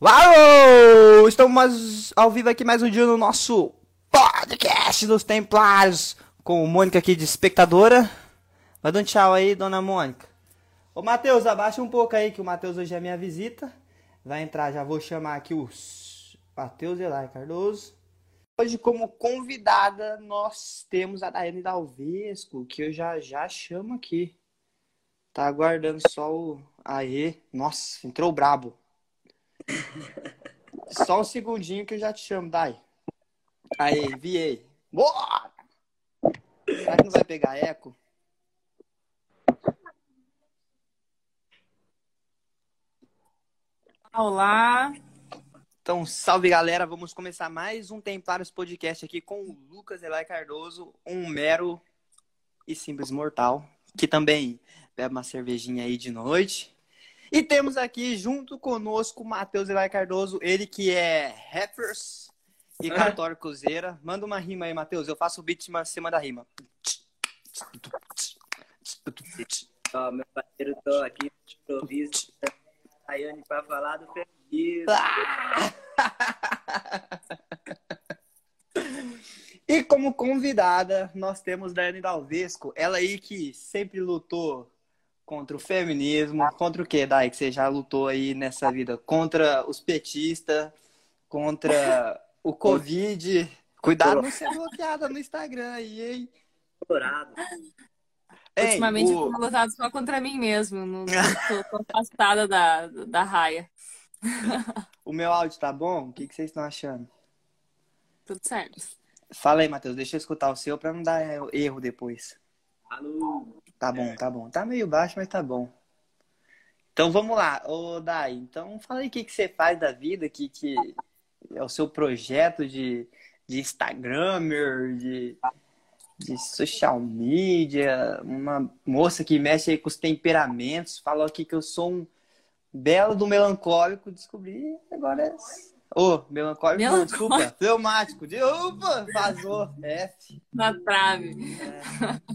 Uau! Estamos mais ao vivo aqui mais um dia no nosso podcast dos Templários com Mônica aqui de espectadora. Vai dar um tchau aí, dona Mônica. Ô Matheus, abaixa um pouco aí que o Matheus hoje é minha visita. Vai entrar, já vou chamar aqui o Matheus Elai Cardoso. Hoje, como convidada, nós temos a Daiane Dalvesco, que eu já já chamo aqui. Tá aguardando só o. Aê, nossa, entrou brabo. Só um segundinho que eu já te chamo, Dai. Aí, viei. Bora! Será que não vai pegar eco? Olá. Então, salve galera, vamos começar mais um Templários Podcast aqui com o Lucas Elai Cardoso, um mero e simples mortal, que também bebe uma cervejinha aí de noite. E temos aqui junto conosco o Matheus Elai Cardoso, ele que é rappers e cantor cruzeira. Manda uma rima aí, Matheus, eu faço o beat em cima da rima. Ó, meu parceiro, tô aqui de improviso. Rayane pra falar do feminismo. E como convidada, nós temos Daiane Dalvesco, ela aí que sempre lutou contra o feminismo, contra o que, Dai, que você já lutou aí nessa vida? Contra os petistas, contra o Covid. Cuidado não ser bloqueada no Instagram aí, hein? Colorado. Ei, Ultimamente o- eu tô lutado só contra mim mesmo. Não, tô, tô afastada da, da raia. O meu áudio tá bom? O que, que vocês estão achando? Tudo certo. Fala aí, Matheus, deixa eu escutar o seu pra não dar erro depois. Alô. Tá bom, tá bom. Tá meio baixo, mas tá bom. Então vamos lá, ô Dai. Então fala aí o que, que você faz da vida, que, que é o seu projeto de, de Instagrammer, de, de social media, uma moça que mexe aí com os temperamentos, falou aqui que eu sou um belo do melancólico, descobri agora é. Ô, melancólico, não, Melancólico. desculpa, fleumático, de opa, vazou, F. Na trave.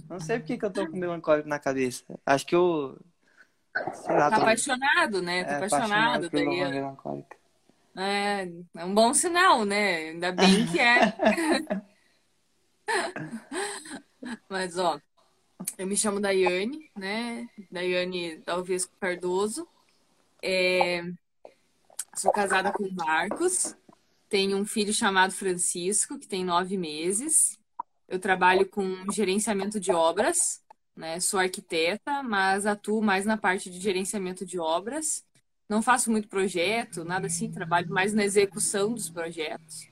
Não sei por que que eu tô com melancólico na cabeça. Acho que eu. Sei lá, Tá tô apaixonado, né? Tá é, apaixonado. daí melancólica. é, é um bom sinal, né? Ainda bem que é. Mas, ó, eu me chamo Daiane, né? Daiane Dalvesco Cardoso. É, Sou casada com Marcos. Tenho um filho chamado Francisco, que tem nove meses. Eu trabalho com gerenciamento de obras, né? Sou arquiteta, mas atuo mais na parte de gerenciamento de obras. Não faço muito projeto, nada assim, trabalho mais na execução dos projetos.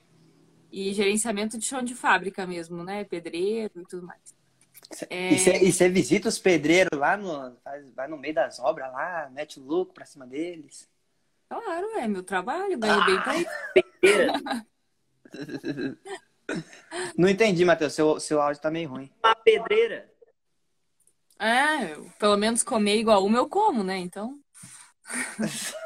E gerenciamento de chão de fábrica mesmo, né? Pedreiro e tudo mais. E você e você visita os pedreiros lá no. Vai no meio das obras lá, mete o louco pra cima deles. Claro, é meu trabalho, ganho bem pra isso. Pedreira. Não entendi, Matheus. Seu, seu áudio tá meio ruim. Uma pedreira. É, eu, pelo menos comer igual uma eu como, né? Então.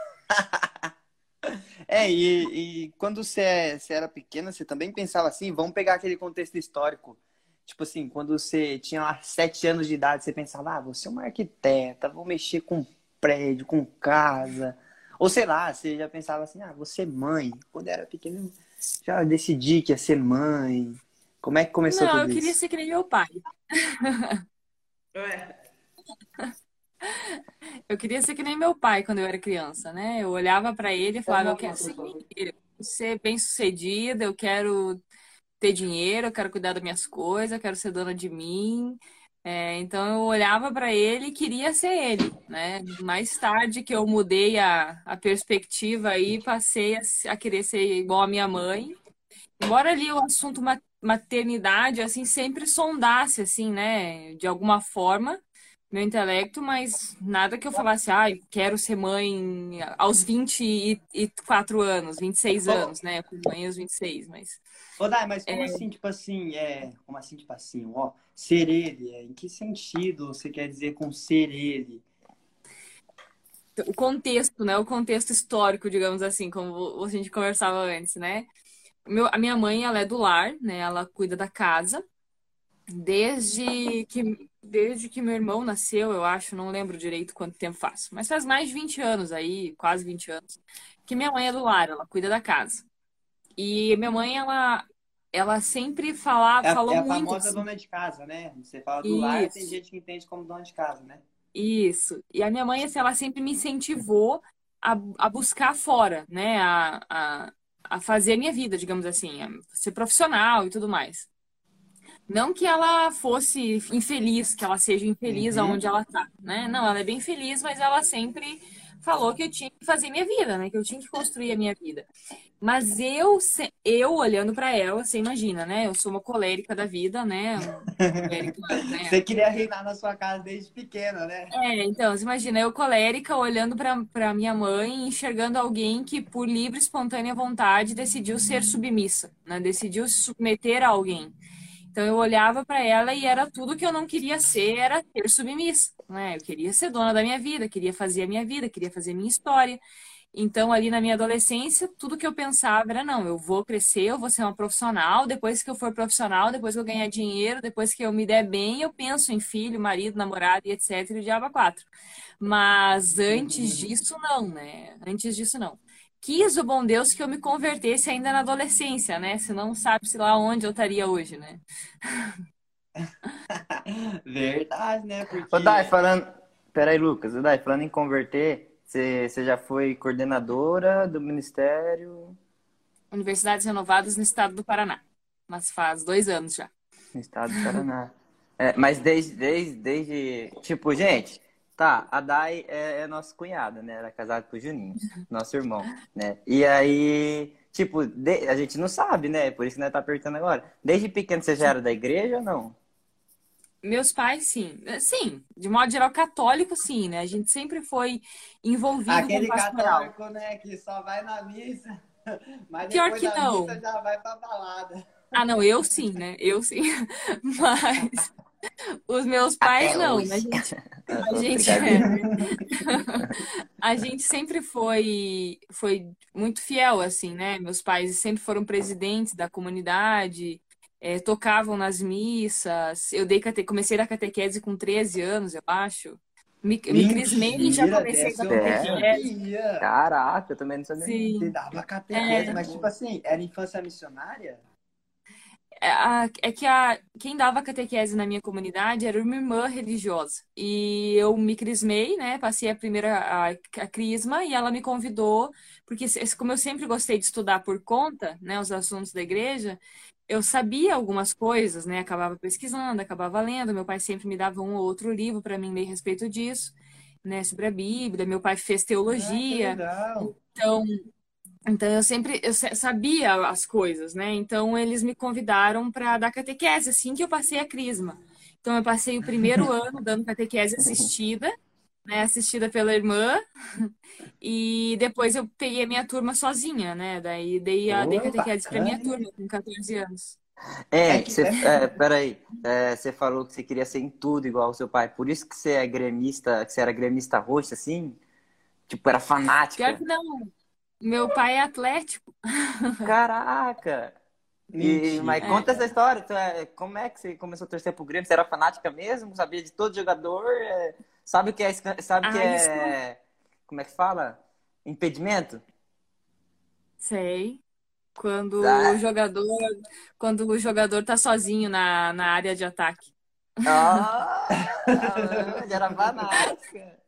É, e, e quando você, é- você era pequena, você também pensava assim, vamos pegar aquele contexto histórico. Tipo assim, quando você tinha lá sete anos de idade, você pensava, ah, vou ser uma arquiteta, vou mexer com prédio, com casa. Ou sei lá, você já pensava assim, ah, vou ser mãe. Quando eu era pequeno, eu já decidi que ia ser mãe. Como é que começou Não, eu tudo queria isso? ser que nem meu pai. Ué. Eu queria ser que nem meu pai quando eu era criança, né? Eu olhava pra ele e falava, eu quero ser dinheiro, ser bem-sucedida, eu quero ter dinheiro, eu quero cuidar das minhas coisas, eu quero ser dona de mim. É, então eu olhava pra ele e queria ser ele, né? Mais tarde que eu mudei a, a perspectiva aí, passei a, a querer ser igual a minha mãe. Embora ali o assunto ma- maternidade assim sempre sondasse assim, né, de alguma forma meu intelecto, mas nada que eu falasse, ah, quero ser mãe aos 24 anos, 26 anos, né? Eu fui mãe aos 26, mas Ô, Dai, mas como assim, tipo assim, é... Como assim, tipo assim, ó, ser ele, é... em que sentido você quer dizer com ser ele? o contexto, né? O contexto histórico, digamos assim, como a gente conversava antes, né? Meu, a minha mãe, ela é do lar, né? Ela cuida da casa. Desde que, desde que meu irmão nasceu, eu acho, não lembro direito quanto tempo faz, mas faz mais de 20 anos aí, quase 20 anos, que minha mãe é do lar, ela cuida da casa. E minha mãe, ela, ela sempre falava, É, falou é a muito. famosa assim. dona de casa, né? Você fala do lar, Isso. tem gente que entende como dona de casa, né? Isso. E a minha mãe, assim, ela sempre me incentivou a, a buscar fora, né? A, a, a fazer a minha vida, digamos assim, a ser profissional e tudo mais. Não que ela fosse infeliz, que ela seja infeliz Uhum. aonde ela tá, né? Não, ela é bem feliz, mas ela sempre falou que eu tinha que fazer minha vida, né? Que eu tinha que construir a minha vida. Mas eu, eu olhando pra ela, você imagina, né? Eu sou uma colérica da vida, né? Colérica, né? Você queria reinar na sua casa desde pequena, né? É, então, você imagina, eu colérica olhando para minha mãe, enxergando alguém que por livre e espontânea vontade decidiu ser submissa, né? Decidiu se submeter a alguém. Então eu olhava pra ela e era tudo que eu não queria ser, era ser submissa, né? Eu queria ser dona da minha vida, queria fazer a minha vida, queria fazer a minha história. Então, ali na minha adolescência, tudo que eu pensava era: não, eu vou crescer, eu vou ser uma profissional. Depois que eu for profissional, depois que eu ganhar dinheiro, depois que eu me der bem, eu penso em filho, marido, namorado e etc. E o diabo a quatro. Mas antes disso, não, né? Antes disso, não. Quis o bom Deus que eu me convertesse ainda na adolescência, né? Senão sabe-se lá onde eu estaria hoje, né? Verdade, né? Porque... Ô, Dai, falando. Peraí, Lucas. Ô, Dai, falando em converter, você, você já foi coordenadora do ministério Universidades renovadas no estado do Paraná. Mas faz dois anos já. no estado do Paraná. É, mas desde, desde, desde. Tipo, gente, tá, a Dai é, é nossa cunhada, né? Ela é casada com o Juninho, nosso irmão, né? E aí, tipo, de- a gente não sabe, né? Por isso que nós tá apertando agora. Desde pequeno você já era da igreja ou não? Meus pais, sim. Sim, de modo geral, católico, sim, né? A gente sempre foi envolvido Aquele com pastoral. católico, né, que só vai na missa, mas Pior depois que da não. missa já vai pra balada. Ah, não, eu sim, né? Eu sim. Mas os meus pais Até não. hoje. A gente, a gente, brincadeira. a gente sempre foi, foi muito fiel, assim, né? Meus pais sempre foram presidentes da comunidade, eh, tocavam nas missas. Eu dei cate... comecei a catequese com 13 anos, eu acho. Me, me crismei e já comecei a É. catequese. Caraca, eu também não sabia. Sim. Você dava catequese, É. mas tipo assim, era infância missionária? É, a- é que a, quem dava catequese na minha comunidade era uma irmã religiosa. E eu me crismei, né? Passei a primeira a, a crisma e ela me convidou, porque como eu sempre gostei de estudar por conta, né, os assuntos da igreja, eu sabia algumas coisas, né? Acabava pesquisando, acabava lendo. Meu pai sempre me dava um ou outro livro para mim ler a respeito disso, né? Sobre a Bíblia. Meu pai fez teologia. Ah, que legal. Então, então eu sempre eu sa- sabia as coisas, né? Então eles me convidaram para dar catequese assim que eu passei a crisma. Então eu passei o primeiro ano dando catequese assistida, né? Assistida pela irmã. E depois eu peguei a minha turma sozinha, né? Daí dei a dei catequese para minha turma com 14 anos. É, É que- você, é, peraí. É, você falou que você queria ser em tudo igual ao seu pai. Por isso que você é gremista, que você era gremista roxa, assim? Tipo, era Pior fanática. que não. Meu pai é atlético. Caraca! E, mas conta essa história. é- Como é que você começou a torcer pro Grêmio? Você era fanática mesmo? Sabia de todo jogador? É, sabe o que é, sabe o que Ah, isso é, como é que fala? Impedimento? Sei. Quando Ah. o jogador, quando o jogador tá sozinho na, na área de ataque. Ah, já era fanática.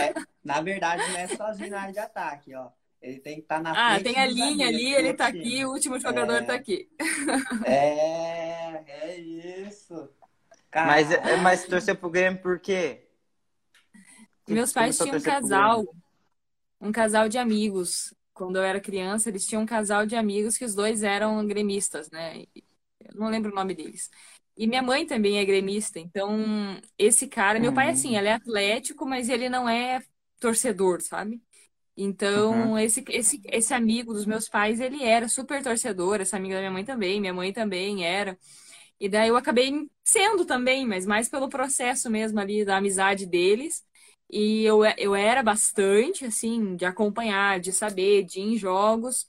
É, na verdade, não é sozinho na área de ataque, ó. Ele tem que estar na Ah, frente tem a linha ali, ele tá aqui, o último jogador É. tá aqui. É, é isso. Mas, Caraca. é- mas torceu pro Grêmio por quê? Meus pais tinham um casal, Grêmio? um casal de amigos. Quando eu era criança, eles tinham um casal de amigos que os dois eram gremistas, né? Eu não lembro o nome deles. E minha mãe também é gremista, então esse cara, meu pai Hum. assim, ele é atlético, mas ele não é torcedor, sabe? Então, Uhum. esse, esse, esse amigo dos meus pais, ele era super torcedor, essa amiga da minha mãe também, minha mãe também era. E daí eu acabei sendo também, mas mais pelo processo mesmo ali da amizade deles. E eu, eu era bastante, assim, de acompanhar, de saber, de ir em jogos,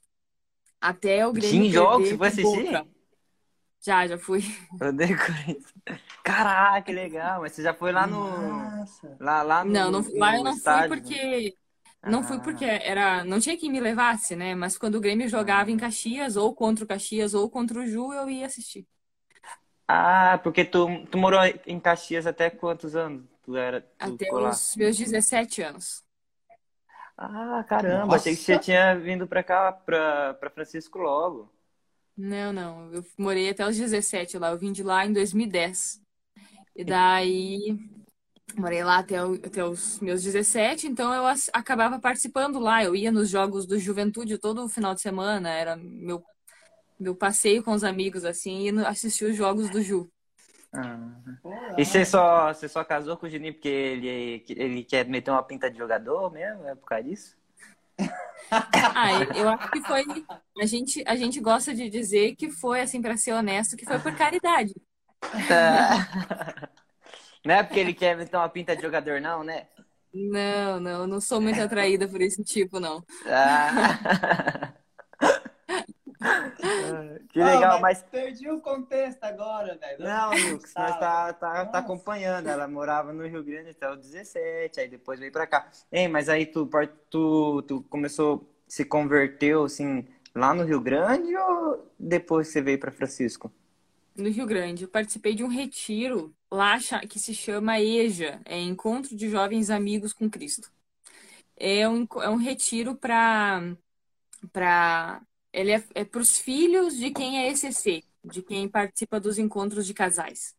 até o Grêmio Tinha jogos? perder Você foi assistir? Boca. Já, já fui. Caraca, que legal. Mas você já foi lá no. Nossa. Lá, lá no, Não, não, lá eu não fui estádio. porque Não fui Ah. porque era, não tinha quem me levasse, né? Mas quando o Grêmio jogava em Caxias, ou contra o Caxias, ou contra o Ju, eu ia assistir. Ah, porque tu, tu morou em Caxias até quantos anos? Tu era, tu Até os meus 17 anos. Ah, caramba, Nossa. achei que você tinha vindo pra cá, pra, pra Francisco logo. Não, não. Eu morei até os 17 lá. Eu vim de lá em 2010. E daí, morei lá até, o- até os meus 17, então eu as- acabava participando lá. Eu ia nos jogos do Juventude todo final de semana. Era meu, meu passeio com os amigos, assim, e assistir os jogos do Ju. Ah. E você só, você só casou com o Juninho porque ele, ele quer meter uma pinta de jogador mesmo? É por causa disso? Ah, eu acho que foi. A gente, a gente gosta de dizer que foi, assim, para ser honesto, que foi por caridade. Não é porque ele quer meter uma pinta de jogador, não, né? Não, não, não sou muito atraída por esse tipo, não. Ah. Que Ah, legal, mas. Perdi o contexto agora, velho. Não, Lucas, nós Sabe? tá, tá, tá acompanhando. Ela morava no Rio Grande até os 17, aí depois veio pra cá. Ei, mas aí tu, tu, tu começou, se converteu, assim, lá no Rio Grande ou depois você veio pra Francisco? No Rio Grande, eu participei de um retiro lá que se chama EJA, é Encontro de Jovens Amigos com Cristo. É um, é um retiro para para ele é, é para os filhos de quem é ECC, de quem participa dos encontros de casais.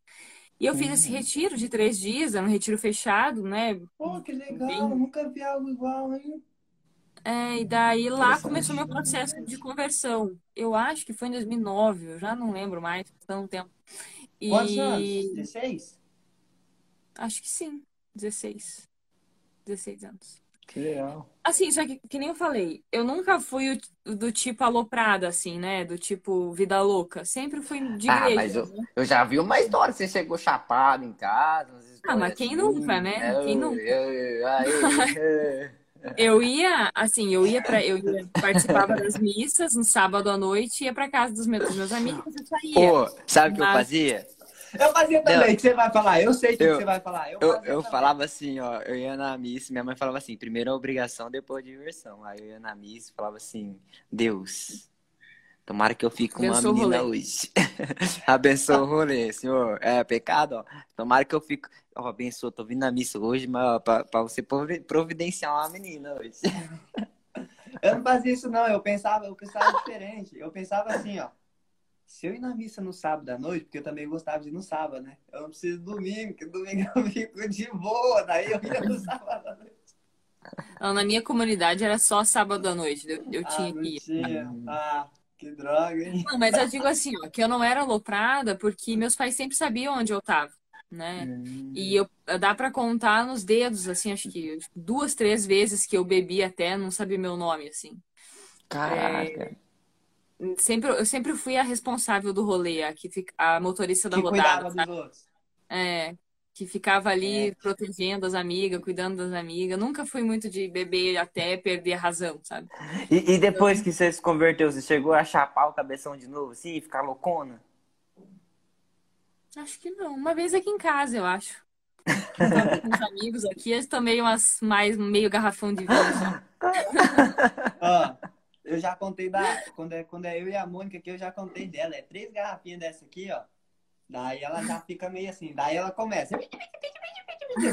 E eu fiz esse retiro de três dias, era um retiro fechado, né? Pô, que legal. Bem- Nunca vi algo igual, hein? É, e daí lá começou meu processo de conversão. Eu acho que foi em 2009, eu já não lembro mais, faz tanto tempo. Quantos E anos? 16? acho que sim, 16. 16 anos. Que legal. Assim, só que, que nem eu falei, eu nunca fui o- do tipo aloprada, assim, né? Do tipo vida louca. Sempre fui de Ah, igreja. mas eu, né? eu já vi uma história, você chegou chapado em casa. Ah, mas quem assim. nunca, né? Quem Eu- nunca? eu- eu- Eu ia, assim, eu ia para eu ia, participava das missas no sábado à noite, ia para casa dos meus, dos meus amigos e saía. Pô, sabe o que eu fazia? Eu fazia também, Não. o que você vai falar? Eu sei o que você vai falar. Eu, Eu, eu falava assim, ó, eu ia na missa, minha mãe falava assim, primeiro a obrigação, depois a diversão. Aí eu ia na missa e falava assim, Deus, tomara que eu fique com uma Abençoa menina rolê. hoje. Abençoa o rolê, senhor. É pecado, ó. Tomara que eu fique. Ó, abençoa, tô vindo na missa hoje, mas ó, pra, pra você provi- providenciar uma menina hoje. Eu não fazia isso, não. Eu pensava, eu pensava diferente. Eu pensava assim, ó. Se eu ir na missa no sábado à noite, porque eu também gostava de ir no sábado, né? Eu não preciso de domingo, porque domingo eu fico de boa. Daí eu ia no sábado à noite. Não, na minha comunidade era só sábado à noite, eu, eu Ah, tinha não que ir. tinha. Ah, que droga, hein? Não, mas eu digo assim, ó, que eu não era aloprada porque meus pais sempre sabiam onde eu tava, né? E eu dá pra contar nos dedos, assim, acho que duas, três vezes que eu bebi até, não sabia meu nome, assim. Caraca. Sempre, eu sempre fui a responsável do rolê, a, que fica, a motorista da Que rodada, cuidava sabe? dos outros. É, que ficava ali É. protegendo as amigas, cuidando das amigas. Nunca fui muito de beber até perder a razão, sabe? E, e depois que você se converteu, você chegou a chapar o cabeção de novo, assim, e ficar loucona? Acho que não. Uma vez aqui em casa, eu acho. Eu tava com os amigos aqui, eu tomei umas mais meio garrafão de vinho só. Eu já contei da. Quando é, quando é eu e a Mônica aqui, eu já contei dela. É três garrafinhas dessa aqui, ó. Daí ela já fica meio assim. Daí ela começa.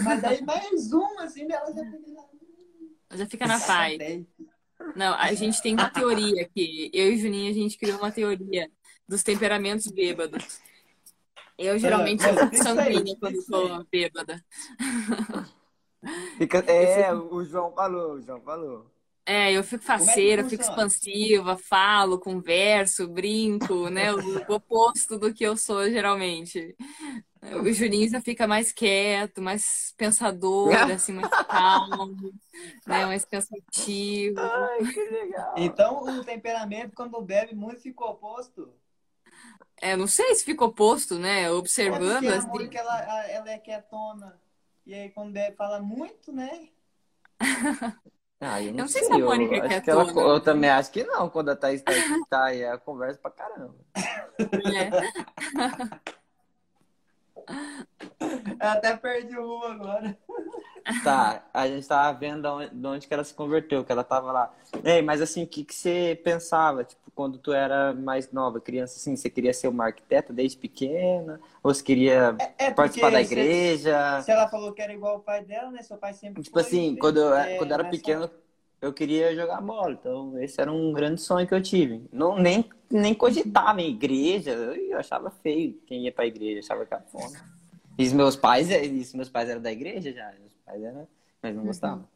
Mas daí mais um, assim, dela já fica. Já fica na paz. Não, a gente tem uma teoria aqui. Eu e Juninho, a gente criou uma teoria dos temperamentos bêbados. Eu geralmente Ah, sou aí, sanguínea quando tô bêbada. Fica... É, o João falou, o João falou. É, eu fico é que faceira, fico funciona? expansiva, falo, converso, brinco, né? O oposto do que eu sou geralmente. O Juninho já fica mais quieto, mais pensador, assim, mais calmo, né? Mais pensativo. Ai, que legal. Então o temperamento, quando bebe muito, fica oposto. É, não sei se fica oposto, né? Pode Observando, ser, a assim. Mônica, ela, ela é quietona. E aí quando bebe, fala muito, né? Ah, eu não, não sei se a Mônica eu, é acho que ela, eu também acho que não, quando a Thaís tá aqui, tá aí, a conversa pra caramba. né? Eu até perdi o rumo agora. Tá, a gente tava vendo de onde, de onde que ela se converteu, que ela tava lá. Ei, mas assim, o que, que você pensava, tipo, quando tu era mais nova, criança, assim, você queria ser uma arquiteta desde pequena? Ou você queria É, é participar da porque se- igreja? Se ela falou que era igual o pai dela, né? Seu pai sempre Tipo foi, assim, quando eu, é, quando eu era pequeno, eu queria jogar bola. Então, esse era um grande sonho que eu tive. Não, nem, nem cogitava em igreja. Eu achava feio quem ia pra igreja, achava cafona. E os meus pais, e os meus pais eram da igreja já. Meus pais eram, mas não gostavam. O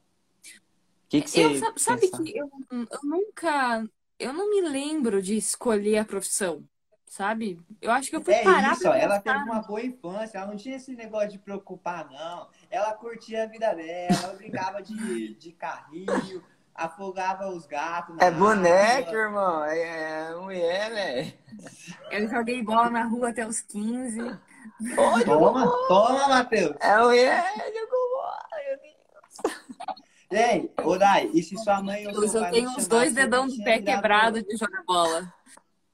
que, que você Eu, sabe, que eu, eu nunca. Eu não me lembro de escolher a profissão, sabe? Eu acho que eu fui É parar isso, pra ela teve uma boa infância, ela não tinha esse negócio de preocupar, não. Ela curtia a vida dela, ela brincava de, de carrinho, afogava os gatos. É boneco, água. irmão. É, é mulher, velho. Eu joguei bola na rua até os 15. Toma, toma, Matheus. É mulher, jogou bola, meu Deus. Ei, ô Dai, e se sua mãe ou Eu seu só pai tenho não uns chamasse, dois dedão do pé quebrado de jogar bola.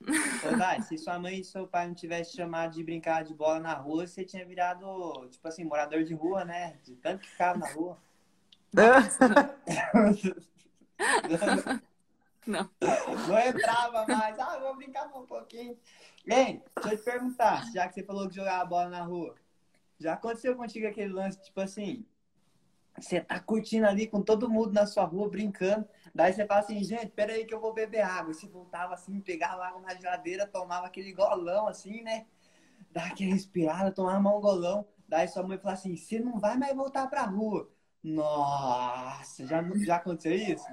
Ô Dai, se sua mãe e seu pai não tivessem chamado de brincar de bola na rua, você tinha virado, tipo assim, morador de rua, né? De tanto que ficava na rua. Não. Não entrava mais. Ah, vou brincar um pouquinho. Bem, deixa eu te perguntar, já que você falou que jogava bola na rua, já aconteceu contigo aquele lance, tipo assim, você tá curtindo ali com todo mundo na sua rua, brincando, daí você fala assim, gente, peraí que eu vou beber água. E você voltava assim, pegava água na geladeira, tomava aquele golão assim, né? Dá aquela respirada, tomava um golão. Daí sua mãe fala assim, você não vai mais voltar pra rua. Nossa, já, já aconteceu isso?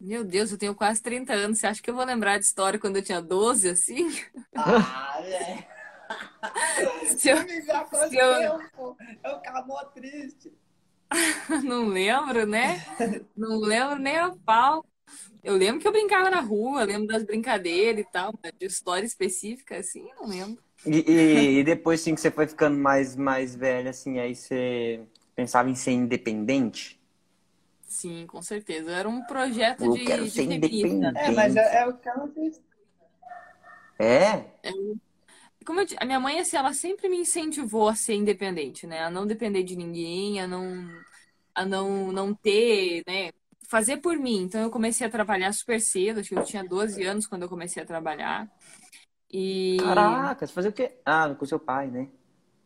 Meu Deus, eu tenho quase 30 anos. Você acha que eu vou lembrar de história quando eu tinha 12, assim? Ah, velho. Se eu Já aconteceu, pô. Eu ficava mó triste. não lembro, né? Não lembro nem a pau. Eu lembro que eu brincava na rua, lembro das brincadeiras e tal, mas de história específica, assim, não lembro. E, e- e depois, assim, que você foi ficando mais, mais velha, assim, aí você pensava em ser independente? Sim, com certeza. Era um projeto Eu de, quero de ser independente. É, mas é, é o que ela fez. É? Como di- a minha mãe, assim, ela sempre me incentivou a ser independente, né? A não depender de ninguém, a não, a não, não ter, né? Fazer por mim. Então, eu comecei a trabalhar super cedo. Acho que eu tinha 12 anos quando eu comecei a trabalhar. E Caraca, você fazia o quê? Ah, com seu pai, né?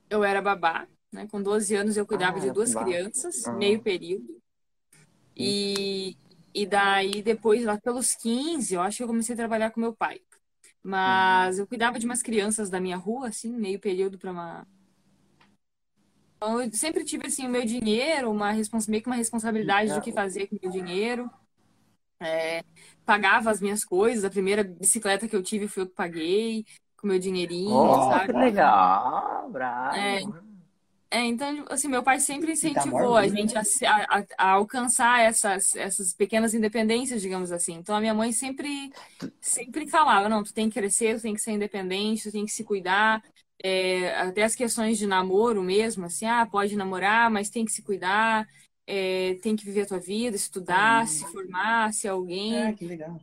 eu era babá, né? Com 12 anos eu cuidava Ah, de duas babá. crianças, Ah. meio período. E, e daí, depois, lá pelos 15, eu acho que eu comecei a trabalhar com meu pai. Mas eu cuidava de umas crianças da minha rua, assim, meio período para uma. Então, eu sempre tive, assim, o meu dinheiro, uma respons... meio que uma responsabilidade do que fazer com o meu dinheiro. É, pagava as minhas coisas. A primeira bicicleta que eu tive foi eu que paguei, com o meu dinheirinho, Oh, sabe? que legal, bravo. É. É, então, assim, meu pai sempre tá incentivou a orgulho, gente a, a- a- alcançar essas, essas pequenas independências, digamos assim. Então, a minha mãe sempre, sempre falava, não, tu tem que crescer, tu tem que ser independente, tu tem que se cuidar. É, até as questões de namoro mesmo, assim, ah, pode namorar, mas tem que se cuidar, é, tem que viver a tua vida, estudar, se formar, ser alguém. É, que legal.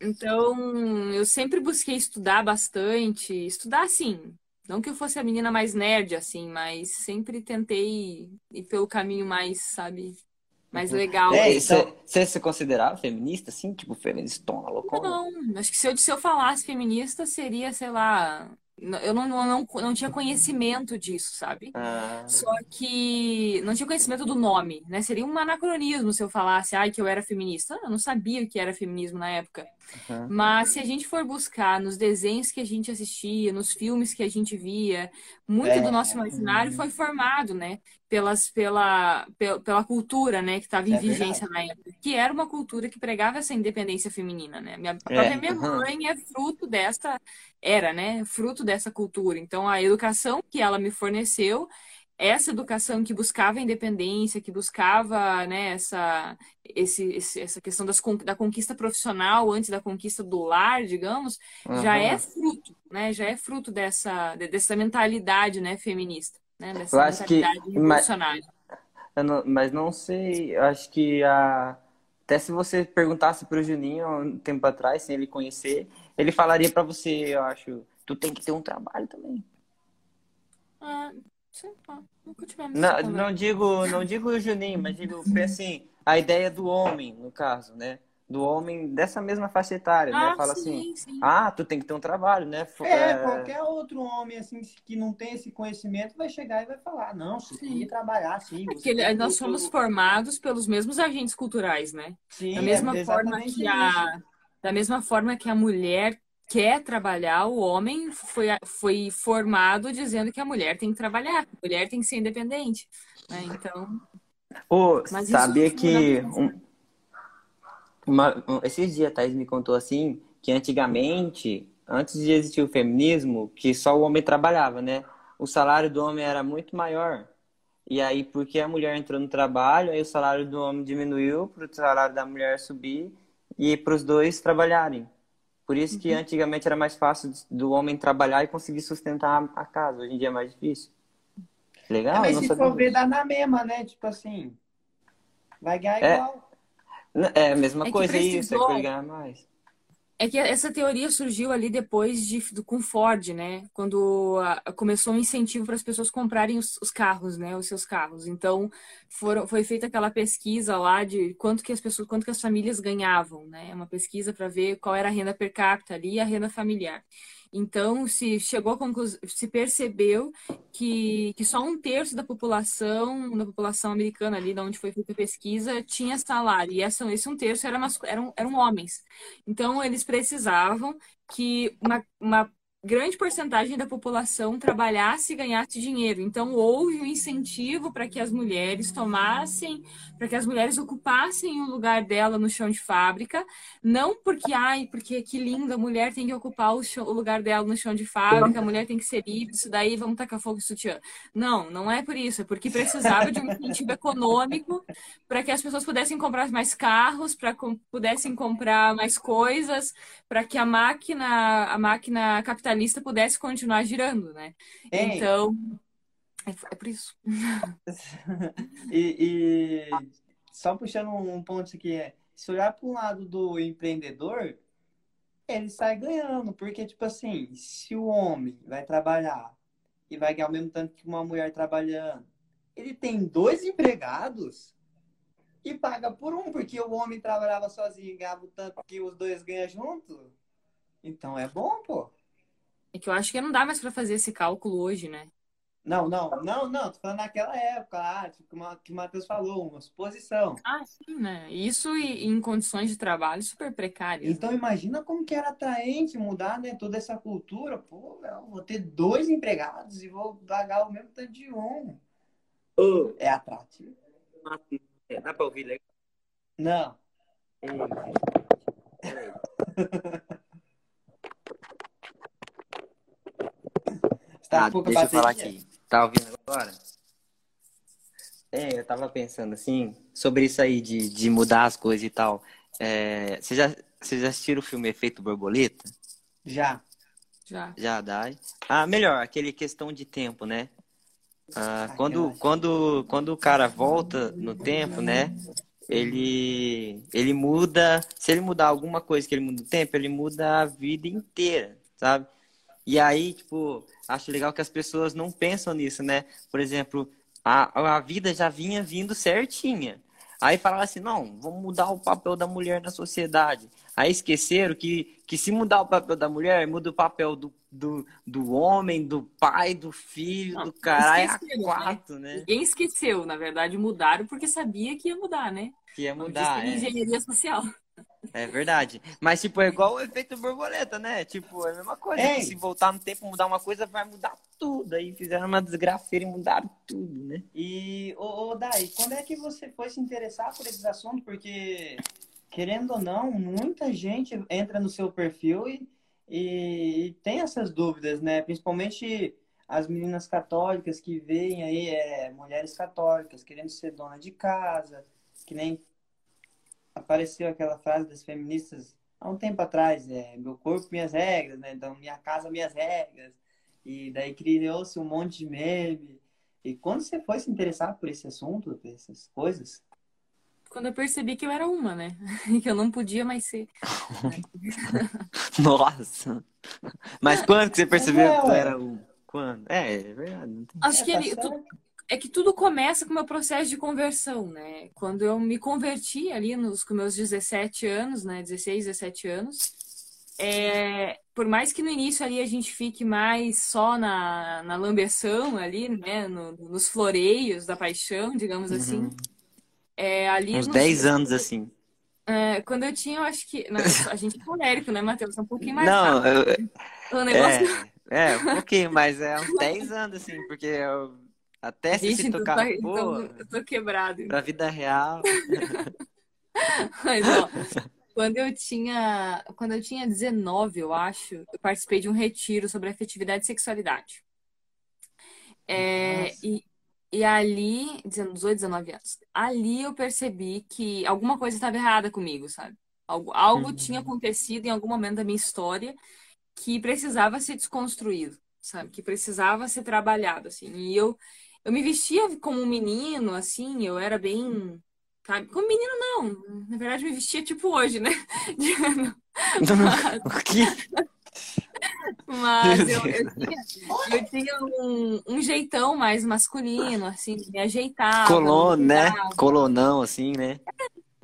Então, eu sempre busquei estudar bastante, estudar assim, não que eu fosse a menina mais nerd assim, mas sempre tentei ir pelo caminho mais, sabe, mais legal. É, então- Você, você se considerava feminista, assim? Tipo, feministona, loucona? Não, acho que se eu, se eu falasse feminista seria, sei lá, eu não, não, não, não tinha conhecimento disso, sabe? Ah, Só que não tinha conhecimento do nome, né? Seria um anacronismo se eu falasse, ai, que eu era feminista. Ah, Eu não sabia o que era feminismo na época. Uhum. Mas se a gente for buscar nos desenhos que a gente assistia, nos filmes que a gente via, muito É. do nosso imaginário foi formado, né? Pelas, pela, pela, pela cultura, né? Que estava em É vigência na época. Que era uma cultura que pregava essa independência feminina, né? Minha, a É. própria minha mãe é fruto dessa, era, né? Fruto dessa cultura. Então, a educação que ela me forneceu essa educação que buscava a independência, que buscava, né, essa, esse, esse- essa questão das, da conquista profissional antes da conquista do lar, digamos, já Aham. é fruto, né, já é fruto dessa, de- dessa mentalidade, né, feminista, né, dessa Eu acho que- mentalidade revolucionária. Eu não- mas não sei, eu acho que a... até se você perguntasse pro Juninho há um tempo atrás, sem ele conhecer, ele falaria pra você, eu acho, tu tem que ter um trabalho também. Ah, Sei lá, nunca tivemos Não, não digo, não digo o Juninho, mas digo assim, a ideia do homem, no caso, né? Do homem dessa mesma faixa etária, né? Ah, Fala sim, assim, sim. ah, tu tem que ter um trabalho, né? É, é, qualquer outro homem assim que não tem esse conhecimento vai chegar e vai falar, não, você tem que trabalhar sim. você Porque nós ter somos formados pelos mesmos agentes culturais, né? Sim, Da mesma é forma que isso. a, da mesma forma que a mulher quer trabalhar, o homem foi, foi formado dizendo que a mulher tem que trabalhar, a mulher tem que ser independente, né? Então, Mas sabia que um- uma- um- esses dias a Thaís me contou assim que antigamente, antes de existir o feminismo, que só o homem trabalhava, né? O salário do homem era muito maior. E aí, porque a mulher entrou no trabalho, aí o salário do homem diminuiu para o salário da mulher subir e para os dois trabalharem. Por isso Uhum. que antigamente era mais fácil do homem trabalhar e conseguir sustentar a casa. Hoje em dia é mais difícil. Legal? É, mas não se for ver, dá na mesma, né? Tipo assim, vai ganhar É. igual. É a mesma É coisa, isso, é precisou. que ele ganha mais. É que essa teoria surgiu ali depois de, com Ford, né? Quando a- começou um incentivo para as pessoas comprarem os, os carros, né? Os seus carros. Então, foram, foi feita aquela pesquisa lá de quanto que as pessoas, quanto que as famílias ganhavam, né? Uma pesquisa para ver qual era a renda per capita ali e a renda familiar. Então, se chegou à conclusão, se percebeu que, que só um terço da população, da população americana ali, da onde foi feita a pesquisa, tinha salário. E essa, esse um terço era eram, eram homens. Então, eles precisavam que uma, uma grande porcentagem da população trabalhasse e ganhasse dinheiro. Então, houve um incentivo para que as mulheres tomassem, para que as mulheres ocupassem o lugar dela no chão de fábrica, não porque, ai, porque que linda, a mulher tem que ocupar o, chão- o lugar dela no chão de fábrica, a mulher tem que ser livre, isso daí vamos tacar fogo em sutiã. Não, não é por isso, é porque precisava de um incentivo econômico para que as pessoas pudessem comprar mais carros, para com, pudessem comprar mais coisas, para que a máquina, a máquina capitalista pudesse continuar girando, né? Hein? Então, é, é por isso. E, e só puxando um ponto aqui, é, se olhar para um lado do empreendedor, ele sai ganhando, porque, tipo assim, se o homem vai trabalhar e vai ganhar o mesmo tanto que uma mulher trabalhando, ele tem dois empregados e paga por um, porque o homem trabalhava sozinho e ganhava o tanto que os dois ganham junto. Então é bom, pô. É que eu acho que não dá mais para fazer esse cálculo hoje, né? Não, não, não, não, tô falando naquela época tipo, que o Ma- que o Matheus falou, uma suposição. Ah, sim, né? Isso e- em condições de trabalho super precárias. Então imagina como que era atraente mudar, né, toda essa cultura. Pô, eu vou ter dois empregados e vou pagar o mesmo tanto de um. Ô, É atrativo? dá pra ouvir legal? Não. Você tá pouca deixa eu falar aqui. Tá ouvindo agora? É, eu tava pensando assim, sobre isso aí de, de mudar as coisas e tal. É, você já, você já assistiu o filme Efeito Borboleta? Já. Já. Já, Dai? Ah, melhor, aquele questão de tempo, né? Ah, quando, quando, quando o cara volta no tempo, né? Ele, ele muda. Se ele mudar alguma coisa que ele muda no tempo, ele muda a vida inteira, sabe? E aí, tipo, acho legal que as pessoas não pensam nisso, né? Por exemplo, a, a vida já vinha vindo certinha. Aí falaram assim, não, vamos mudar o papel da mulher na sociedade. Aí esqueceram que, que se mudar o papel da mulher, muda o papel do, do, do homem, do pai, do filho, Não, do caralho, a esqueceram, né? quatro, né? Ninguém esqueceu, na verdade, mudaram porque sabia que ia mudar, né? Que ia mudar, é. engenharia social. É verdade. Mas, tipo, é igual o efeito borboleta, né? Tipo, é a mesma coisa. Ei. Se voltar no tempo mudar uma coisa, vai mudar tudo. Aí fizeram uma desgrafeira e mudaram tudo, né? E, ô, ô Dai, quando é que você foi se interessar por esses assuntos? Porque, querendo ou não, muita gente entra no seu perfil e, e, e tem essas dúvidas, né? Principalmente as meninas católicas que veem aí, é, mulheres católicas querendo ser dona de casa, que nem apareceu aquela frase das feministas há um tempo atrás, é, meu corpo, minhas regras, né? Então, minha casa, minhas regras. E daí criou-se um monte de meme. E quando você foi se interessar por esse assunto, por essas coisas? Quando eu percebi que eu era uma, né? que eu não podia mais ser. Nossa! Mas quando que você percebeu É, que tu ué. era um? Quando? É, é verdade. não tem- Acho É, que tá ele, tu-. É que tudo começa com o meu processo de conversão, né? Quando eu me converti ali nos, com meus 17 anos, né? 16, 17 anos, é, por mais que no início ali a gente fique mais só na, na lambeção ali, né? No- nos floreios da paixão, digamos assim. Uhum. É, ali Uns nos- 10 anos assim. é, quando eu tinha, eu acho que. Não, a gente é colérico, né, Matheus? É um pouquinho mais Não, eu- O negócio. é, é, um pouquinho, mas é uns 10 anos assim, porque eu, até se se então, tocar, tá- pô, então eu tô quebrado. pra vida real. Mas, ó, quando eu tinha, quando eu tinha 19, eu acho, eu participei de um retiro sobre afetividade e sexualidade. É, e, e ali, 18, 19 anos, ali eu percebi que alguma coisa estava errada comigo, sabe? Algo, algo Uhum. tinha acontecido em algum momento da minha história que precisava ser desconstruído, sabe? Que precisava ser trabalhado, assim. E eu, eu me vestia como um menino, assim, eu era bem, sabe? Como menino, não. Na verdade, me vestia tipo hoje, né? O que? Mas eu, eu tinha, eu tinha um, um jeitão mais masculino, assim, me ajeitava. Colon, né? Colonão, assim, né?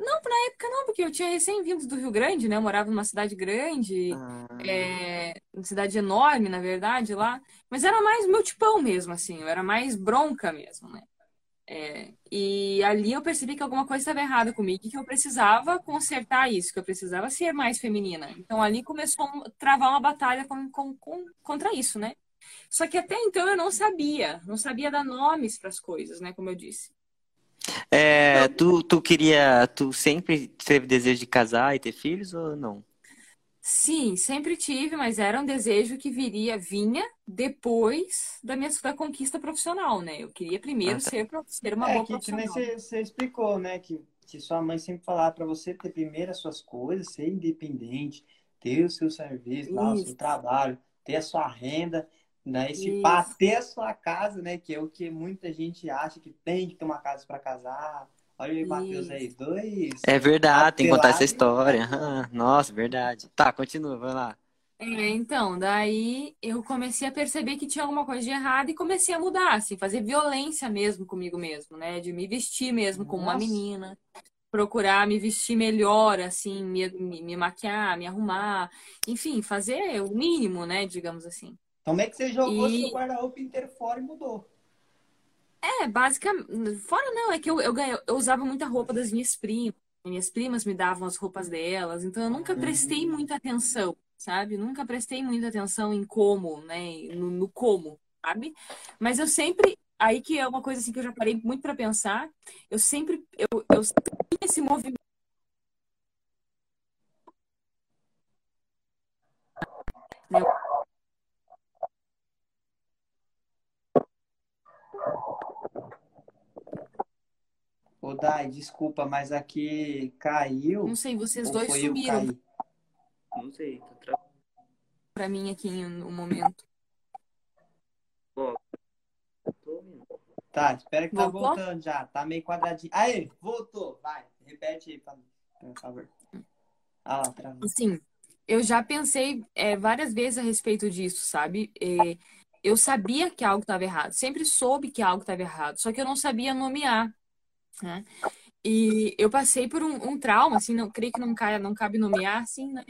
Não, na época não, porque eu tinha recém-vindo do Rio Grande, né? Eu morava numa cidade grande, Ah, é, uma cidade enorme, na verdade, lá. Mas era mais meu tipão mesmo, assim. Eu era mais bronca mesmo, né? É, e ali eu percebi que alguma coisa estava errada comigo e que eu precisava consertar isso, que eu precisava ser mais feminina. Então ali começou a travar uma batalha com, com- com- contra isso, né? Só que até então eu não sabia, não sabia dar nomes para as coisas, né? Como eu disse. É, tu, tu queria, tu sempre teve desejo de casar e ter filhos ou não? Sim, sempre tive, mas era um desejo que viria, vinha depois da minha da conquista profissional, né? Eu queria primeiro Ah, tá. ser, ser uma É, boa que, que nem profissional. você, você explicou, né? Que, que sua mãe sempre falava pra você ter primeiro as suas coisas, ser independente, ter o seu serviço, lá, o seu trabalho, ter a sua renda, daí se Isso. pá, ter a sua casa, né? Que é o que muita gente acha que tem que ter uma casa pra casar. Olha aí, Matheus aí, dois. É verdade, tem que contar essa história. Ah, nossa, verdade. Tá, continua, vai lá. É, então, daí eu comecei a perceber que tinha alguma coisa de errado e comecei a mudar, assim, fazer violência mesmo comigo mesmo, né? De me vestir mesmo como uma menina, procurar me vestir melhor, assim, me, me, me maquiar, me arrumar, enfim, fazer o mínimo, né? Digamos assim. Como é que você jogou E- seu guarda-roupa inteiro fora e mudou? É, basicamente, fora não, é que eu, eu, eu usava muita roupa das minhas primas. Minhas primas me davam as roupas delas, então eu nunca prestei muita atenção, sabe? Nunca prestei muita atenção em como, né? No, no como, sabe? Mas eu sempre, aí que é uma coisa assim que eu já parei muito pra pensar, eu sempre, eu, eu sempre tinha esse movimento. né? Ô, Dai, desculpa, mas aqui caiu. Não sei, vocês dois sumiram? Não sei, tá travando. pra mim aqui no momento. Tá, espera que tá Voltou? voltando já. Tá meio quadradinho. Aí, voltou. Vai, repete aí, pra mim, por favor. Ah lá, travou. Assim, eu já pensei é, várias vezes a respeito disso, sabe? É, eu sabia que algo estava errado, sempre soube que algo estava errado, só que eu não sabia nomear, né? E eu passei por um, um trauma, assim, não creio que não, caia, não cabe nomear, assim, né,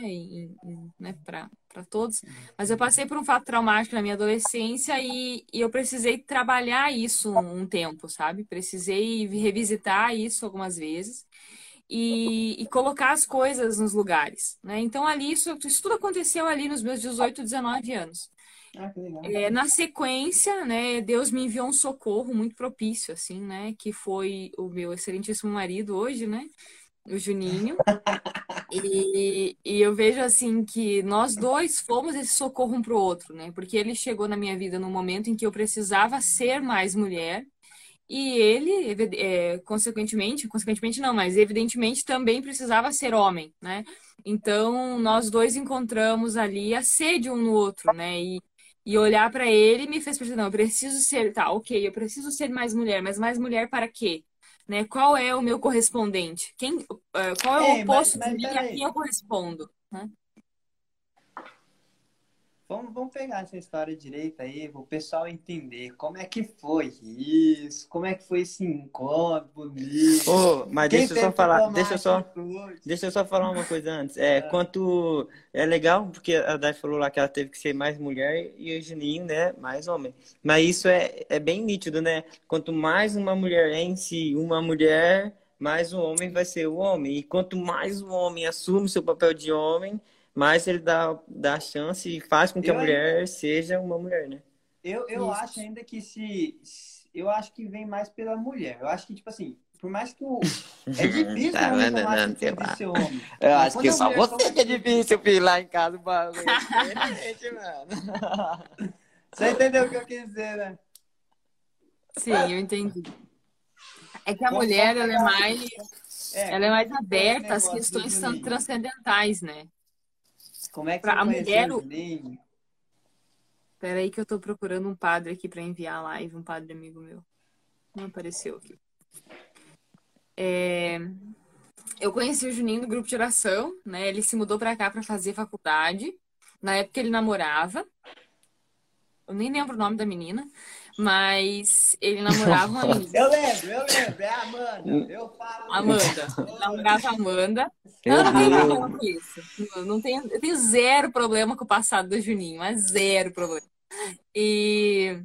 né para todos, mas eu passei por um fato traumático na minha adolescência e, e eu precisei trabalhar isso um tempo, sabe? Precisei revisitar isso algumas vezes e, e colocar as coisas nos lugares, né? Então ali isso, isso tudo aconteceu ali nos meus 18, 19 anos. Ah. É, na sequência, né, Deus me enviou um socorro muito propício, assim, né, que foi o meu excelentíssimo marido hoje, né, o Juninho. E, e eu vejo, assim, que nós dois fomos esse socorro um pro outro, né, porque ele chegou na minha vida num momento em que eu precisava ser mais mulher e ele, é, consequentemente, consequentemente não, mas evidentemente também precisava ser homem, né? Então, nós dois encontramos ali a sede um no outro, né? E, e olhar para ele me fez perceber, não, eu preciso ser, tá, ok, eu preciso ser mais mulher, mas mais mulher para quê? Né? Qual é o meu correspondente? Quem, eh, qual é o Ei, mas- oposto mas de mim a quem eu correspondo? né? Vamos, vamos pegar essa história direito aí, o pessoal entender como é que foi isso, como é que foi esse encontro bonito. Ô, mas Quem deixa eu só falar, deixa eu só, deixa eu só falar uma coisa antes. É, quanto é legal porque a Dai falou lá que ela teve que ser mais mulher e o Juninho, né, mais homem. Mas isso é, é bem nítido, né? Quanto mais uma mulher é em si, uma mulher, mais o homem vai ser o homem. E quanto mais o homem assume seu papel de homem, mais ele dá, dá chance e faz com que a Eu mulher seja uma mulher, né? Eu, eu Isso. acho ainda que se, se- Eu acho que vem mais pela mulher. Eu acho que, tipo assim, por mais que o. É difícil Tá, o homem não, não, de lá. ser homem. Eu Mas acho que a só você que é difícil, filho, lá em casa, o bagulho. é diferente, mano. Você entendeu o que eu quis dizer, né? Sim, eu entendi. É que a Vamos mulher, ela é mais, ela é mais aberta às questões transcendentais, né? Como é que Pra você a mulher, Juninho? Peraí que eu tô procurando um padre aqui pra enviar a live, um padre amigo meu. Não apareceu aqui. É, Eu conheci o Juninho do grupo de oração, né? Ele se mudou pra cá pra fazer faculdade. Na época ele namorava. Eu nem lembro o nome da menina, mas ele namorava uma menina. Eu lembro, eu lembro. É a Amanda. Eu falo. Amanda. Namorava a Amanda. Eu não tenho problema com isso. Eu, não tenho, eu tenho zero problema com o passado do Juninho, mas zero problema. E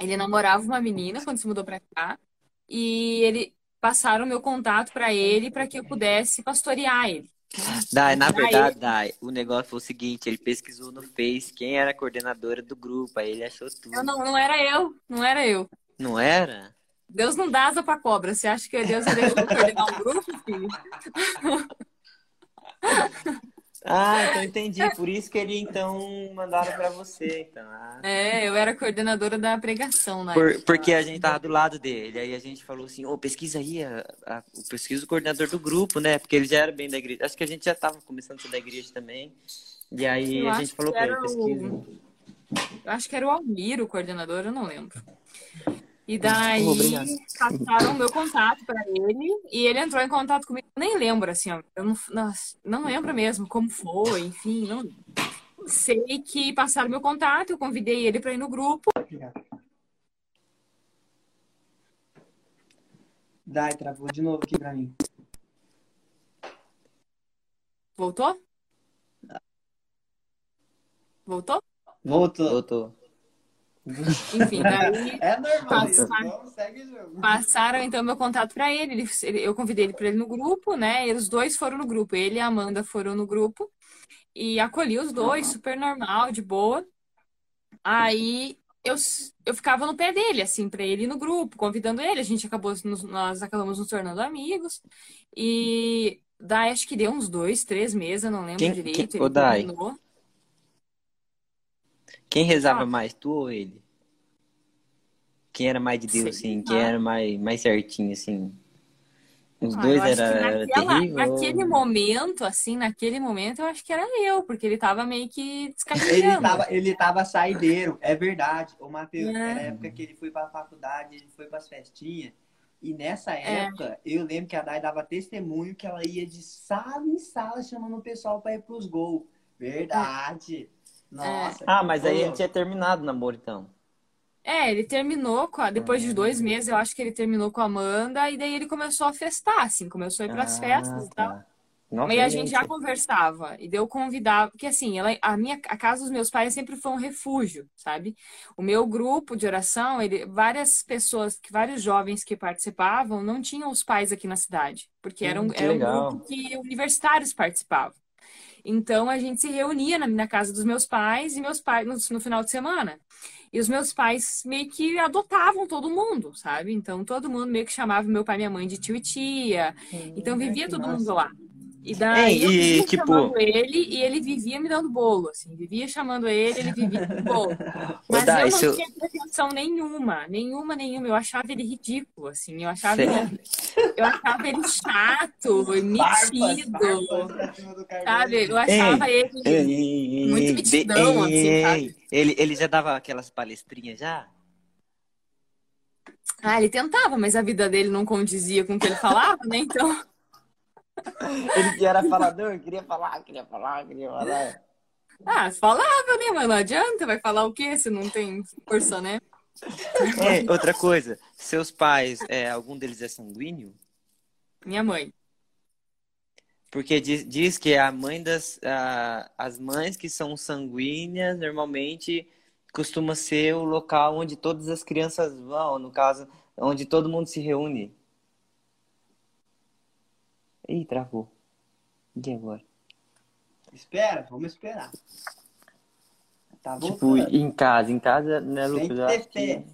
ele namorava uma menina quando se mudou pra cá. E ele passaram o meu contato pra ele para que eu pudesse pastorear ele. Dai, na verdade, Dai, o negócio foi o seguinte, ele pesquisou no Face quem era a coordenadora do grupo, aí ele achou tudo. Eu não, não era eu, não era eu. Não era? Deus não dá asa pra cobra. Você acha que Deus eu coordenar um grupo, filho? Ah, então entendi. Por isso que ele então mandaram pra você, então. Ah. É, eu era coordenadora da pregação na Por- porque a gente tava do lado dele, aí a gente falou assim, ô, pesquisa aí, a, a- o pesquisa o coordenador do grupo, né? Porque ele já era bem da igreja. Acho que a gente já tava começando a ser da igreja também. E aí Eu a gente falou que pra ele, era o- pesquisa. Eu acho que era o Almir, o coordenador, eu não lembro. E daí obrigado. passaram o meu contato para ele e ele entrou em contato comigo. Eu nem lembro, assim, ó, eu não, nossa, não lembro mesmo como foi, enfim, não. Sei que passaram meu contato, eu convidei ele para ir no grupo. Dai, travou de novo aqui pra mim. Voltou? Voltou? Voltou. Voltou. Enfim, daí É normal isso. Passar. Vamos, segue o jogo. passaram então meu contato para ele. Ele- ele- Eu convidei ele para ele no grupo, né? E os dois foram no grupo. Ele e a Amanda foram no grupo e acolhi os dois, super normal, de boa. Aí eu, eu ficava no pé dele, assim, para ele ir no grupo, convidando ele. A gente acabou, nos- nós acabamos nos tornando amigos. E daí acho que deu uns dois, três meses, eu não lembro Quem- direito. quem- Ele Ô, Dai. terminou. Quem rezava Ah. mais, tu ou ele? Quem era mais de Deus, Sei assim? Quem era mais, mais certinho, assim? Os Ah, dois era, era naquela- terrível? naquele momento, assim, naquele momento, eu acho que era eu, porque ele tava meio que Ele descarregando. tava, ele tava saideiro, é verdade. O Matheus, É. era a época que ele foi pra faculdade, ele foi pras festinhas. E nessa É. época, eu lembro que a Dai dava testemunho que ela ia de sala em sala chamando o pessoal pra ir pros gols. Verdade. Nossa. Ah, mas aí ele tinha terminado o namoro, então. É, ele terminou com a... depois de dois meses, eu acho que ele terminou com a Amanda, e daí ele começou a festar, assim, começou a ir pras Ah, festas e tal. tá. Nossa, E a eu gente já conversava, e deu convidava, porque assim, ela, a minha, a casa dos meus pais sempre foi um refúgio, sabe? O meu grupo de oração, ele, várias pessoas, que vários jovens que participavam, não tinham os pais aqui na cidade, porque era um, Hum, que era um grupo que universitários participavam. Então a gente se reunia na, na casa dos meus pais e meus pais no, no final de semana. E os meus pais meio que adotavam todo mundo, sabe? Então todo mundo meio que chamava meu pai e minha mãe de tio e tia. Então vivia todo massa. mundo lá. E daí Ei, eu e, vivia tipo- chamando ele e ele vivia me dando bolo, assim. Vivia chamando ele, ele vivia me dando bolo. Mas Dai, eu não tinha pretensão nenhuma, nenhuma, nenhuma. Eu achava ele ridículo, assim. Eu achava ele, eu achava ele chato, metido, sabe? Eu achava ele Ei, muito ei, metidão, ei, assim, ei? Ele, ele já dava aquelas palestrinhas já? Ah, ele tentava, mas a vida dele não condizia com o que ele falava, né? Então, Ele que era falador, queria falar, queria falar, queria falar. Ah, falava, né? Mas não adianta, vai falar o quê se não tem força, né? É, outra coisa, seus pais, é, algum deles é sanguíneo? Minha mãe. Porque diz, diz que a mãe das. a- as mães que são sanguíneas normalmente costuma ser o local onde todas as crianças vão, no caso, onde todo mundo se reúne. Ih, travou. E agora? Espera, vamos esperar. Tá Tipo, voltando. em casa, em casa, né, Tem Lucas? que Eu ter que. fé.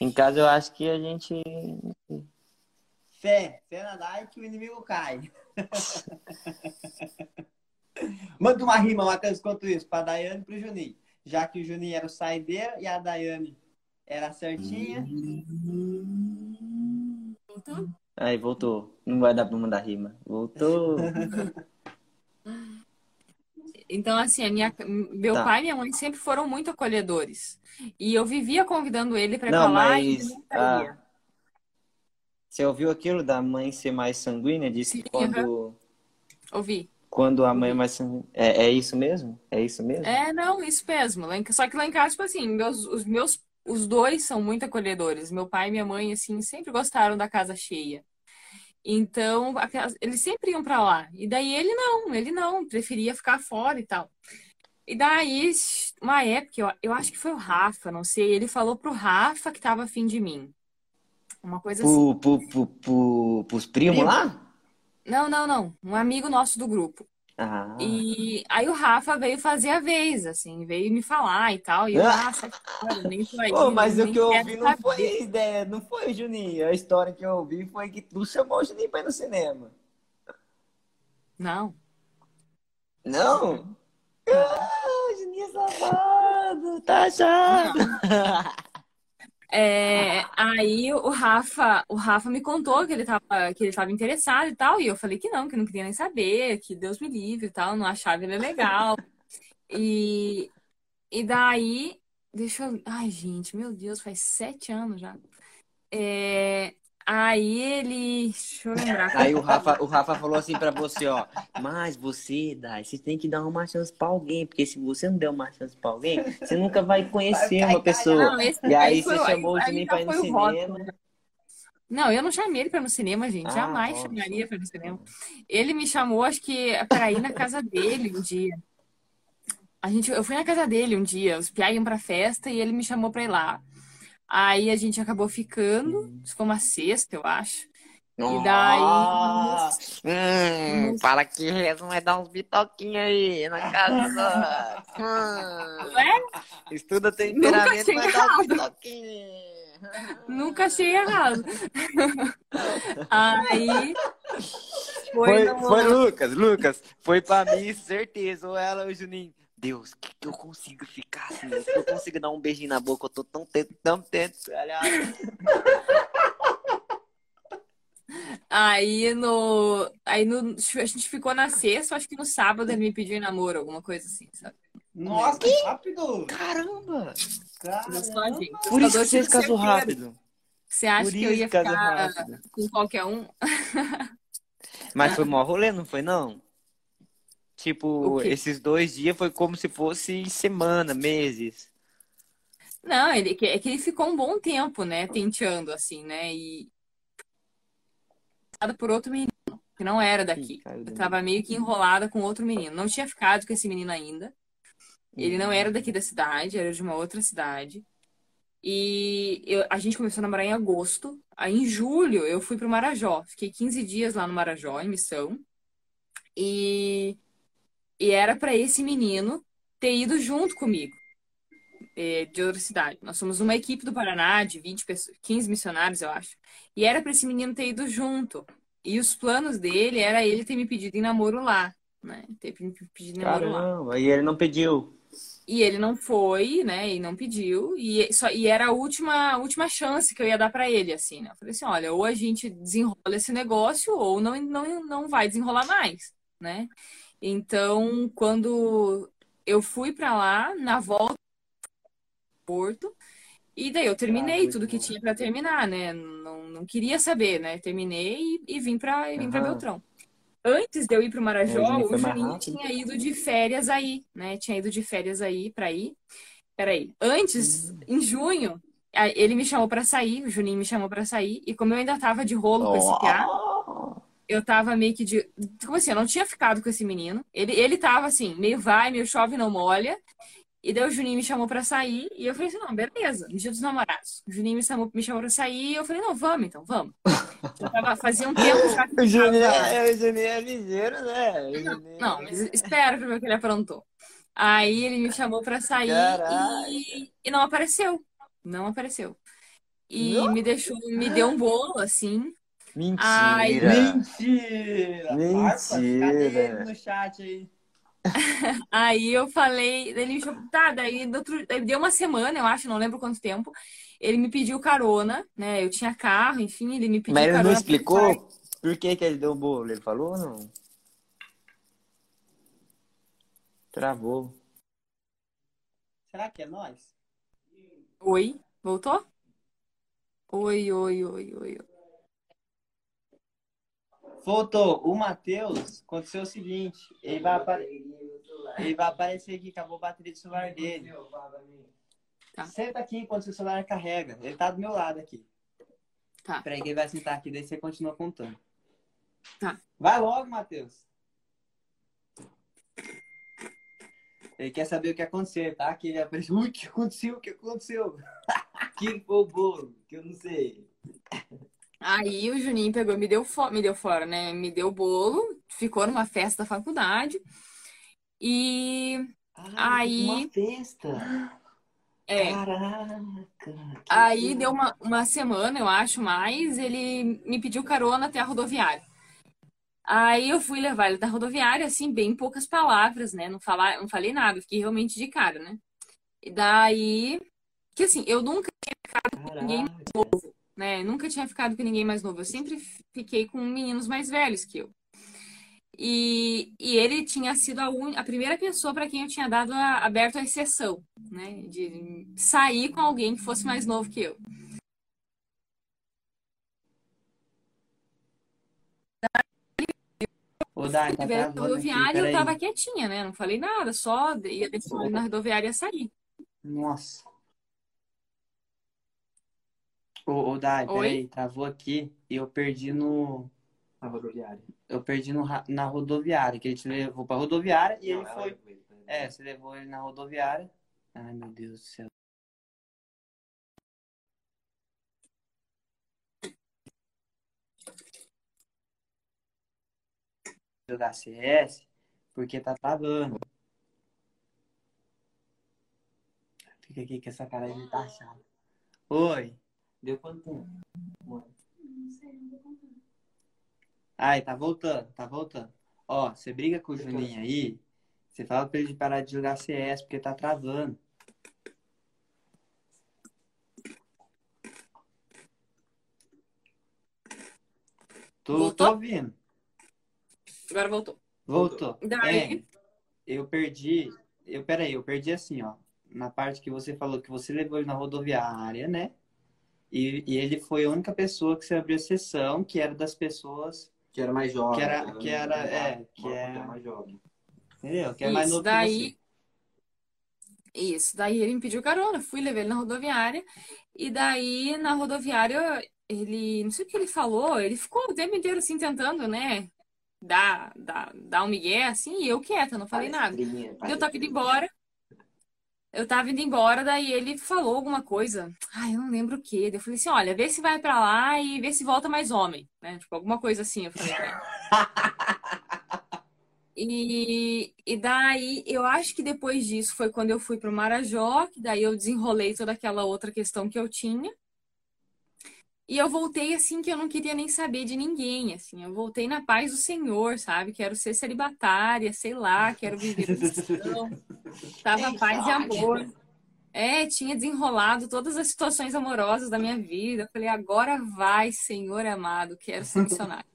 Em casa eu acho que a gente. Fé. Fé na Dai que o inimigo cai. Manda uma rima, Matheus, quanto isso, pra Daiane e pro Juninho. Já que o Juninho era o saideiro e a Daiane era a certinha. Voltou? Aí, voltou. Não vai dar pra mandar rima. Voltou. Então, assim, minha, meu Tá. pai e minha mãe sempre foram muito acolhedores. E eu vivia convidando ele para falar e mas. ia. ah, você ouviu aquilo da mãe ser mais sanguínea? Disse que Sim, quando, Ouvi. quando a mãe é mais sanguínea. É, é isso mesmo? É isso mesmo? É, não, isso mesmo. Só que lá em casa, tipo assim, meus, os meus, os dois são muito acolhedores. Meu pai e minha mãe, assim, sempre gostaram da casa cheia. Então, eles sempre iam pra lá. E daí ele não, ele não, preferia ficar fora e tal. E daí, uma época, eu, eu acho que foi o Rafa, não sei, ele falou pro Rafa que tava afim de mim. Uma coisa assim. Pro, pro, pro, pro, pros primos Primo? lá? Não, não, não. Um amigo nosso do grupo. Ah. E aí o Rafa veio fazer a vez, assim, veio me falar e tal. E eu, Ah! ah, fora, nem tô aí, Pô, mas o que eu ouvi não saber. foi ideia, não foi Juninho. A história que eu ouvi foi que tu chamou o Juninho pra ir no cinema. Não. Não? Ah, o Juninho é safado, tá achado. É, aí o Rafa, o Rafa me contou que ele tava, que ele tava interessado e tal, e eu falei que não, que não queria nem saber, que Deus me livre e tal, não achava ele legal. E, e daí, deixa eu. Ai, gente, meu Deus, faz sete anos já. É, aí ele. Deixa eu lembrar. Aí o Rafa, o Rafa falou assim pra você, ó. Mas você, Dai, você tem que dar uma chance pra alguém, porque se você não der uma chance pra alguém, você nunca vai conhecer Vai uma pessoa. Não, E aí foi- você chamou Juninho já pra ir no rótulo, cinema. né? Não, eu não chamei ele pra ir no cinema, gente. Ah, Jamais óbvio. chamaria pra ir no cinema. Ele me chamou, acho que pra ir na casa dele um dia. A gente, eu fui na casa dele um dia, os piá iam pra festa e ele me chamou pra ir lá. Aí a gente acabou ficando, isso foi uma sexta, eu acho. E daí, Ah, hum, fala que não vai dar uns bitoquinhos aí na casa. Hum, é? estuda temperamento, tinha vai dar uns bitoquinhos. Nunca achei errado. Aí foi, Foi, no- foi Lucas, Lucas, foi pra mim, certeza. Ou ela ou o Juninho. Deus, que, que eu consigo ficar assim? Que eu consigo dar um beijinho na boca, eu tô tão tento, tão tento. Aliás, Aí no. Aí no. A gente ficou na sexta, acho que no sábado ele me pediu em namoro, alguma coisa assim, sabe? Nossa, que rápido! caramba! Gostosinho. Por isso que vocês casou rápido. Você acha que eu ia ficar rápido. com qualquer um? Mas foi mó rolê, não foi não? Tipo, esses dois dias foi como se fosse semana, meses. Não, ele, é que ele ficou um bom tempo, né? Tenteando, assim, né? E. por outro menino, que não era daqui. Eu tava meio que enrolada com outro menino. Não tinha ficado com esse menino ainda. Ele não era daqui da cidade, era de uma outra cidade. E eu- a gente começou a namorar em agosto. Aí em julho eu fui pro Marajó. Fiquei 15 dias lá no Marajó, em missão. E, e era pra esse menino ter ido junto comigo, eh, de outra cidade. Nós somos uma equipe do Paraná, de 20 pessoas, 15 missionários, eu acho. E era pra esse menino ter ido junto. E os planos dele era ele ter me pedido em namoro lá, né? Ter me pedido em namoro lá. Caramba, e ele não pediu. E ele não foi, né? E não pediu. E, só, e era a última, última chance que eu ia dar pra ele, assim, né? Eu falei assim, olha, ou a gente desenrola esse negócio, ou não, não, não vai desenrolar mais, né? Então, quando eu fui pra lá, na volta do Porto, e daí eu terminei Ah, tudo que bom. tinha pra terminar, né? Não, não queria saber, né? Terminei e, e vim pra Aham. Beltrão. antes de eu ir Marajó, O Juninho o Juninho tinha ido de férias aí, né? Tinha ido de férias aí pra ir. Peraí. Antes, Hum. em junho, ele me chamou pra sair, o Juninho me chamou pra sair, e como eu ainda tava de rolo com esse piá, eu tava meio que de. Como assim? Eu não tinha ficado com esse menino. Ele, ele tava assim, meio vai, meio chove, não molha. E daí o Juninho me chamou pra sair. E eu falei assim: não, beleza, no dia dos namorados. O Juninho me chamou, me chamou pra sair. E eu falei: não, vamos então, vamos. Já tava, fazia um tempo já que O Juninho, é, o Juninho é ligeiro, né? O Juninho- Não, mas espera pra ver o que ele aprontou. Aí ele me chamou pra sair e, e não apareceu. Não apareceu. E Não? me deixou, me deu um bolo, assim. Ai, Mentira. Mentira! Mentira. Ele no chat aí? Aí eu falei, ele me chamou, tá, daí, do outro, deu uma semana, eu acho, não lembro quanto tempo. Ele me pediu carona, né? Eu tinha carro, enfim, ele me pediu Mas ele não carona pra explicou por que, que ele deu o bolo? Ele falou ou não? Travou. Será que é nós? Oi, voltou? Oi, oi, oi, oi. oi. Voltou. O Matheus, aconteceu o seguinte. Ele vai, apare... ele vai aparecer aqui, acabou a bateria do celular dele. Tá. Senta aqui enquanto seu celular carrega. Ele tá do meu lado aqui. Tá. Peraí que ele vai sentar aqui, daí você continua contando. Tá. Vai logo, Matheus. Ele quer saber o que aconteceu, tá? Que ele apareceu. Ui, o que aconteceu? O que aconteceu? que foi o bolo? Que eu não sei. Aí o Juninho pegou, me deu, me deu fora, né? Me deu bolo, ficou numa festa da faculdade. E Ah, Aí- Uma festa. é, Caraca. aí deu uma, uma semana, eu acho, mais, ele me pediu carona até a rodoviária. Aí eu fui levar ele da rodoviária, assim, bem em poucas palavras, né? Não falar, não falei nada, fiquei realmente de cara, né? E daí, que assim, eu nunca ninguém Caraca. Né? Nunca tinha ficado com ninguém mais novo. Eu sempre fiquei com meninos mais velhos que eu. E, e ele tinha sido a, un... a primeira pessoa para quem eu tinha dado a, aberto a exceção, né? De sair com alguém que fosse mais novo que eu. Ô, tá na travando aqui, rodoviária eu tava quietinha, né? Não falei nada, só ia na rodoviária ia sair. Nossa. Ô, ô Dai, Oi? peraí, travou aqui e eu perdi no. Na rodoviária. Eu perdi no, na rodoviária, que ele te levou pra rodoviária e Não, ele foi. levou ele pra- É, você levou ele na rodoviária. Ai, meu Deus do céu. Jogar CS porque tá travando. Fica aqui com essa cara de tá chata. Oi. Deu quanto tempo? Ai, tá voltando, tá voltando. Ó, você briga com o Juninho aí, você fala pra ele parar de jogar CS porque tá travando. Tô, tô ouvindo. Agora voltou. Voltou. Daí? É, eu perdi. Eu, peraí, eu perdi assim, ó. Na parte que você falou que você levou ele na rodoviária, né? E, e ele foi a única pessoa que você abriu sessão, que era das pessoas, Que era mais jovem. Que era- que era- é, que Uma- é- mais jovem. entendeu? Que é mais Isso, novo que daí. Isso, daí ele me pediu carona, fui, levei ele na rodoviária, e daí na rodoviária ele, não sei o que ele falou, ele ficou o tempo inteiro assim tentando, né, dar, dar, dar um migué, assim, e eu quieta, não falei nada. Palestrinha, Eu tava indo palestrinha. embora, eu tava indo embora, daí ele falou alguma coisa, ai, eu não lembro o quê, daí eu falei assim, olha, vê se vai pra lá e vê se volta mais homem, né, tipo, alguma coisa assim, eu falei. E, e daí, eu acho que depois disso foi quando eu fui pro Marajó, que daí eu desenrolei toda aquela outra questão que eu tinha. E eu voltei assim que eu não queria nem saber de ninguém, assim. Eu voltei na paz do Senhor, sabe? Quero ser celibatária, sei lá, quero viver a. Tava paz e amor. É, tinha desenrolado todas as situações amorosas da minha vida. Eu falei, agora vai, Senhor amado, quero ser missionário.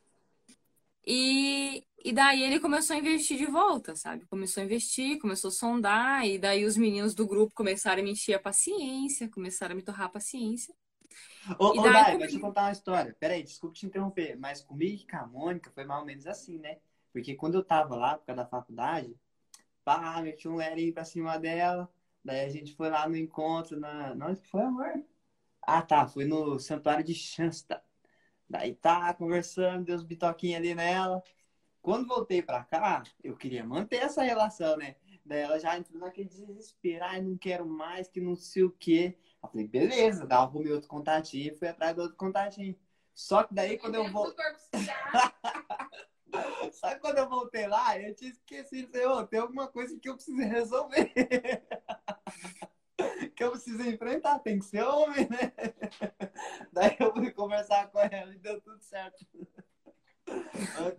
E, e daí ele começou a investir de volta, sabe? Começou a investir, começou a sondar, e daí os meninos do grupo começaram a me encher a paciência, começaram a me torrar a paciência. Ô, ô Dai, comigo- deixa eu contar uma história. Peraí, desculpa te interromper, mas comigo e com a Mônica foi mais ou menos assim, né? Porque quando eu tava lá, por causa da faculdade, pá, meti um lerinho pra cima dela. Daí a gente foi lá no encontro na. Que foi, amor? Ah, tá. Foi no Santuário de Shasta. Daí tá conversando, deu uns bitoquinhos ali nela. Quando voltei pra cá, eu queria manter essa relação, né? Daí ela já entrou naquele desespero. Ai, não quero mais, que não sei o quê. Eu falei, beleza, dá arrumei outro contatinho e fui atrás do outro contatinho. Só que daí quando eu vou. Só que quando eu voltei lá, eu tinha esquecido. Falei, oh, tem alguma coisa que eu preciso resolver. que eu preciso enfrentar, tem que ser homem, né? Daí eu fui conversar com ela e deu tudo certo.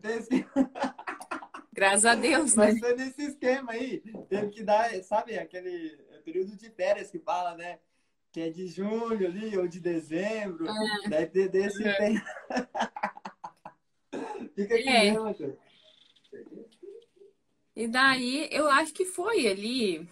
Esse... Graças a Deus, né? Mas foi nesse esquema aí. Teve que dar, sabe, aquele período de férias que fala, né? Que é de julho ali, ou de dezembro. Ah, Daí desse é. tem. Fica aqui é. mesmo, E daí, eu acho que foi ali,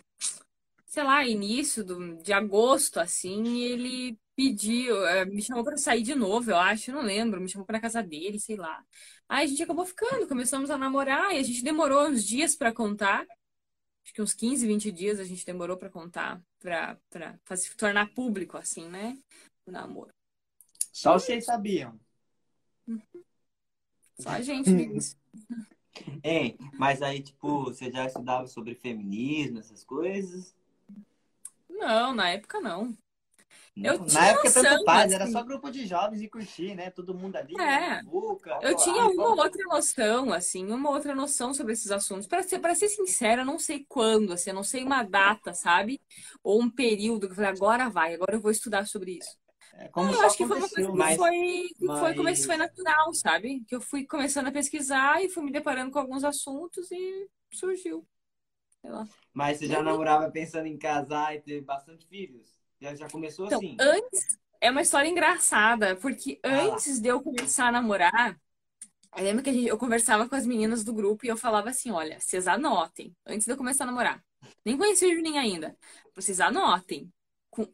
sei lá, início do, de agosto, assim, ele pediu, eh, me chamou para sair de novo, eu acho, não lembro, me chamou para casa dele, sei lá. Aí a gente acabou ficando, começamos a namorar e a gente demorou uns dias para contar. Acho que uns 15, 20 dias a gente demorou para contar, para para se tornar público assim, né? O namoro. Só vocês sabiam. Uhum. Só a gente. Hein, mas aí, tipo, você já estudava sobre feminismo, essas coisas? Não, na época não. Eu Na época tanto faz, era só grupo de jovens e curtir, né? Todo mundo ali. É. Boca, eu tinha uma outra noção, assim, uma outra noção sobre esses assuntos. Para ser, pra ser sincera, eu não sei quando, assim, eu não sei uma data, sabe? Ou um período que eu falei, agora vai, agora eu vou estudar sobre isso. É, como eu acho que foi uma coisa que mas, foi, mas... foi, como foi natural, sabe? Que eu fui começando a pesquisar e fui me deparando com alguns assuntos e surgiu. Mas você já namorava pensando em casar e ter bastante filhos? Já, já começou então, assim? Antes, é uma história engraçada, porque ah. antes de eu começar a namorar, eu lembro que gente, eu conversava com as meninas do grupo e eu falava assim: olha, vocês anotem, antes de eu começar a namorar. Nem conhecia o Juninho ainda. Vocês anotem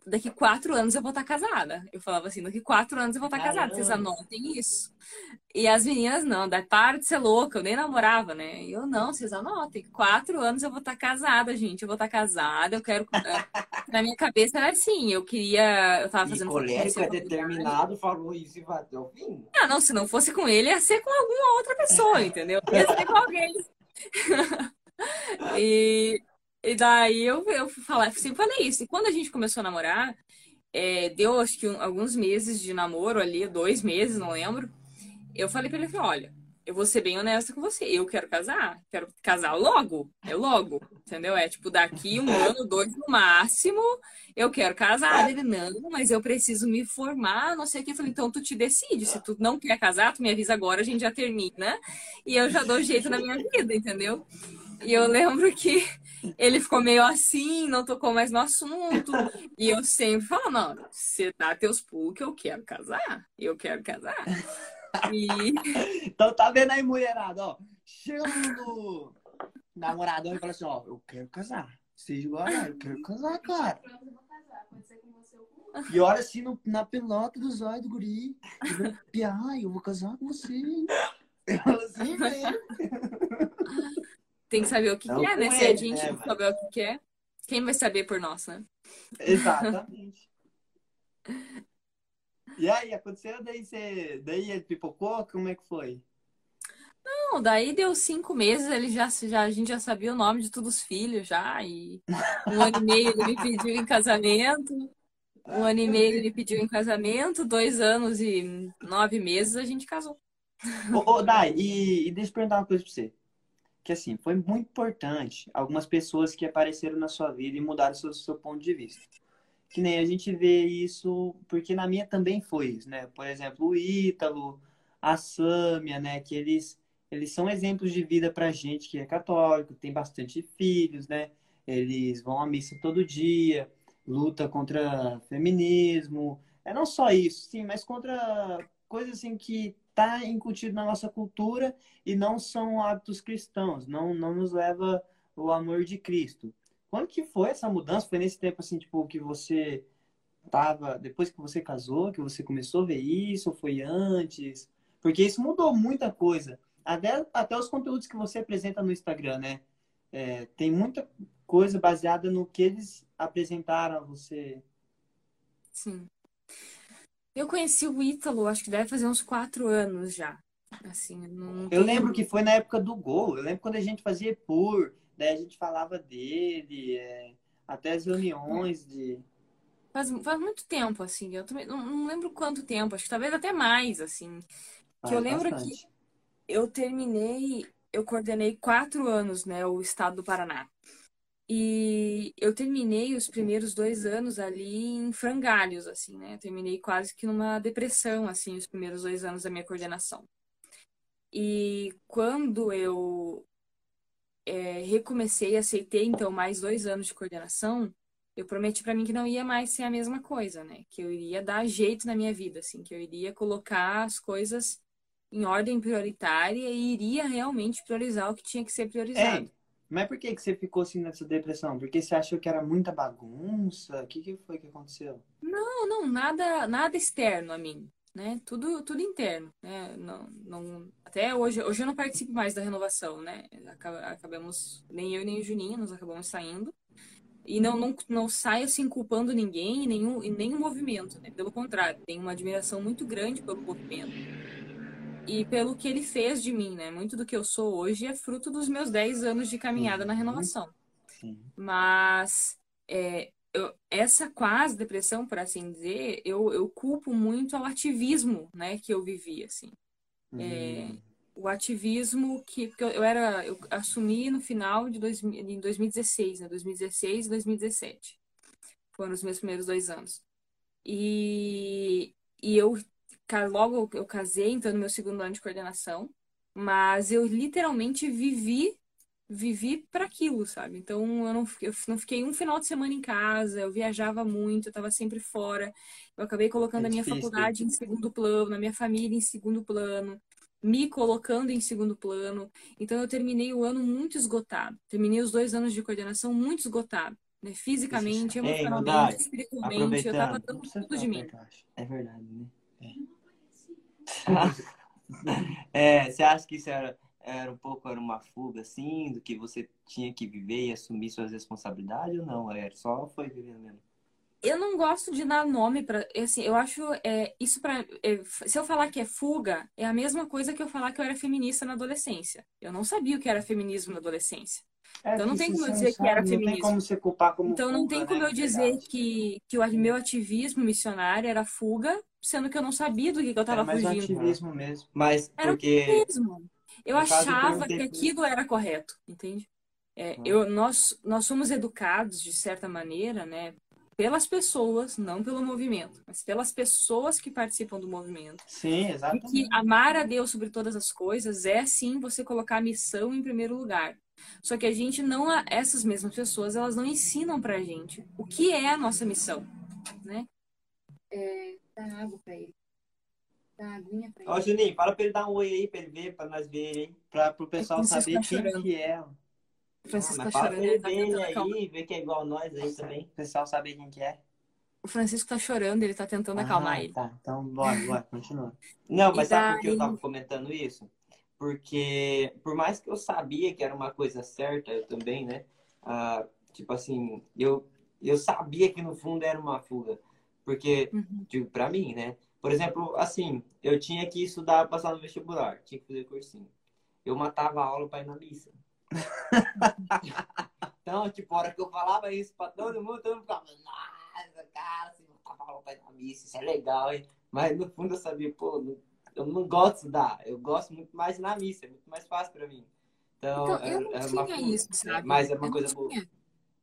daqui quatro anos eu vou estar casada. Eu falava assim, daqui quatro anos eu vou estar casada. Vocês anotem isso. E as meninas, não, da para de ser louca, eu nem namorava, né? E eu, não, vocês anotem. Quatro anos eu vou estar casada, gente. Eu vou estar casada, eu quero. Na minha cabeça era assim, eu queria. Eu tava fazendo. O colérico é determinado, falou isso e vai até o fim. Ah, não, se não fosse com ele, ia ser com alguma outra pessoa, entendeu? Ia ser com alguém. e e daí eu, eu falei, sempre falei isso. E quando a gente começou a namorar, é, deu acho que um, alguns meses de namoro ali, dois meses, não lembro. Eu falei pra ele, falei, olha, eu vou ser bem honesta com você. Eu quero casar, quero casar logo, é logo, entendeu? É tipo, daqui um ano, dois no máximo, eu quero casar. Ele, não, mas eu preciso me formar, não sei o que. Eu falei, então tu te decide. Se tu não quer casar, tu me avisa agora, a gente já termina. E eu já dou jeito na minha vida, entendeu? E eu lembro que ele ficou meio assim, não tocou mais no assunto. E eu sempre falo, não, você dá teus pulos que eu quero casar. Eu quero casar. E... Então tá vendo aí, mulherada, ó. Chama namoradão e fala assim, ó, eu quero casar. Seja igual eu quero casar, cara. E olha assim no, na pelota dos olhos do guri. Piai, eu vou casar com você. Eu assim, velho. Tem que saber o que, que é, né? Se a gente é, saber o que, que é, quem vai saber por nós, né? Exatamente. e aí, aconteceu? Daí, você... daí ele pipocou? Como é que foi? Não, daí deu cinco meses, ele já, já, a gente já sabia o nome de todos os filhos já, e um ano e meio ele me pediu em casamento, um ano e meio ele me pediu em casamento, dois anos e nove meses a gente casou. Ô, ô Dai, e, e deixa eu perguntar uma coisa pra você que assim, foi muito importante algumas pessoas que apareceram na sua vida e mudaram seu, seu ponto de vista. Que nem a gente vê isso, porque na minha também foi isso, né? Por exemplo, o Ítalo, a Sâmia, né? Que eles, eles são exemplos de vida pra gente que é católico, tem bastante filhos, né? Eles vão à missa todo dia, luta contra feminismo. É não só isso, sim, mas contra coisas assim que está incutido na nossa cultura e não são hábitos cristãos, não, não nos leva o amor de Cristo. Quando que foi essa mudança? Foi nesse tempo assim, tipo, que você tava, depois que você casou, que você começou a ver isso, ou foi antes? Porque isso mudou muita coisa. até, até os conteúdos que você apresenta no Instagram, né? É, tem muita coisa baseada no que eles apresentaram a você. Sim. Eu conheci o Ítalo, acho que deve fazer uns quatro anos já. Assim, não Eu lembro que foi na época do gol. Eu lembro quando a gente fazia por, daí a gente falava dele, é, até as reuniões de. Faz, faz muito tempo, assim. Eu também não, não lembro quanto tempo, acho que talvez até mais, assim. Que eu lembro bastante. Eu terminei, eu coordenei quatro anos, né, o estado do Paraná. E eu terminei os primeiros dois anos ali em frangalhos, assim, né? Eu terminei quase que numa depressão, assim, os primeiros dois anos da minha coordenação. E quando eu é, recomecei, aceitei, então, mais dois anos de coordenação, eu prometi pra mim que não ia mais ser a mesma coisa, né? Que eu iria dar jeito na minha vida, assim, que eu iria colocar as coisas em ordem prioritária e iria realmente priorizar o que tinha que ser priorizado. Ei, mas por que, que você ficou assim nessa depressão? Porque você achou que era muita bagunça? O que, que foi que aconteceu? Não, não, nada, nada externo a mim, né? Tudo, tudo interno, né? Não, não, até hoje, hoje eu não participo mais da renovação, né? Acaba- Acabamos, nem eu nem o Juninho, nós acabamos saindo. E não, não, não saio assim culpando ninguém e nenhum, e nenhum movimento, né? Pelo contrário, tenho uma admiração muito grande pelo movimento. E pelo que ele fez de mim, né? Muito do que eu sou hoje é fruto dos meus 10 anos de caminhada na Uhum. renovação. Sim. Mas é, eu- essa quase depressão, por assim dizer, eu, eu culpo muito ao ativismo, né, que eu vivi, assim. É, Hum, O ativismo que, porque eu, era, eu assumi no final de dois, mil- em 2016, né, 2016 e 2017. Foram os meus primeiros dois anos. E, e eu, logo eu casei, então, no meu segundo ano de coordenação, mas eu literalmente vivi vivi para aquilo, sabe? Então eu não, eu não fiquei um final de semana em casa, eu viajava muito, eu estava sempre fora. Eu acabei colocando É a minha difícil. faculdade em segundo plano, a minha família em segundo plano, me colocando em segundo plano. Então eu terminei o ano muito esgotado. Terminei os dois anos de coordenação muito esgotado, né? Fisicamente, Ei, emocionalmente, espiritualmente, eu tava aproveitando. dando tudo de mim. É verdade, né? É. É, você acha que isso era, era um pouco era uma fuga, assim, do que você tinha que viver e assumir suas responsabilidades ou não? Era só foi vivendo mesmo? Eu não gosto de dar nome para, assim, eu acho é, isso para, se eu falar que é fuga, é a mesma coisa que eu falar que eu era feminista na adolescência. Eu não sabia o que era feminismo na adolescência. É, Então não tem se como eu dizer não que era sabe, Não tem feminismo. como você culpar como Então não fuga, tem como né, eu dizer que, que o meu ativismo missionário era fuga, sendo que eu não sabia do que, que eu Era tava mais um fugindo. ativismo mesmo. Mas Era porque... mesmo. Eu achava que aquilo era correto, entende? É, Ah. eu, nós, nós somos educados, de certa maneira, né, pelas pessoas, não pelo movimento, mas pelas pessoas que participam do movimento. Sim, E exatamente. que amar a Deus sobre todas as coisas é, sim, você colocar a missão em primeiro lugar. Só que a gente não, essas mesmas pessoas, elas não ensinam pra gente o que é a nossa missão, né? É, dá água pra ele. Dá aguinha pra Ó, Juninho, fala pra ele dar um oi aí, pra ele ver, pra nós ver, hein? Pra, pro pessoal saber tá quem que é. O Francisco mas tá chorando, ele ele tá ele acalmar. aí, ver que é igual nós aí também. O pessoal saber quem que é. O Francisco tá chorando, ele tá tentando acalmar Ah, ele. Tá, então bora, bora, continua. Não, mas E sabe por que eu tava comentando isso? Porque, por mais que eu sabia que era uma coisa certa, eu também, né? Ah, tipo assim, eu, eu sabia que no fundo era uma fuga. Porque, Uhum. tipo, pra mim, né? Por exemplo, assim, eu tinha que estudar, passar no vestibular, tinha que fazer cursinho. Eu matava a aula pra ir na missa. então, tipo, a hora que eu falava isso pra todo mundo, todo mundo ficava, nossa, cara, você matava a aula pra ir na missa, isso é legal, hein? Mas no fundo eu sabia, pô, eu não gosto de estudar, eu gosto muito mais na missa, é muito mais fácil pra mim. Então, Então, eu era- não uma tinha fuga, isso, sabe? Mas é uma Eu coisa boa.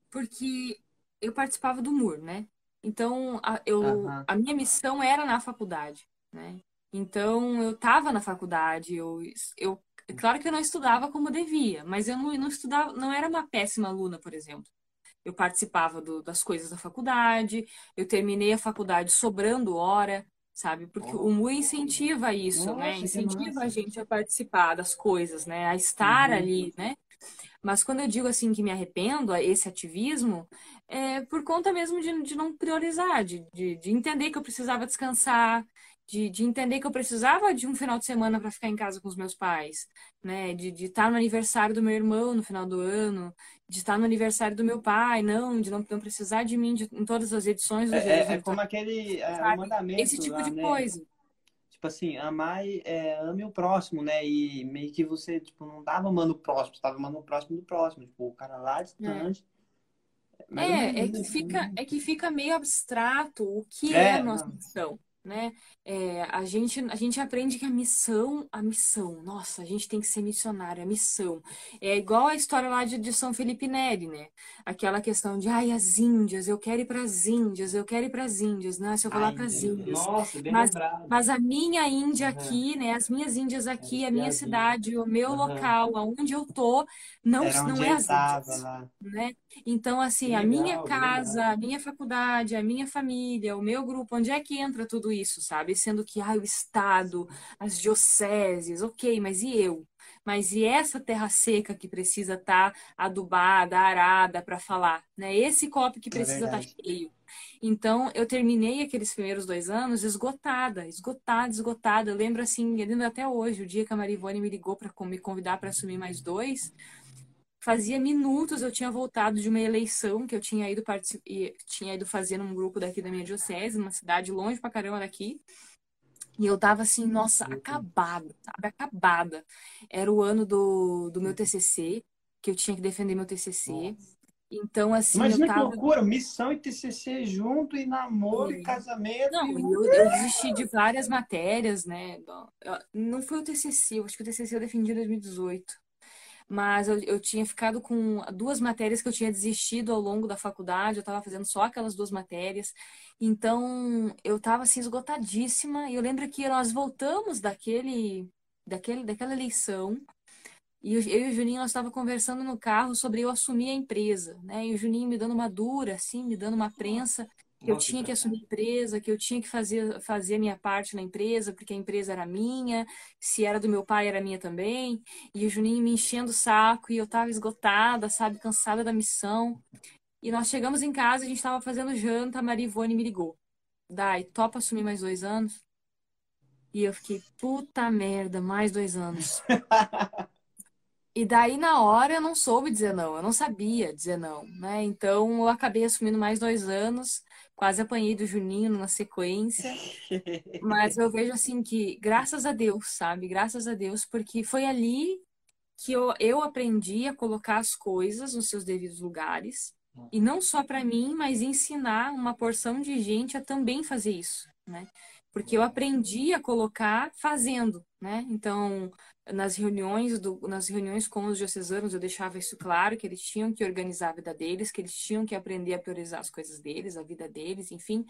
Porque eu participava do MUR, né? Então, a, eu, Aham. a minha missão era na faculdade, né? Então, eu tava na faculdade, eu, eu, é claro que eu não estudava como devia, mas eu não, não estudava, não era uma péssima aluna, por exemplo. Eu participava do- das coisas da faculdade, eu terminei a faculdade sobrando hora, sabe? Porque o MUR incentiva isso, Nossa, né? Incentiva a gente a participar das coisas, né? A estar Uhum. ali, né? Mas quando eu digo assim que me arrependo, esse ativismo, é por conta mesmo de, de não priorizar, de, de, de entender que eu precisava descansar, de, de entender que eu precisava de um final de semana para ficar em casa com os meus pais, né? De, de estar no aniversário do meu irmão no final do ano, de estar no aniversário do meu pai, não, de não, não precisar de mim de, em todas as edições. É, é, é como aquele é, mandamento. Esse tipo lá, de né? coisa. Tipo assim, amar, é, ame o próximo, né? E meio que você, tipo, não tava amando o próximo, você tava amando o próximo do próximo. Tipo, o cara lá distante. Mais ou É, é menos que isso, fica, né? é que fica meio abstrato o que É, é a nossa missão, né? É, a gente, a gente aprende que a missão, a missão, nossa, a gente tem que ser missionário, a missão. É igual a história lá de, de São Felipe Neri, né? Aquela questão de, ai, as Índias, eu quero ir para as Índias, eu quero ir para as Índias, né? Se eu Ai, para as. Índias. Nossa, bem Mas, lembrado. mas a minha Índia Aham. aqui, né? As minhas Índias aqui, a minha cidade, o meu Aham. local, aonde eu tô, não, Era não é as Índias lá. né? Então, assim, Que a minha legal, casa, legal. a minha faculdade, a minha família, o meu grupo, onde é que entra tudo isso, sabe? Sendo que, ah, o Estado, as dioceses, ok, mas e eu? Mas e essa terra seca que precisa estar adubada, arada para falar, né? Esse copo que É precisa estar verdade. cheio. Então, eu terminei aqueles primeiros dois anos esgotada, esgotada, esgotada. Eu lembro assim, eu lembro até hoje, o dia que a Marivone me ligou para me convidar para assumir mais dois, fazia minutos eu tinha voltado de uma eleição que eu tinha ido particip... e tinha ido fazer num grupo daqui da minha diocese, numa cidade longe pra caramba daqui. E eu tava assim, nossa, acabada, sabe? Acabada. Era o ano do, do meu TCC, que eu tinha que defender meu TCC. Então, assim, Imagina eu que tava. loucura, missão e TCC junto, e namoro, e Foi. casamento. Não, e... e eu, eu desisti de várias matérias, né? Não foi o TCC, eu acho que o TCC eu defendi em 2018. Mas eu, eu tinha ficado com duas matérias que eu tinha desistido ao longo da faculdade, eu estava fazendo só aquelas duas matérias. Então, eu estava assim esgotadíssima. E eu lembro que nós voltamos daquele, daquele, daquela eleição. E eu, eu e o Juninho, nós estávamos conversando no carro sobre eu assumir a empresa, né? E o Juninho me dando uma dura, assim, me dando uma prensa que eu Nossa, tinha que assumir a empresa, que eu tinha que fazer, fazer a minha parte na empresa, porque a empresa era minha, se era do meu pai, era minha também. E o Juninho me enchendo o saco e eu tava esgotada, sabe, cansada da missão. E nós chegamos em casa, a gente tava fazendo janta, a Maria Ivone me ligou. Dai, topa assumir mais dois anos? E eu fiquei, puta merda, mais dois anos. E daí, na hora, eu não soube dizer não, eu não sabia dizer não, né? Então, eu acabei assumindo mais dois anos, quase apanhei do Juninho na sequência, mas eu vejo assim que, graças a Deus, sabe? Graças a Deus, porque foi ali que eu, eu aprendi a colocar as coisas nos seus devidos lugares, e não só para mim, mas ensinar uma porção de gente a também fazer isso, né? Porque eu aprendi a colocar fazendo, né? Então, nas reuniões do, nas reuniões com os diocesanos eu deixava isso claro que eles tinham que organizar a vida deles, que eles tinham que aprender a priorizar as coisas deles, a vida deles, enfim.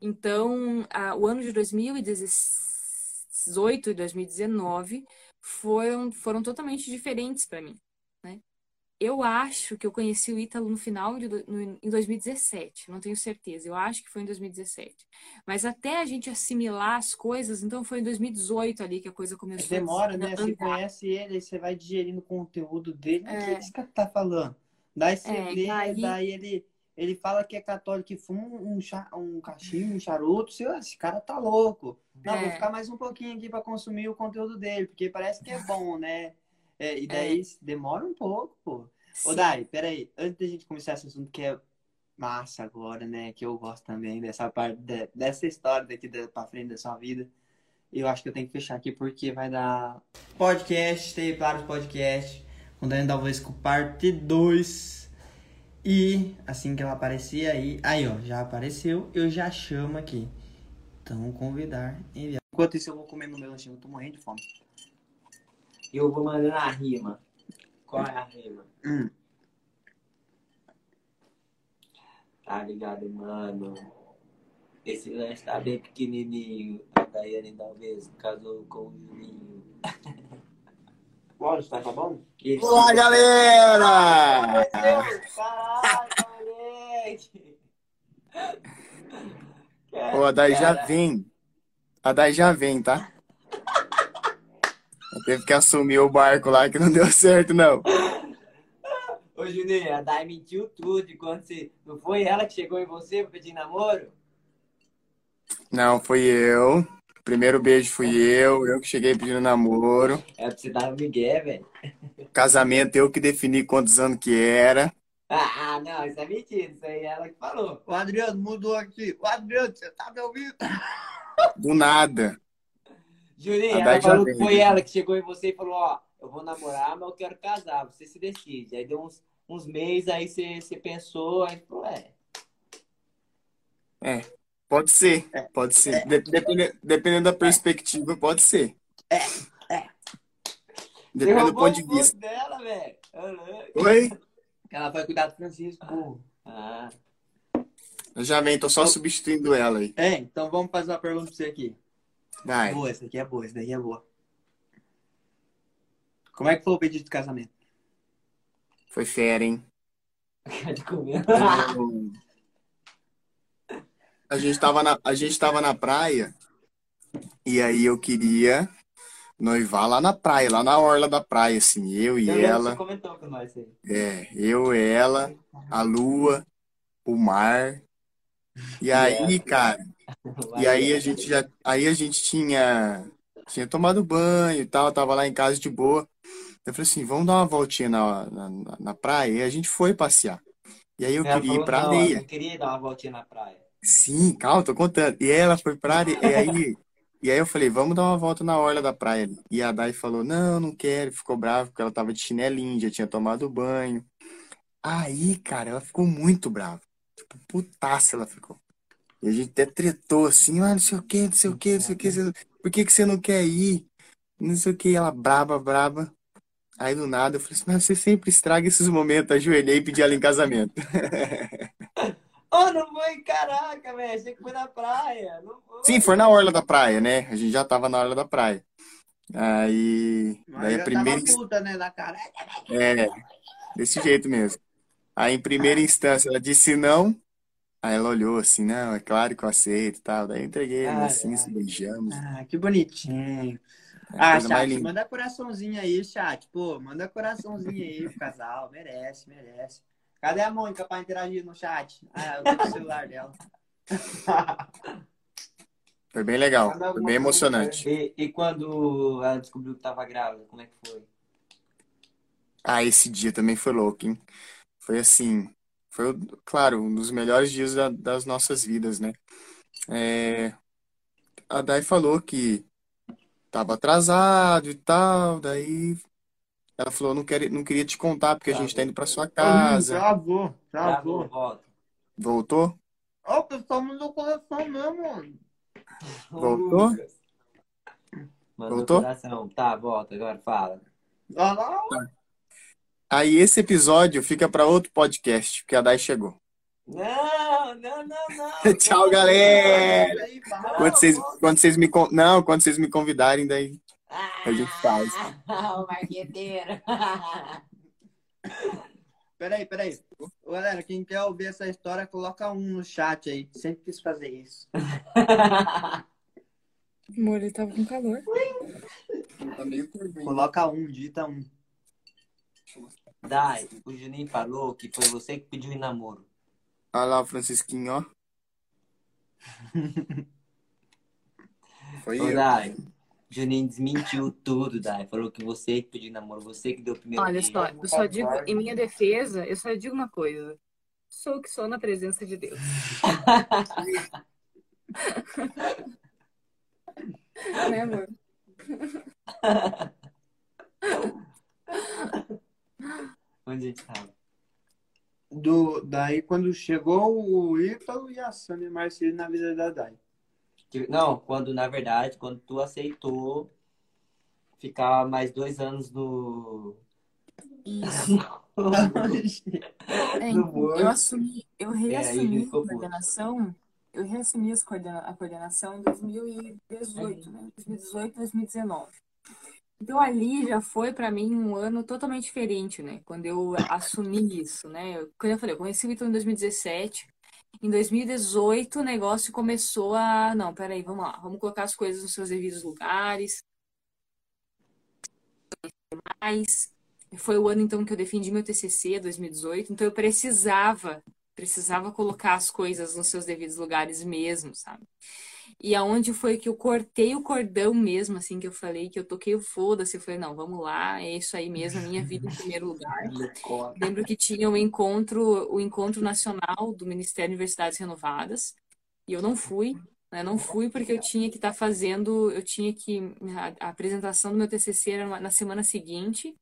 Então, a, o ano de 2018 e 2019 foram foram totalmente diferentes para mim? Eu acho que eu conheci o Ítalo no final de no, em 2017, não tenho certeza. Eu acho que foi em 2017. Mas até a gente assimilar as coisas, então foi em 2018 ali que a coisa começou a Demora, né? Você andar. conhece ele, aí você vai digerindo o conteúdo dele. O que É. esse cara tá falando? Daí você É, lê, daí- daí ele, ele fala que é católico e fuma um, um cachimbo, um charuto. Você, "Ah, esse cara tá louco. Não, É. vou ficar mais um pouquinho aqui pra consumir o conteúdo dele, porque parece que é bom, né? É, e daí demora um pouco, pô. Ô, Sim. Dai, peraí. Antes da gente começar esse assunto que é massa agora, né? Que eu gosto também dessa parte, de- dessa história daqui da, pra frente da sua vida. Eu acho que eu tenho que fechar aqui porque vai dar podcast, tem vários podcasts. Com Dani Dalvesco parte 2. E assim que ela aparecer aí, aí ó, já apareceu, eu já chamo aqui. Então convidar, enviar. Enquanto isso eu vou comer no meu lanchinho, eu tô morrendo de fome. Eu vou mandando a rima. Qual é a rima? Hum. Tá ligado, mano? Esse lanche tá bem pequenininho. A Daiane talvez casou com o Juninho. Bora, tá, tá bom? Olá, galera! Caralho, moleque! Ô, a Dai já vem. A Dai já vem, tá? Teve que assumir o barco lá que não deu certo, não. Ô, Juninho, a Dai mentiu tudo de quando você. Não foi ela que chegou em você pra pedir namoro? Não, fui eu. primeiro beijo fui eu, eu que cheguei pedindo namoro. É pra você dar um migué, velho. Casamento eu que defini quantos anos que era. Ah, ah, não, isso é mentira. Isso aí é ela que falou. O Adriano mudou aqui. O Adriano, você tá me ouvindo? Do nada. Juninho, A ela falou que foi ela que chegou em você e falou, ó, eu vou namorar, mas eu quero casar. Você se decide. Aí deu uns, uns meses, aí você, você pensou, aí falou, é. Pode ser, pode ser. Depende- dependendo da perspectiva, pode ser. Você Depende do roubou ponto de vista. dela, velho. Oi? Ela vai cuidar do Francisco. burro. Ah, Eu já vem, tô só substituindo ela aí. É, então vamos fazer uma pergunta pra você aqui. Vai. Boa, essa aqui é boa, essa daí é boa. Como é que foi o pedido de casamento? Foi fera, hein? de comer. A gente tava na, a gente tava na praia e aí eu queria noivar lá na praia, lá na orla da praia, assim, eu e Eu ela. Você comentou com nós aí. É, eu, ela, a lua, o mar. E aí, cara, e aí a gente já, aí a gente tinha, tinha tomado banho e tal, tava lá em casa de boa. Eu falei assim, vamos dar uma voltinha na, na, na- praia. E a gente foi passear. E aí eu Ela queria ir falou, pra não, areia. Eu queria dar uma voltinha na praia. Sim, calma, tô contando. E ela foi pra areia. E aí, e aí eu falei, vamos dar uma volta na orla da praia ali. E a Dai falou, não, não quero. Ficou brava porque ela tava de chinelinho, já tinha tomado banho. Aí, cara, ela ficou muito brava. Tipo, putaça ela ficou. E a gente até tretou assim, ah, não sei o que, não sei o que, não sei o que. Por que que você não quer ir? Não sei o que. Ela braba, braba. Aí do nada eu falei assim, mas você sempre estraga esses momentos. Ajoelhei e pedi ela em casamento. Oh, não foi, caraca, velho. Achei que foi na praia. Foi. Sim, foi na orla da praia, né? A gente já tava na orla da praia. Aí, daí a primeira, Tava puta, né, na cara. é, desse jeito mesmo. Aí, em primeira instância, ela disse não. Aí ela olhou assim, não, é claro que eu aceito e tal. Daí eu entreguei Ai, assim, ai. se beijamos. Ah, que bonitinho. É Ah, chat, manda coraçãozinho aí, chat. Pô, manda coraçãozinho aí pro casal. Merece, merece. Cadê a Mônica pra interagir no chat? Ah, eu tô celular dela. Foi bem legal, foi bem emocionante. E, e quando ela descobriu que tava grávida, como é que foi? Ah, esse dia também foi louco, hein? Foi assim, foi, claro, um dos melhores dias da- das nossas vidas, né? É, a Dai falou que tava atrasado e tal, daí ela falou, não queria, não queria te contar porque a gente tá indo pra sua casa. Travou, Travou, travou. volta. Voltou? Ó, o pessoal mandou coração mesmo, mano. Voltou? Mandou Voltou? coração. Tá, volta, agora fala. Lá, ó. Aí esse episódio fica pra outro podcast, porque a Dai chegou. Não, não, não, não. Tchau, galera! Aí. Quando vocês, quando vocês me, con- não, quando vocês me convidarem, daí a gente faz. Ah, o marqueteiro. Peraí, peraí. Galera, quem quer ouvir essa história, coloca um no chat aí. Sempre quis fazer isso. Amor, ele tava com calor. Coloca um, digita um. Dai, o Juninho falou que foi você que pediu em namoro. Olha lá o Francisquinho, ó. Foi Ô, eu. Dai, Juninho desmentiu tudo, Dai. Falou que você que pediu em namoro, você que deu o primeiro Olha só, eu só digo, em minha defesa, eu só digo uma coisa. Sou o que sou na presença de Deus. né, amor? Onde a gente tava? Do, daí, quando chegou o Ítalo e a Sânia Marcelo na vida da Dai. Não, quando, na verdade, quando tu aceitou ficar mais dois anos no... Isso. É, então, eu assumi, eu É, reassumi ficou a coordenação, eu reassumi as coordena- a coordenação em 2018, né? 2018, 2019. Então ali já foi para mim um ano totalmente diferente, né? Quando eu assumi isso, né? Eu- Quando eu falei, eu conheci o Ítalo em 2017. Em 2018 o negócio começou a, não, peraí, vamos lá, vamos colocar as coisas nos seus devidos lugares. Mais. Foi o ano então que eu defendi meu TCC, 2018, então eu precisava, precisava colocar as coisas nos seus devidos lugares mesmo, sabe? E aonde foi que eu cortei o cordão mesmo, assim, que eu falei, que eu toquei o foda-se. Eu falei, não, vamos lá, é isso aí mesmo, minha vida em primeiro lugar. Lembro que tinha o um encontro, o encontro nacional do Ministério de Universidades Renovadas. E eu não fui, né? Não fui porque eu tinha que estar tá fazendo, eu tinha que. A, a, apresentação do meu TCC era na semana seguinte.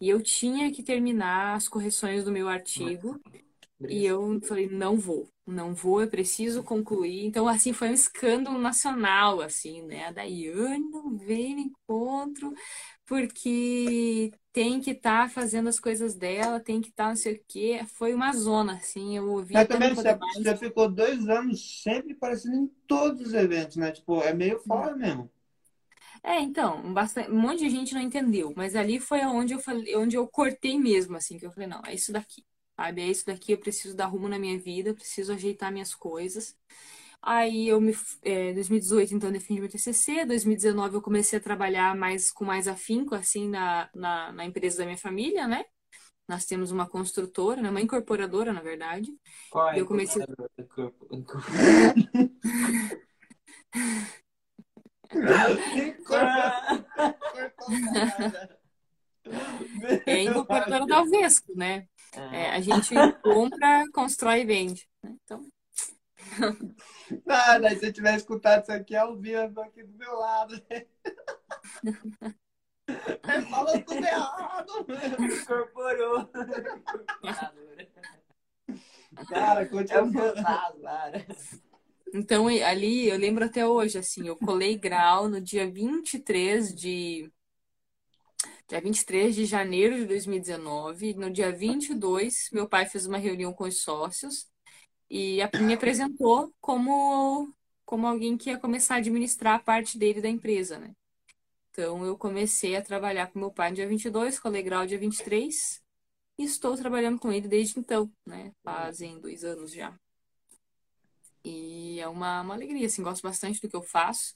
E eu tinha que terminar as correções do meu artigo. E eu falei, não vou, não vou, eu preciso concluir. Então, assim, foi um escândalo nacional, assim, né? A Daiane não veio no encontro porque tem que estar tá fazendo as coisas dela, tem que estar tá não sei o quê. Foi uma zona, assim, eu ouvi Mas também você, você, ficou dois anos sempre aparecendo em todos os eventos, né? Tipo, é meio fora mesmo. É, então, bastante, um monte de gente não entendeu, mas ali foi onde eu falei, onde eu cortei mesmo, assim, que eu falei, não, é isso daqui, sabe? É isso daqui, eu preciso dar rumo na minha vida, preciso ajeitar minhas coisas. Aí eu me. É, 2018, então, eu defendi meu TCC. 2019, eu comecei a trabalhar mais com mais afinco, assim, na, na, na empresa da minha família, né? Nós temos uma construtora, né? uma incorporadora, na verdade. Qual é? Eu comecei. é incorporadora da Alvesco, né? É, a gente compra, constrói e vende. Né? Então. Nada, se eu tivesse escutado isso aqui ao vivo aqui do meu lado. Falou tudo errado. Incorporou. Cara, continua. É fantasma, Então, ali, eu lembro até hoje, assim, eu colei grau no dia 23 de... Dia 23 de janeiro de 2019. No dia 22, meu pai fez uma reunião com os sócios e me apresentou como, como alguém que ia começar a administrar a parte dele da empresa, né? Então, eu comecei a trabalhar com meu pai no dia 22, colei grau dia 23 e estou trabalhando com ele desde então, né? Fazem dois anos já. E é uma, uma alegria, assim, gosto bastante do que eu faço.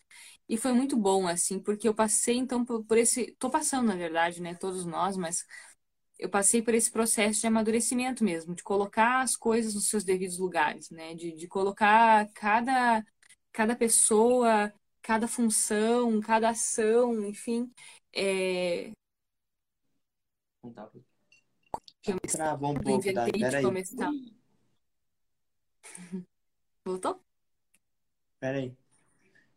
E foi muito bom, assim, porque eu passei, então, por, por esse... Tô passando, na verdade, né? Todos nós, mas eu passei por esse processo de amadurecimento mesmo, de colocar as coisas nos seus devidos lugares, né? De, de colocar cada, cada pessoa, cada função, cada ação, enfim. É... Travou um pouco, Dai. Peraí. Voltou? Peraí.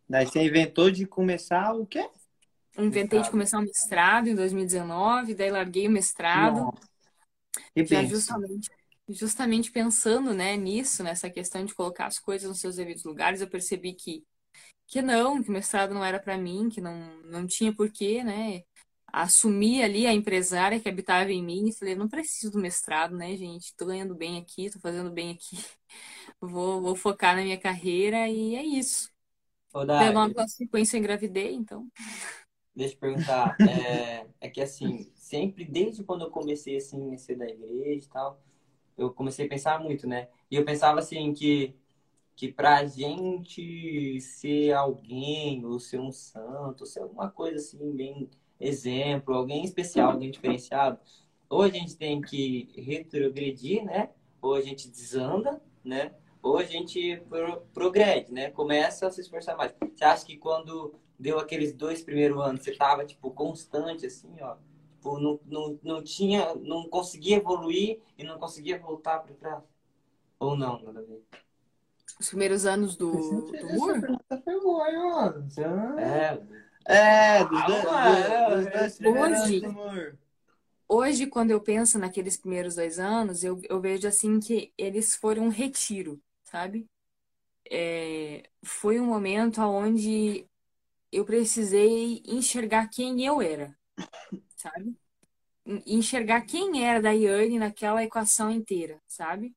Daí você inventou de começar o quê? inventei de começar o mestrado em 2019, daí larguei o mestrado. Já justamente, justamente pensando né, nisso, nessa questão de colocar as coisas nos seus devidos lugares, eu percebi que, que não, que o mestrado não era para mim, que não, não tinha porquê, né? Assumi ali a empresária que habitava em mim e falei, não preciso do mestrado, né, gente? Tô ganhando bem aqui, tô fazendo bem aqui. Vou, vou focar na minha carreira e é isso. Deu uma consequência, engravidei, então. Deixa eu perguntar, é, é, que assim, sempre desde quando eu comecei assim a ser da igreja e tal, eu comecei a pensar muito, né? E eu pensava assim que que pra gente ser alguém, ou ser um santo, ou ser alguma coisa assim, bem exemplo, alguém especial, alguém diferenciado, ou a gente tem que retrogredir, né? Ou a gente desanda, né? Ou a gente pro progrede, né? Começa a se esforçar mais. Você acha que quando deu aqueles dois primeiros anos, você tava, tipo, constante, assim, ó. Tipo, não, não, não tinha, não conseguia evoluir e não conseguia voltar para trás. Ou não, nada a ver. Os primeiros anos do, do Moore? É. É, dos dois, dos dois hoje, hoje, quando eu penso naqueles primeiros dois anos, eu, eu vejo assim que eles foram um retiro, sabe? É, foi um momento onde eu precisei enxergar quem eu era, sabe? Enxergar quem era da Yane naquela equação inteira, sabe?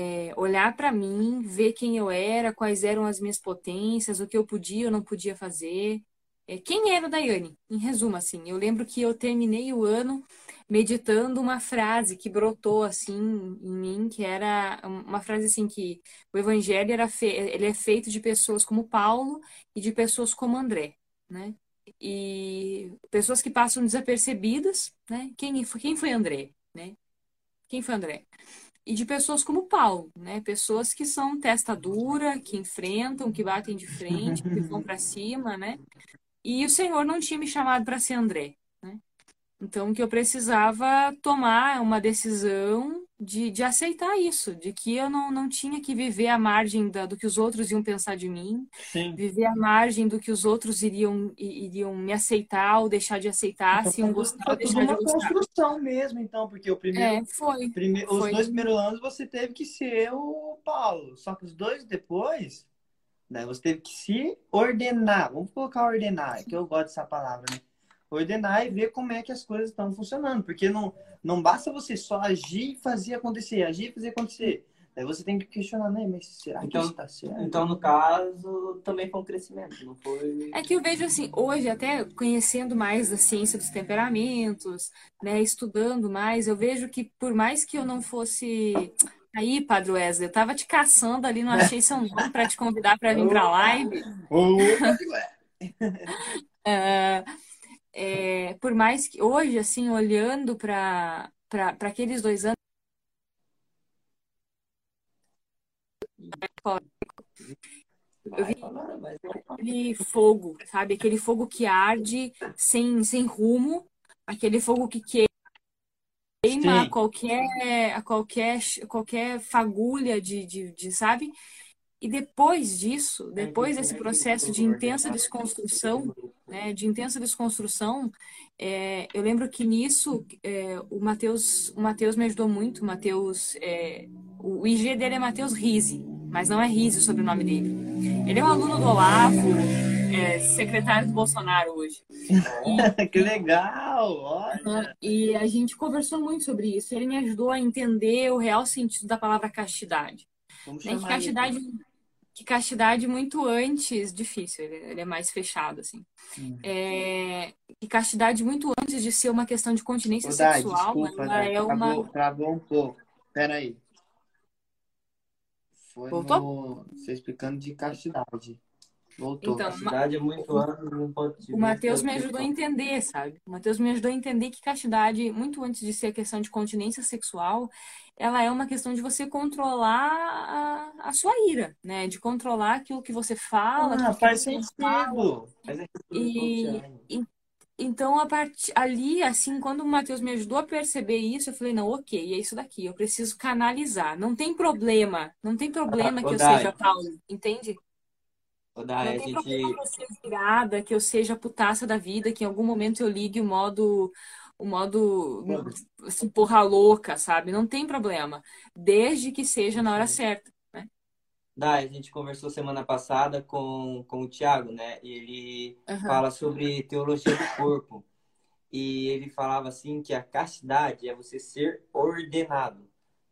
É, olhar para mim, ver quem eu era, quais eram as minhas potências, o que eu podia ou não podia fazer. É, quem era o Daiane? Em resumo, assim, eu lembro que eu terminei o ano meditando uma frase que brotou assim em mim, que era uma frase assim que o evangelho era fe... ele é feito de pessoas como Paulo e de pessoas como André, né? E pessoas que passam desapercebidas, né? Quem foi, quem foi André, né? Quem foi André? e de pessoas como Paulo, né? Pessoas que são testa dura, que enfrentam, que batem de frente, que vão para cima, né? E o Senhor não tinha me chamado para ser André, né? Então que eu precisava tomar uma decisão de, de aceitar isso, de que eu não, não tinha que viver à margem da, do que os outros iam pensar de mim, Sim. viver à margem do que os outros iriam, iriam me aceitar ou deixar de aceitar, se iam gostar ou Foi tudo deixar de uma gostar. construção mesmo, então, porque o primeiro, É, foi. prime- os foi. dois primeiros anos você teve que ser o Paulo. Só que os dois depois, né, você teve que se ordenar. Vamos colocar ordenar, que eu gosto dessa palavra, né? Ordenar e ver como é que as coisas estão funcionando. Porque não, não basta você só agir e fazer acontecer, agir e fazer acontecer. Daí você tem que questionar, né? Mas será que Então- isso tá certo? Então, no caso, também foi um crescimento, não foi. É que eu vejo assim, hoje até conhecendo mais da ciência dos temperamentos, né, estudando mais, eu vejo que por mais que eu não fosse aí, Padre Wesley, eu tava te caçando ali, não achei seu nome para te convidar para vir para live. É, é, por mais que hoje, assim, olhando para aqueles dois anos, Eu vi- aquele fogo, sabe? Aquele fogo que arde sem, sem rumo, aquele fogo que queima a Sim. qualquer, a qualquer, qualquer fagulha de, de, de, sabe? E depois disso, depois desse processo de intensa desconstrução, né, de intensa desconstrução, é, eu lembro que nisso é, o Matheus, o Matheus me ajudou muito. O Matheus, é, o IG dele é Matheus Rizzi, mas não é Rizzi o sobrenome dele. Ele é um aluno do Olavo, é, secretário do Bolsonaro hoje. que legal! Olha! E a gente conversou muito sobre isso. Ele me ajudou a entender o real sentido da palavra castidade. Vamos Né? Que ele. castidade, que castidade muito antes, difícil, ele, ele é mais fechado, assim. Hum. É, que castidade muito antes de ser uma questão de continência sexual, desculpa, ela Dai, é uma. travou, travou um pouco. Pera aí. Foi Voltou? no... Você explicando de castidade. Voltou. Então, a cidade é muito ampla, não pode O Matheus me ajudou a entender, sabe? O Matheus me ajudou a entender que castidade, muito antes de ser a questão de continência sexual, ela é uma questão de você controlar a, a sua ira, né? De controlar aquilo que você fala, Ah, que faz você não fala. sentido. E- Então, a partir ali, assim, quando o Matheus me ajudou a perceber isso, eu falei, não, ok, é isso daqui, eu preciso canalizar. Não tem problema, não tem problema Ah, que eu seja Paulo, entende? Ô, Dai, Não tem gente. problema que eu seja virada, que eu seja putaça da vida, que em algum momento eu ligue o modo, o modo, assim, porra louca, sabe? Não tem problema. Desde que seja na hora certa. Dai, a gente conversou semana passada com, com o Thiago, né? Ele Aham. fala sobre teologia do corpo. E ele falava assim que a castidade é você ser ordenado,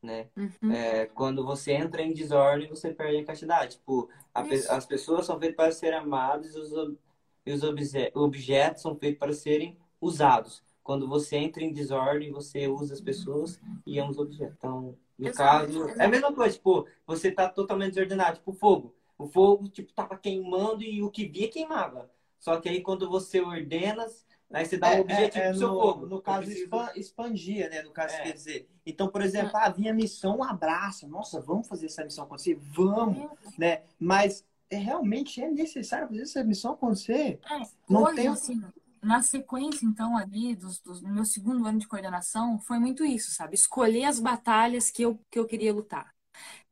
né? Uhum. É, quando você entra em desordem, você perde a castidade. Tipo, a pe- as pessoas são feitas para serem amadas e os, ob- e os obje- objetos são feitos para serem usados. Quando você entra em desordem, você usa as pessoas e ama os objetos. Então, no Exato, caso, é a mesma coisa. Tipo, você tá totalmente desordenado. Tipo, fogo. O fogo, tipo, tava queimando e o que via queimava. Só que aí, quando você ordena, aí você dá um É, objetivo é, é, pro seu no, fogo. no caso, preciso- expan- expandia, né? No caso, É. quer dizer. Então, por exemplo, ah, vinha missão, um abraço. Nossa, vamos fazer essa missão acontecer? Vamos, né? Mas é, realmente é necessário fazer essa missão acontecer? É, Não hoje, tem- assim, na sequência, então, ali, dos, dos- no meu segundo ano de coordenação, foi muito isso, sabe? Escolher as batalhas que eu, que eu queria lutar.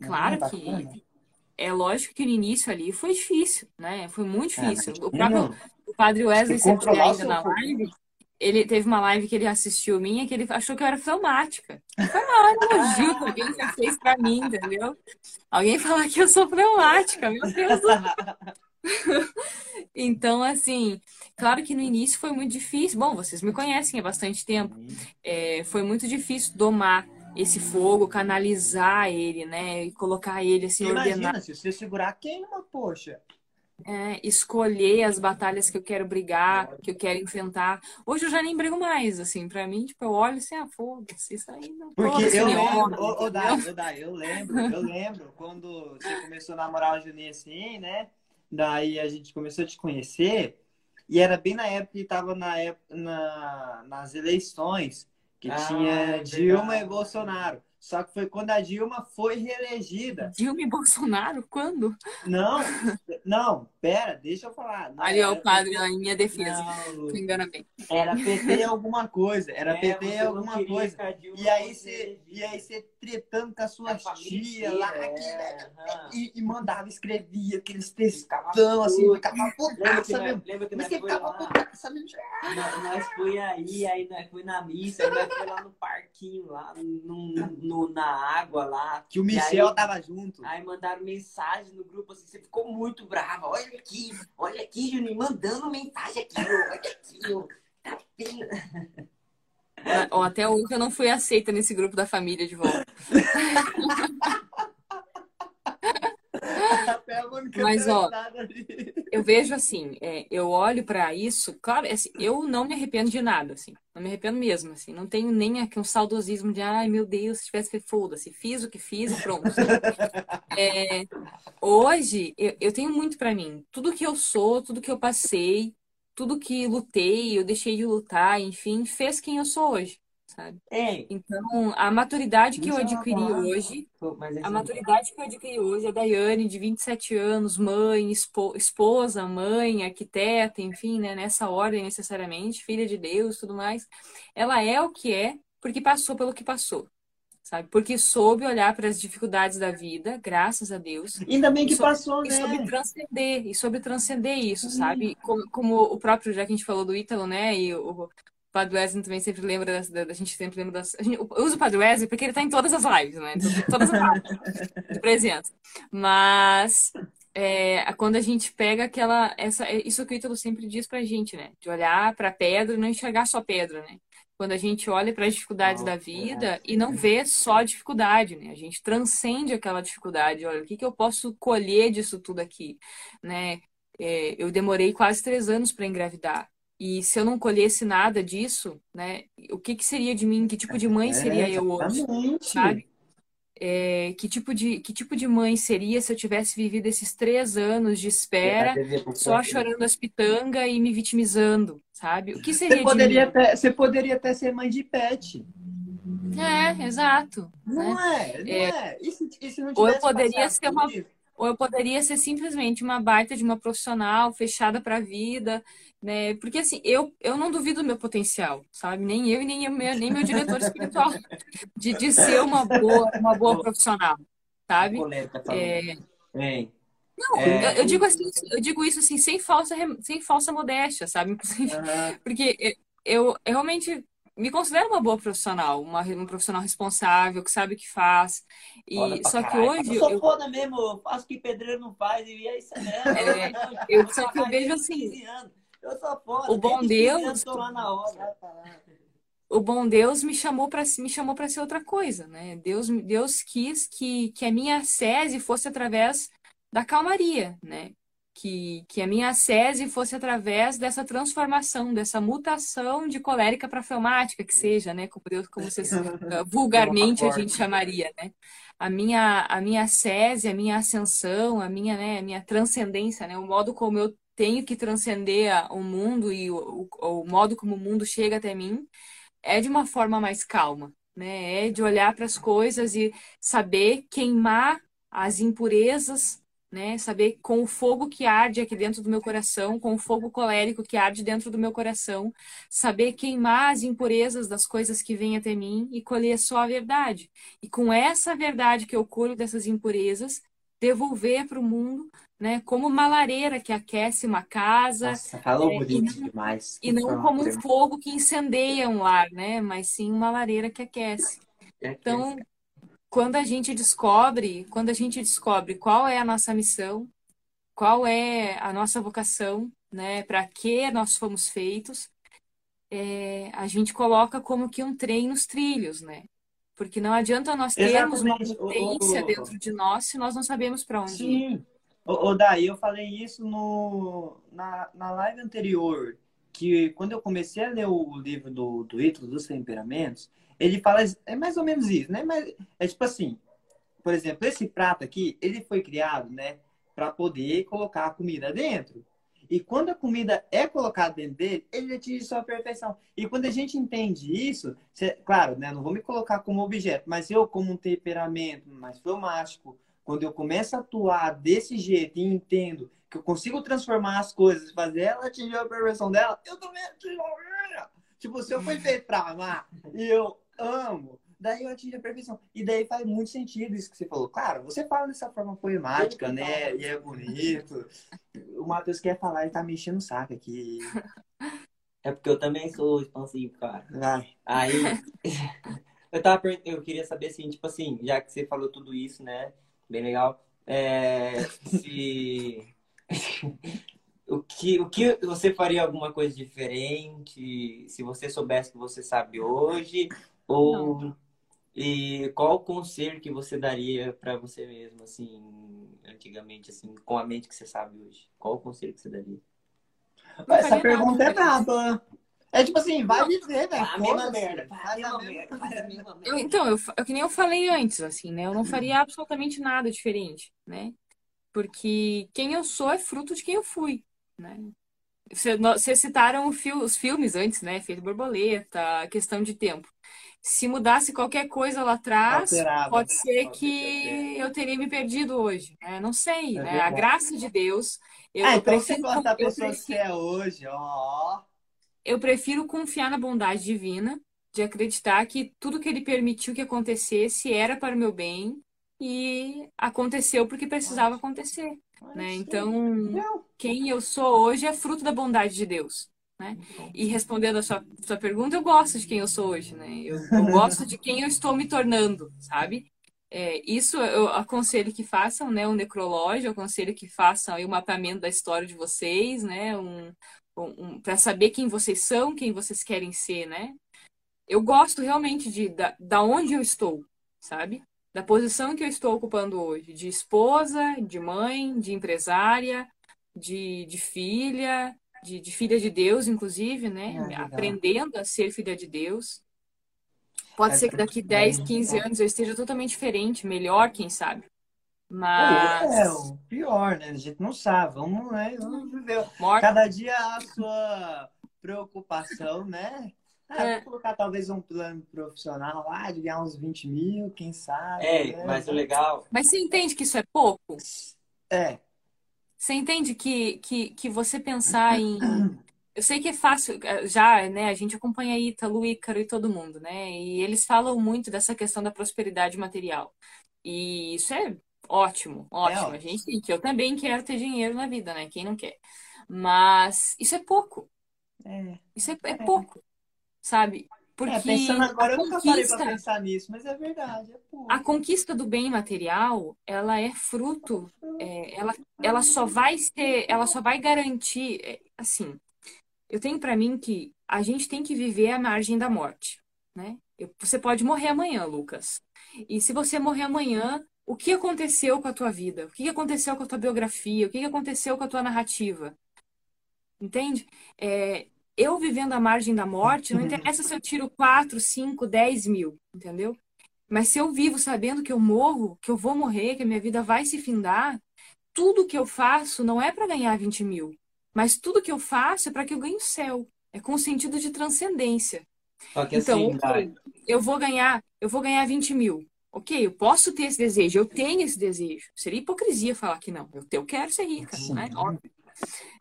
Claro Ah, que é lógico que no início ali foi difícil, né? Foi muito É, difícil. mas O próprio não, o Padre Wesley, Tem que se estiver controlar o ainda na live, ele teve uma live que ele assistiu minha que ele achou que eu era fleumática. Foi maior elogio que alguém já fez pra mim, entendeu? Alguém falar que eu sou fleumática, meu Deus do Então, assim, claro que no início foi muito difícil. Bom, vocês me conhecem há bastante tempo. É, foi muito difícil domar esse fogo, canalizar ele, né? E colocar ele assim, ordenar, Imagina, se você segurar, queima, poxa. É, escolher as batalhas que eu quero brigar, que eu quero enfrentar. Hoje eu já nem brigo mais, assim, pra mim, tipo, eu olho assim, ah, foda-se, isso aí não Porque eu lembro, ô, ô? Dai, ô, Dai, eu lembro, eu lembro quando você começou a namorar o Juninho assim, né? Daí a gente começou a te conhecer, e era bem na época que tava na época, na, nas eleições, que Ah, tinha verdade. Dilma e Bolsonaro. Só que foi quando a Dilma foi reelegida. Dilma e Bolsonaro? Quando? Não, não, pera, deixa eu falar. Não, Ali, era o padre PT em minha defesa. Não, Me engana bem. era PT alguma coisa, era É, PT você alguma coisa. E aí você, elegida. e aí você tretando com a sua A família tia lá, é, que- aham. e, e mandava, escrevia aqueles textão assim, ficava putaça mesmo. lembra que Mas foi ficava lá? putaça mesmo. Nós, nós foi aí, aí nós foi na missa, aí nós foi lá no parquinho, lá no, no- na água lá. Que o E Michel aí- tava junto. Aí mandaram mensagem no grupo assim, você ficou muito brava. Olha aqui, olha aqui, Juninho, mandando mensagem aqui, olha aqui, ó. Tá vendo? Ó, até hoje eu não fui aceita nesse grupo da família de volta. Até a Mônica Mas, ó, ali. Eu vejo assim, é, eu olho pra isso, claro, assim, eu não me arrependo de nada, assim, não me arrependo mesmo, assim, não tenho nem aqui um saudosismo de, ai meu Deus, se tivesse feito, foda-se, fiz o que fiz e pronto. É, hoje, eu, eu tenho muito pra mim, tudo que eu sou, tudo que eu passei, tudo que lutei, eu deixei de lutar, enfim, fez quem eu sou hoje, sabe? Ei, Então, a maturidade que eu é adquiri hoje a maturidade que eu adquiri hoje, a Daiane, de 27 anos, mãe, espo- esposa, mãe, arquiteta, enfim, né, nessa ordem necessariamente, filha de Deus, tudo mais, ela é o que é porque passou pelo que passou, sabe? Porque soube olhar para as dificuldades da vida, graças a Deus, Ainda bem que E sobre- passou, e sobre né? transcender, e sobre transcender isso, sabe? Como, como o próprio, já que a gente falou do Ítalo, né, e o Padre Wesley também sempre lembra, da, a gente sempre lembra das... a gente- eu uso o Padre Wesley porque ele tá em todas as lives, né? Em todas as lives de presença. Mas é, quando a gente pega aquela, essa, é isso que o Ítalo sempre diz pra gente, né? De olhar pra pedra e não enxergar só pedra, né? Quando a gente olha para as dificuldades da vida e não vê só a dificuldade, né? A gente transcende aquela dificuldade. Olha, o que que eu posso colher disso tudo aqui, né? É, eu demorei quase três anos para engravidar. E se eu não colhesse nada disso, né? O que que seria de mim? Que tipo de mãe seria eu hoje? Sabe? É, que tipo de, que tipo de mãe seria se eu tivesse vivido esses três anos de espera, só chorando as pitangas e me vitimizando, sabe? O que seria Você de poderia, mim? até, você poderia até ser mãe de pet. É, exato. Não né? é, não é. E se, e se não Ou eu poderia ser uma-? Ou eu poderia ser simplesmente uma baita de uma profissional, fechada para a vida, né? Porque assim, eu, eu não duvido do meu potencial, sabe? Nem eu e nem, eu, nem meu diretor espiritual de, de ser uma boa, uma boa profissional, sabe? Falando. É, Não, É. eu, eu digo assim, eu digo isso assim, sem falsa, sem falsa modéstia, sabe? Inclusive, Aham. porque eu, eu realmente me considero uma boa profissional, uma, uma profissional responsável, que sabe o que faz. E só que hoje Eu sou eu, foda mesmo, eu faço o que pedreiro não faz e é isso mesmo. É, eu- só que eu vejo assim, 15 anos. Eu sou foda. o bom desde 15 Deus- o bom Deus me chamou para me chamou para ser outra coisa, né? Deus Deus quis que que a minha sese fosse através da calmaria, né? Que, que a minha sese fosse através dessa transformação, dessa mutação de colérica para fleumática, que seja, né? Como Deus, como vocês eh, vulgarmente a gente chamaria, né? A minha a minha sese, a minha ascensão, a minha, né, a minha transcendência, né? O modo como eu tenho que transcender o mundo e o, o, o modo como o mundo chega até mim é de uma forma mais calma, né? É de olhar para as coisas e saber queimar as impurezas, né? Saber com o fogo que arde aqui dentro do meu coração, com o fogo colérico que arde dentro do meu coração, saber queimar as impurezas das coisas que vêm até mim e colher só a verdade. E com essa verdade que eu colho dessas impurezas, devolver para o mundo, né? Como uma lareira que aquece uma casa, Nossa, falou É, bonito e não- demais. e não como um fogo que incendeia um lar, né? Mas sim uma lareira que aquece. Então, quando a gente descobre, quando a gente descobre qual é a nossa missão, qual é a nossa vocação, né? Para que nós fomos feitos, é, a gente coloca como que um trem nos trilhos, né? Porque não adianta nós termos uma Exatamente. Ô, potência dentro de nós se nós não sabemos para onde ir. Ô, Daí, eu falei isso no, na, na live anterior, que quando eu comecei a ler o livro do, do Ítalo dos Temperamentos, ele fala, é mais ou menos isso, né? Mas é tipo assim, por exemplo, esse prato aqui, ele foi criado, né, para poder colocar a comida dentro. E quando a comida é colocada dentro dele, ele atinge sua perfeição. E quando a gente entende isso, cê, claro, né, não vou me colocar como objeto, mas eu, como um temperamento mais fleumático, quando eu começo a atuar desse jeito e entendo que eu consigo transformar as coisas, fazer ela atingir a perfeição dela, eu também atingo a. Tipo, se eu fui feito pra amar e eu amo, daí eu atingo a perfeição. E daí faz muito sentido isso que você falou. Claro, você fala dessa forma poemática, né? E é bonito. O Matheus quer falar, ele tá me enchendo o saco aqui. É porque eu também sou expansivo, cara. Vai. Aí, eu tava eu queria saber assim, tipo assim, já que você falou tudo isso, né? Bem legal. É, se o que, o que você faria alguma coisa diferente se você soubesse que você sabe hoje? Ou e qual o conselho que você daria pra você mesmo, assim, antigamente, assim, com a mente que você sabe hoje? Qual o conselho que você daria? Mas essa pergunta nada, é braba. Né? É tipo assim, vai viver, velho. a mesma merda, Faz a mesma merda, faz a mesma merda. Eu, então, eu, eu- que nem eu falei antes, assim, né? Eu não faria absolutamente nada diferente, né? Porque quem eu sou é fruto de quem eu fui, né? Vocês citaram os filmes antes, né? Efeito Borboleta, Questão de Tempo. Se mudasse qualquer coisa lá atrás, Alterava. pode ser Pode que eu teria me perdido hoje, né? Não sei, É né? A verdade. graça de Deus, eu, Ah, então você gosta da eu pessoa que você prefiro- é hoje, ó. Eu prefiro confiar na bondade divina, de acreditar que tudo que ele permitiu que acontecesse era para o meu bem e aconteceu porque precisava acontecer, né? Então, quem eu sou hoje é fruto da bondade de Deus, né? E respondendo a sua, sua pergunta, eu gosto de quem eu sou hoje, né? Eu, eu gosto de quem eu estou me tornando, sabe? É, isso eu aconselho que façam, né? Um necrológio, eu aconselho que façam aí o mapeamento da história de vocês, né? Um, um, para saber quem vocês são, quem vocês querem ser, né? Eu gosto realmente de da, da onde eu estou, sabe? Da posição que eu estou ocupando hoje, de esposa, de mãe, de empresária, de, de filha, de, de filha de Deus, inclusive, né? Legal. Aprendendo a ser filha de Deus. Pode É, ser que daqui é, 10, 15 anos eu esteja totalmente diferente, melhor, quem sabe. Mas É, o pior, né? A gente não sabe. Vamos, né? Vamos viver. morte Cada dia a sua preocupação, né? Ah, É. vou colocar talvez um plano profissional lá de ganhar uns 20 mil, quem sabe. É, né? mas o legal, Mas você entende que isso é pouco? É. Você entende que, que, que você pensar em. Eu sei que é fácil, eh, já, né? A gente acompanha Ítalo, Ícaro e todo mundo, né? E eles falam muito dessa questão da prosperidade material. E isso é ótimo, ótimo. A ótimo. gente, que eu também quero ter dinheiro na vida, né? Quem não quer? Mas isso é pouco. É. Isso é, é pouco, sabe? Porque É, pensando agora, a eu nunca parei pra conquista, pensar nisso, mas é verdade. É pouco. a conquista do bem material, ela é fruto, é, ela, ela só vai ser, ela só vai garantir, é, assim, eu tenho pra mim que a gente tem que viver à margem da morte, né? Eu- você pode morrer amanhã, Lucas. E se você morrer amanhã, o que aconteceu com a tua vida? O que aconteceu com a tua biografia? O que aconteceu com a tua narrativa? Entende? É, eu vivendo à margem da morte, não interessa se eu tiro 4, 5, 10 mil, entendeu? Mas se eu vivo sabendo que eu morro, que eu vou morrer, que a minha vida vai se findar, tudo que eu faço não é para ganhar 20 mil, mas tudo que eu faço é para que eu ganhe o céu. É com sentido de transcendência. só que Então, assim, Dai, eu vou ganhar, eu vou ganhar 20 mil. Ok, eu posso ter esse desejo, eu tenho esse desejo. Seria hipocrisia falar que não. Eu, eu quero ser rica, né? Óbvio.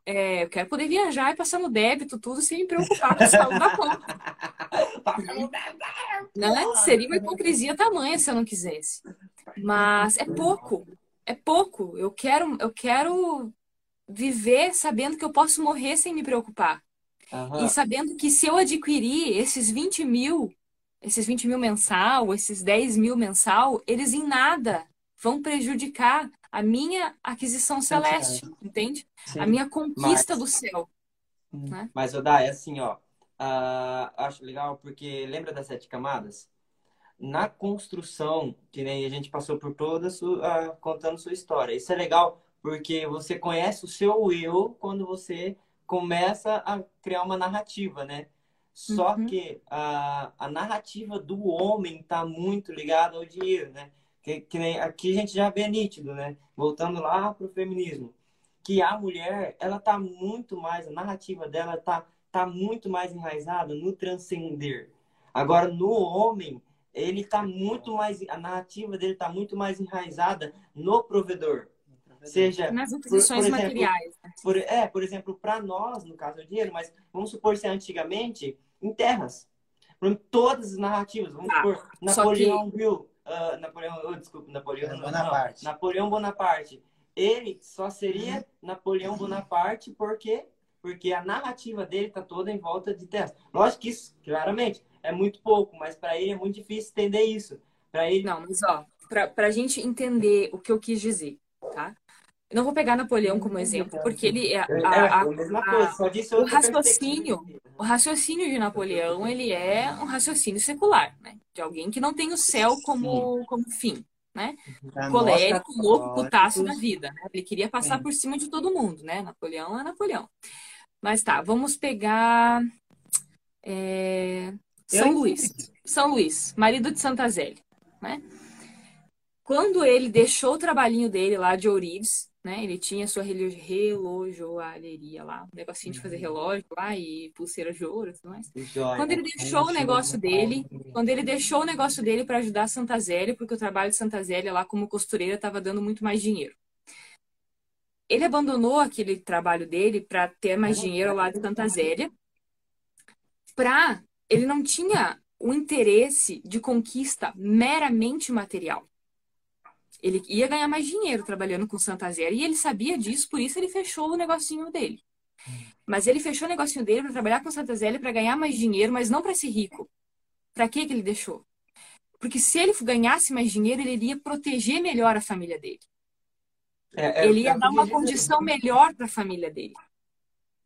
É, eu quero poder viajar e passar no débito, tudo sem me preocupar com a saúde da conta. Né? Seria uma hipocrisia tamanha se eu não quisesse. Mas é pouco, é pouco. Eu quero, eu quero viver sabendo que eu posso morrer sem me preocupar. aham. E sabendo que se eu adquirir esses 20 mil, esses 20 mil mensal, esses 10 mil mensal, eles em nada vão prejudicar a minha aquisição celeste, entende? Sim. A minha conquista Mas- do céu. Mas, Odai, assim, ó, ah, acho legal porque lembra das sete camadas? Na construção, que nem a gente passou por toda sua, ah, contando sua história. Isso é legal porque você conhece o seu eu quando você começa a criar uma narrativa, né? Só Uhum. que a, a narrativa do homem tá muito ligada ao dinheiro, né? Que, que nem aqui a gente já vê nítido, né? Voltando lá pro feminismo. que a mulher, ela tá muito mais, a narrativa dela tá, tá muito mais enraizada no transcender. Agora, no homem, ele tá muito mais, a narrativa dele tá muito mais enraizada no provedor. Seja, Nas aquisições exemplo, materiais. né? por, é, por exemplo, para nós, no caso do dinheiro, mas vamos supor se antigamente em terras. Por exemplo, Todas as narrativas, vamos Ah, supor, Napoleão Hill, ah, Napoleão, oh, desculpa, Napoleão, É, não, Bonaparte. não, Napoleão Bonaparte. Ele só seria Napoleão Bonaparte porque porque a narrativa dele tá toda em volta de terras. Lógico que isso, claramente, é muito pouco, mas para ele é muito difícil entender isso. Para ele, Não, mas ó, pra, pra gente entender o que eu quis dizer, tá? Eu não vou pegar Napoleão como exemplo, porque ele é. é, a- é a- a mesma a- o raciocínio- o raciocínio de Napoleão, ele é um raciocínio secular, né? De alguém que não tem o céu como, como fim, né? Colérico, louco, putaço da vida, né? Ele queria passar por cima de todo mundo, né? Napoleão é Napoleão. Mas tá, vamos pegar é, São Luís. São Luís, marido de Santa Zélia, né? Quando ele deixou o trabalhinho dele lá de ourives, né? Ele tinha sua relo- relojoalheria lá, um negocinho de fazer relógio lá e pulseira de ouro e tudo mais. Joia. Quando ele deixou o negócio dele, quando ele deixou o negócio dele para ajudar a Santa Zélia, porque o trabalho de Santa Zélia lá como costureira estava dando muito mais dinheiro. Ele abandonou aquele trabalho dele para ter mais dinheiro lá de Santa Zélia. Pra ele não tinha o interesse de conquista meramente material. Ele ia ganhar mais dinheiro trabalhando com Santa Zélia e ele sabia disso, por isso ele fechou o negocinho dele. Mas ele fechou o negocinho dele para trabalhar com Santa Zélia para ganhar mais dinheiro, mas não para ser rico. Para que que ele deixou? Porque se ele ganhasse mais dinheiro, ele iria proteger melhor a família dele. É, é, Ele ia é o dar uma ia condição melhor para a família dele.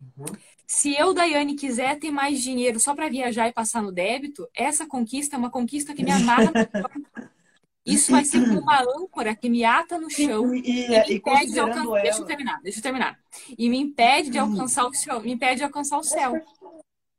Uhum. Se eu, Daiane, quiser ter mais dinheiro só para viajar e passar no débito, essa conquista é uma conquista que me amarra. Isso vai ser como uma âncora que me ata no chão E, e, e me impede de alcançar. Deixa eu terminar, deixa eu terminar. E me impede de alcançar o céu, me impede de alcançar o céu.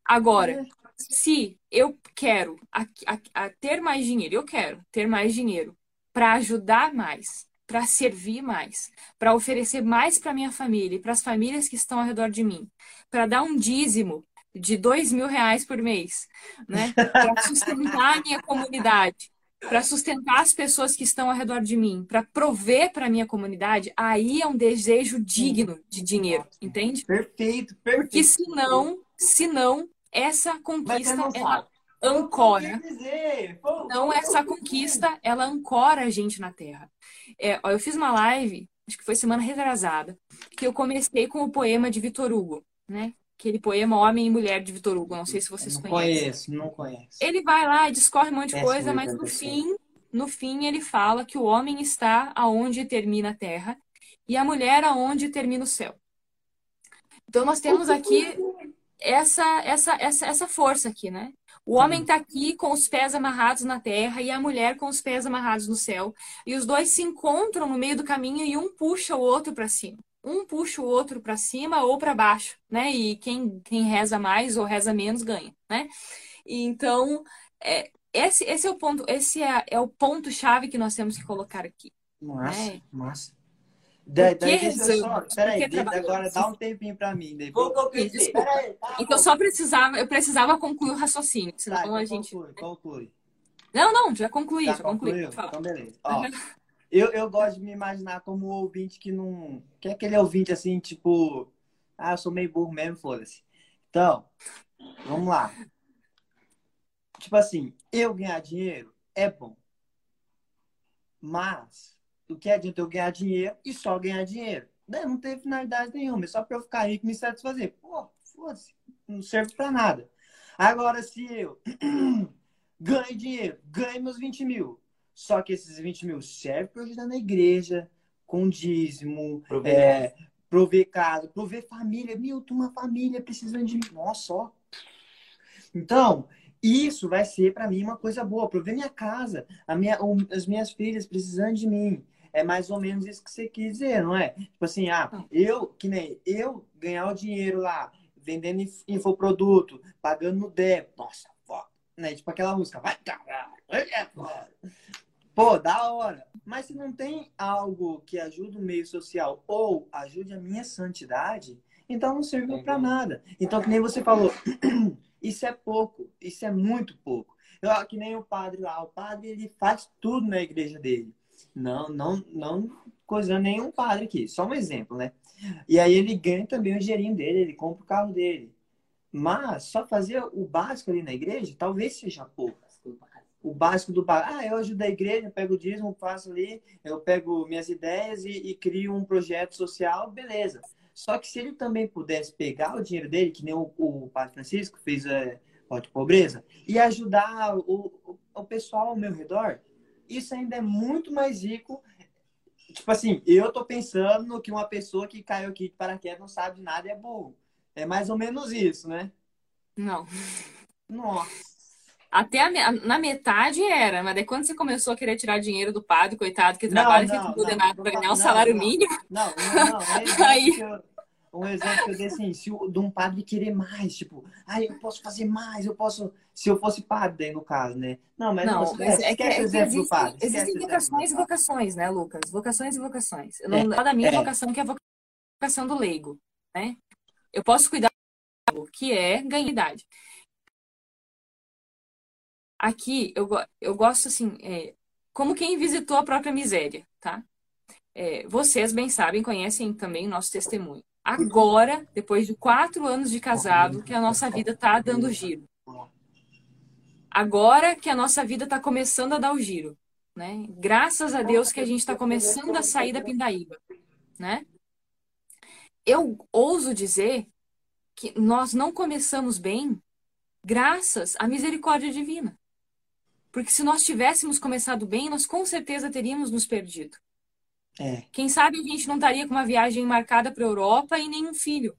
Agora, se eu quero a- a- a ter mais dinheiro, eu quero ter mais dinheiro para ajudar mais, para servir mais, para oferecer mais para minha família e para as famílias que estão ao redor de mim, para dar um dízimo de dois mil reais por mês, né? Para sustentar a minha comunidade, para sustentar as pessoas que estão ao redor de mim, para prover para a minha comunidade, aí é um desejo digno de dinheiro, entende? perfeito, Porque perfeito. senão, senão, essa Mas você conquista não ela ancora. Não, essa conquista, ela ancora a gente na Terra. É, ó, eu fiz uma live, acho que foi semana retrasada, que eu comecei com o poema de Vitor Hugo, né? Aquele poema Homem e Mulher de Vitor Hugo, não sei se vocês não conhecem. conheço, não conheço. Ele vai lá e discorre um monte de coisa, mas no fim, no fim ele fala que o homem está aonde termina a terra e a mulher aonde termina o céu. Então nós temos aqui essa essa essa essa força aqui, né? O homem está aqui com os pés amarrados na terra e a mulher com os pés amarrados no céu. E os dois se encontram no meio do caminho e um puxa o outro para cima. Um puxa o outro para cima ou para baixo, né? E quem, quem reza mais ou reza menos ganha, né? E então, é, esse, esse é o ponto, esse é, é o ponto chave que nós temos que colocar aqui. Massa, É. massa. Da, daí, deixa eu só, peraí, agora dá um tempinho pra mim. Daí, Vou concluir. Peraí, tá Então só precisava, eu precisava concluir o raciocínio, Tá, senão então a gente. conclui, conclui. Não, não, já concluí, Tá, já concluí. Então, beleza. Ó, eu, eu gosto de me imaginar como um ouvinte que não. Que é aquele ouvinte assim, tipo. Ah, eu sou meio burro mesmo, foda-se. Então, vamos lá. Tipo assim, eu ganhar dinheiro é bom. Mas, o que adianta eu ganhar dinheiro e só ganhar dinheiro? Daí Não tem finalidade nenhuma, é só pra eu ficar rico e me satisfazer. Pô, foda-se, não serve pra nada. Agora, se eu ganho dinheiro, ganho meus 20 mil, só que esses 20 mil servem pra eu ajudar na igreja, com dízimo, é, prover casa, prover família. Milton, uma família precisando de mim. Nossa, ó. Então, isso vai ser para mim uma coisa boa. Prover minha casa, a minha, o- as minhas filhas precisando de mim. É mais ou menos isso que você quis dizer, não é? Tipo assim, ah, eu, que nem eu ganhar o dinheiro lá, vendendo inf- infoproduto, pagando no débito. Nossa, foda. Né? Tipo aquela música, vai caralho, vai é foda. Pô, da hora. Mas se não tem algo que ajude o meio social ou ajude a minha santidade, então não serviu para nada. Então, que nem você falou, isso é pouco, isso é muito pouco. Eu, que nem o padre lá, o padre ele faz tudo na igreja dele. Não, não, não coisando nenhum padre aqui, só um exemplo, né? E aí ele ganha também o dinheirinho dele, ele compra o carro dele. Mas só fazer o básico ali na igreja talvez seja pouco. O básico do Ah, eu ajudo a igreja, eu pego o dízimo, faço ali, eu pego minhas ideias e, e crio um projeto social, beleza. Só que se ele também pudesse pegar o dinheiro dele, que nem o, o Padre Francisco fez é, de pobreza, e ajudar o, o, o pessoal ao meu redor, isso ainda é muito mais rico tipo assim, eu tô pensando que uma pessoa que caiu aqui de paraquedas não sabe de nada e é burro. É mais ou menos isso, né? Não. Nossa. Até a, na metade era, mas daí quando você começou a querer tirar dinheiro do padre, coitado, que trabalha não, não, fica condenado para ganhar um salário não, mínimo. Não, não, não. É Aí... eu, um exemplo que eu dei assim, se o, de um padre querer mais, tipo, ah, eu posso fazer mais, eu posso. Se eu fosse padre, no caso, né? Não, mas não, não mas é, que, é que existem, padre, existem vocações e vocações, né, Lucas? Vocações e vocações. Eu não é, da minha é. vocação, que é a vocação do leigo, né? Eu posso cuidar do que é ganhar idade. Aqui, eu, eu gosto assim, é, como quem visitou a própria miséria, tá? É, vocês bem sabem, conhecem também o nosso testemunho agora, depois de quatro anos de casado, que a nossa vida está dando giro. Agora que a nossa vida está começando a dar o giro. Né? Graças a Deus que a gente está começando a sair da pindaíba. Né? Eu ouso dizer que nós não começamos bem graças à misericórdia divina. Porque se nós tivéssemos começado bem, nós com certeza teríamos nos perdido. É. Quem sabe a gente não estaria com uma viagem marcada para a Europa e nenhum filho.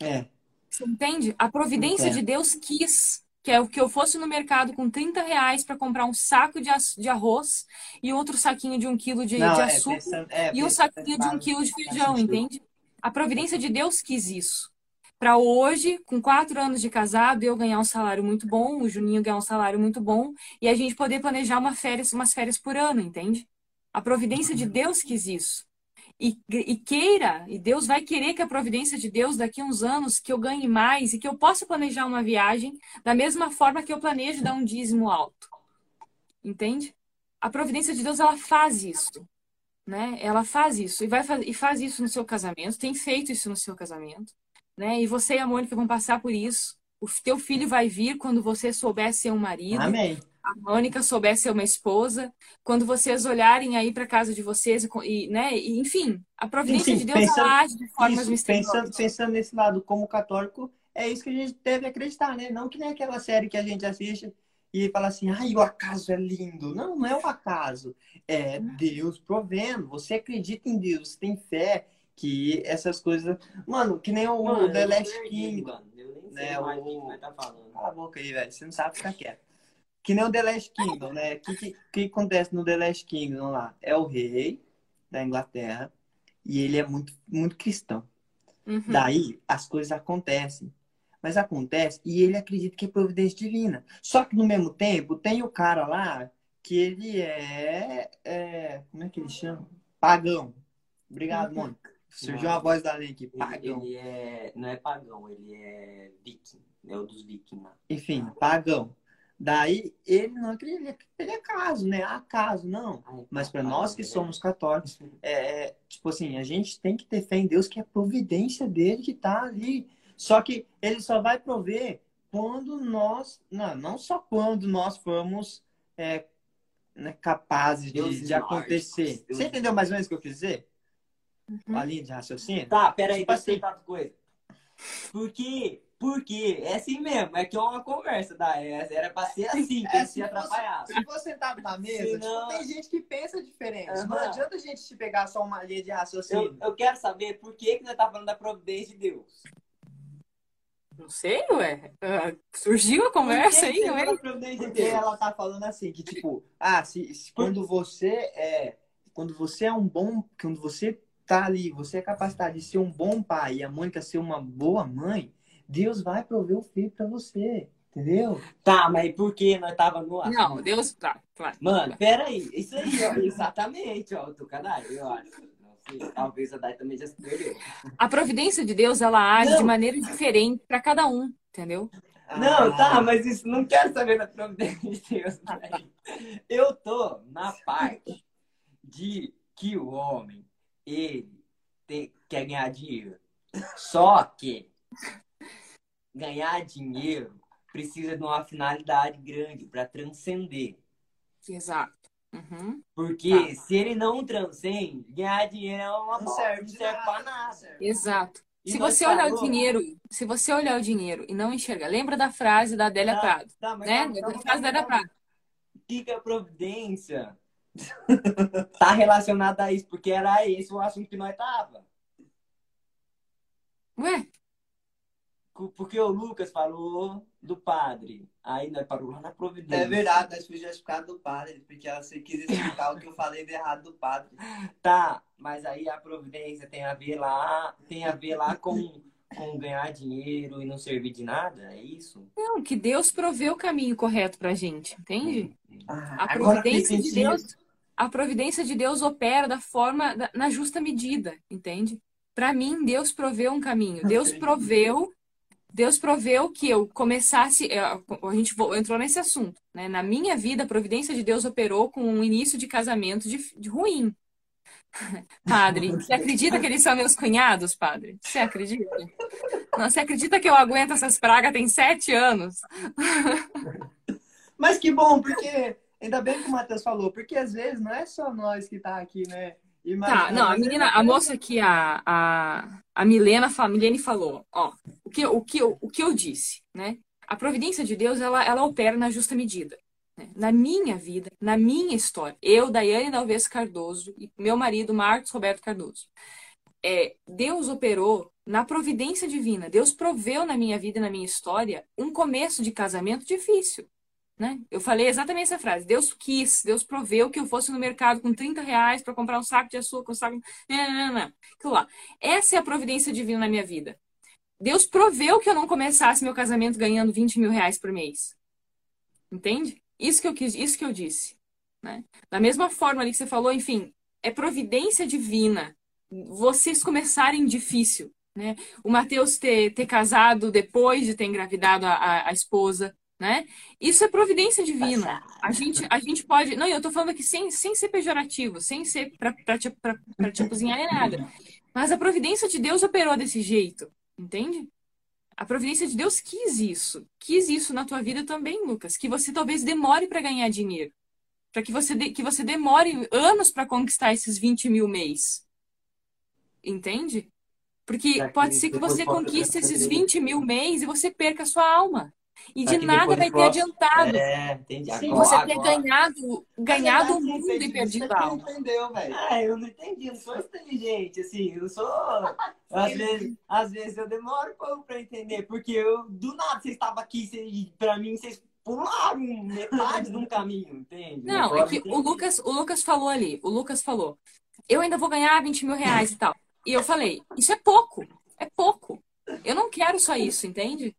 É. Você entende? A providência de Deus quis que é o que eu fosse no mercado com 30 reais para comprar um saco de, arroz e outro saquinho de um quilo de, não, de é, açúcar pensando, é, e um saquinho de um quilo de feijão, entende? A providência de Deus quis isso. Para hoje, com quatro anos de casado, eu ganhar um salário muito bom, o Juninho ganhar um salário muito bom e a gente poder planejar uma férias, umas férias por ano, entende? A providência de Deus quis isso. E, e, queira, e Deus vai querer que a providência de Deus daqui a uns anos que eu ganhe mais e que eu possa planejar uma viagem da mesma forma que eu planejo dar um dízimo alto. Entende? A providência de Deus ela faz isso, né? Ela faz isso e vai e faz isso no seu casamento, tem feito isso no seu casamento, né? E você e a Mônica vão passar por isso. O teu filho vai vir quando você souber ser um marido. Amém a Mônica soubesse ser uma esposa, quando vocês olharem aí para casa de vocês e, né, e, enfim, a providência de Deus pensando, age de formas isso, misteriosas. Pensando, pensando nesse lado, como católico, é isso que a gente deve acreditar, né? Não que nem aquela série que a gente assiste e fala assim, ai, o acaso é lindo. Não, não é o acaso. É Deus provendo. Você acredita em Deus, tem fé que essas coisas. Mano, que nem o, mano, The Last King. Mano. Eu nem sei né, mais o... que tá falando. Cala a boca aí, velho. Você não sabe ficar quieto. Que nem o The Last Kingdom, né? O que, que, que, acontece no The Last Kingdom lá? É o rei da Inglaterra e ele é muito, muito cristão. Uhum. Daí as coisas acontecem. Mas acontece e ele acredita que é providência divina. Só que no mesmo tempo tem o cara lá que ele é, é como é que ele chama? Pagão. Obrigado, uhum. Mônica. Surgiu uma voz da lei aqui. Pagão. Ele, ele é, não é pagão, ele é viking. É o dos vikings lá. Enfim, pagão. Daí ele não acredita ele é caso, né? Acaso, não. Mas para nós que somos católicos, é, é, tipo assim, a gente tem que ter fé em Deus que é a providência dele que tá ali. Só que ele só vai prover quando nós, não, não só quando nós formos é, né, capazes de, de acontecer. Você entendeu mais ou menos o que eu quis dizer? Uhum. A linha de raciocínio? Tá, peraí, tipo assim, coisa. Porque porque é assim mesmo, é que é uma conversa, da era pra ser assim, é, se atrapalhar. Se for sentado na mesa, Senão... tipo, tem gente que pensa diferente. Uhum. Não adianta a gente te pegar só uma linha de raciocínio. Eu, eu quero saber por que, que você tá falando da providência de Deus. Não sei, ué. Uh, surgiu a conversa aí, ué. Porque ela tá falando assim, que tipo, ah, se, se quando você é. Quando você é um bom. Quando você tá ali, você é capacitado de ser um bom pai e a Mônica ser uma boa mãe Deus vai prover o filho para você. Entendeu? Tá, mas por que nós tava no ar? Não, Deus. Tá, claro. Mano, peraí. Isso aí, ó, exatamente, ó. Tu cadê? Eu acho. Sei. Talvez a Dai também já se perdeu. A providência de Deus, ela age Não. de maneira diferente para cada um, entendeu? Não, Ah, tá, mas isso não quero saber da providência de Deus. velho. Eu tô na parte de que o homem, ele tem, quer ganhar dinheiro. Só que ganhar dinheiro precisa de uma finalidade grande para transcender. Exato. Uhum. Porque se ele não transcende, ganhar dinheiro é uma Não bosta, serve não serve não nada. Exato. E Se você olhar o falou- dinheiro, se você olhar o dinheiro e não enxergar, lembra da frase da Adélia Tá, Prado, tá, né? calma, Da frase da Adélia. Prado. O que, que a providência tá relacionada a isso? Porque era esse o assunto que nós tava. Ué, Porque o Lucas falou do padre. Aí nós parou lá na providência. É verdade, nós fui justificar do padre, porque você quis explicar o que eu falei de errado do padre. Tá, mas aí a providência tem a ver lá, tem a ver lá com, com ganhar dinheiro e não servir de nada, é isso? não, que Deus provê o caminho correto pra gente, entende? Ah, A providência de. Deus, a providência de Deus opera da forma, da- na justa medida, entende? Para mim, Deus proveu um caminho. Deus Entendi. proveu, Deus proveu que eu começasse, é, a gente entrou nesse assunto, né? Na minha vida, a providência de Deus operou com um início de casamento de, de ruim. Padre, você acredita que eles são meus cunhados, padre? Você acredita? Não, você acredita que eu aguento essas pragas tem sete anos? Mas que bom, porque ainda bem que o Matheus falou, porque às vezes não é só nós que tá aqui, né? Imagina, Tá, não, a menina, a moça aqui, a, a, a Milena, a Milene falou, ó, o que, o, que, eu- o que eu disse, né? A providência de Deus, ela, ela opera na justa medida. né? Na minha vida, na minha história, eu, Daiane Dalves Cardoso, e meu marido, Marcos Roberto Cardoso, é, Deus operou na providência divina. Deus proveu na minha vida e na minha história um começo de casamento difícil. Né? Eu falei exatamente essa frase. Deus quis, Deus proveu que eu fosse no mercado com 30 reais para comprar um saco de açúcar, um saco. Não, não, não, não. Lá. Essa é a providência divina na minha vida. Deus proveu que eu não começasse meu casamento ganhando 20 mil reais por mês. Entende? Isso que eu quis, isso que eu disse. Né? Da mesma forma ali que você falou, enfim, é providência divina. Vocês começarem difícil. Né? O Mateus ter, ter casado depois de ter engravidado a, a, a esposa. Né? Isso é providência divina. A gente, a gente pode. Não, eu tô falando aqui sem, sem ser pejorativo, sem ser pra, te, pra, pra te cozinhar nem nada. Mas a providência de Deus operou desse jeito, entende? A providência de Deus quis isso. Quis isso na tua vida também, Lucas. Que você talvez demore para ganhar dinheiro. Para que você, de, que você demore anos para conquistar esses 20 mil mês. Entende? Porque pode ser que você conquiste esses transferir. 20 mil mês e você perca a sua alma. E de nada vai ter adiantado. É, entendi. Sim, Agora, Você ter ganhado, ganhado o mundo e perdido a alma. entendeu, velho? Ah, eu não entendi, eu não sou inteligente, assim, eu sou. Às vezes, às vezes eu demoro um pouco pra entender, porque eu, do nada, vocês estavam aqui, vocês, pra mim, vocês pularam metade de um caminho, entende? Não, é que o entendi. Lucas, o Lucas falou ali, o Lucas falou, eu ainda vou ganhar 20 mil reais e tal. E eu falei, isso é pouco, é pouco. Eu não quero só isso, entende?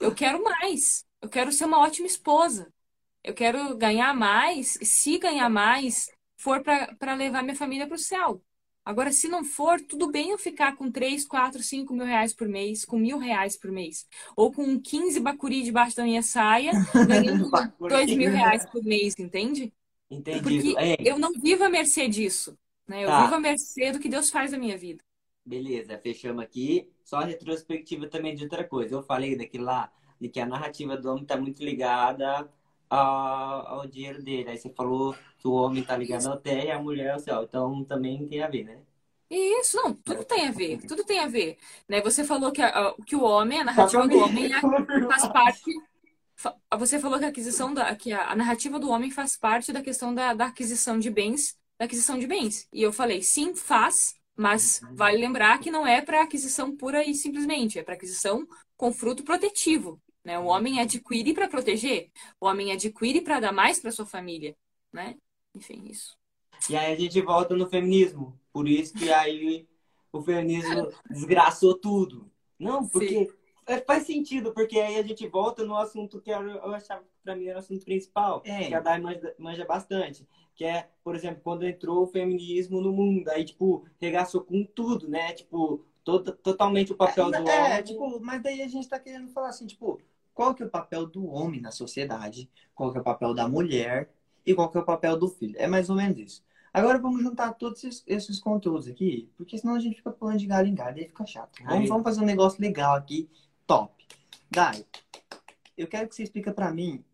Eu quero mais. Eu quero ser uma ótima esposa. Eu quero ganhar mais, e se ganhar mais, for para levar minha família para o céu. Agora, se não for, tudo bem eu ficar com 3, 4, 5 mil reais por mês, com mil reais por mês. Ou com 15 bacuri debaixo da minha saia, ganhando Bacuri. 2 mil reais por mês, entende? Entendi. Porque É, eu não vivo à mercê disso. Né? Eu Tá. vivo à mercê do que Deus faz na minha vida. Beleza, fechamos aqui. Só a retrospectiva também de outra coisa. Eu falei daquilo lá, de que a narrativa do homem está muito ligada ao, ao dinheiro dele. Aí você falou que o homem está ligado ao terra e a mulher ao céu. Então também tem a ver, né? Isso, não, tudo tem a ver, tudo tem a ver. Né? Você falou que, a- que o homem, a narrativa do homem é- faz parte. Você falou que a aquisição da, que a, a narrativa do homem faz parte da questão da, da aquisição de bens, da aquisição de bens. E eu falei, sim, faz, mas vale lembrar que não é para aquisição pura e simplesmente, é para aquisição com fruto protetivo. Né? O homem adquire para proteger, o homem adquire para dar mais para sua família, né? Enfim, isso. E aí a gente volta no feminismo. Por isso que aí o feminismo desgraçou tudo. Não, porque É, faz sentido, porque aí a gente volta no assunto que eu achava pra mim era o assunto principal, É. que a Dai manja, manja bastante. Que é, por exemplo, quando entrou o feminismo no mundo, aí, tipo, regaçou com tudo, né? Tipo, to- totalmente o papel do é, homem. tipo, mas daí a gente tá querendo falar assim, tipo, qual que é o papel do homem na sociedade? Qual que é o papel da mulher? E qual que é o papel do filho? É mais ou menos isso. Agora vamos juntar todos esses, esses conteúdos aqui, porque senão a gente fica pulando de galho em galho, aí fica chato. Vamos, Aí. vamos fazer um negócio legal aqui, top. Dai, eu quero que você explica pra mim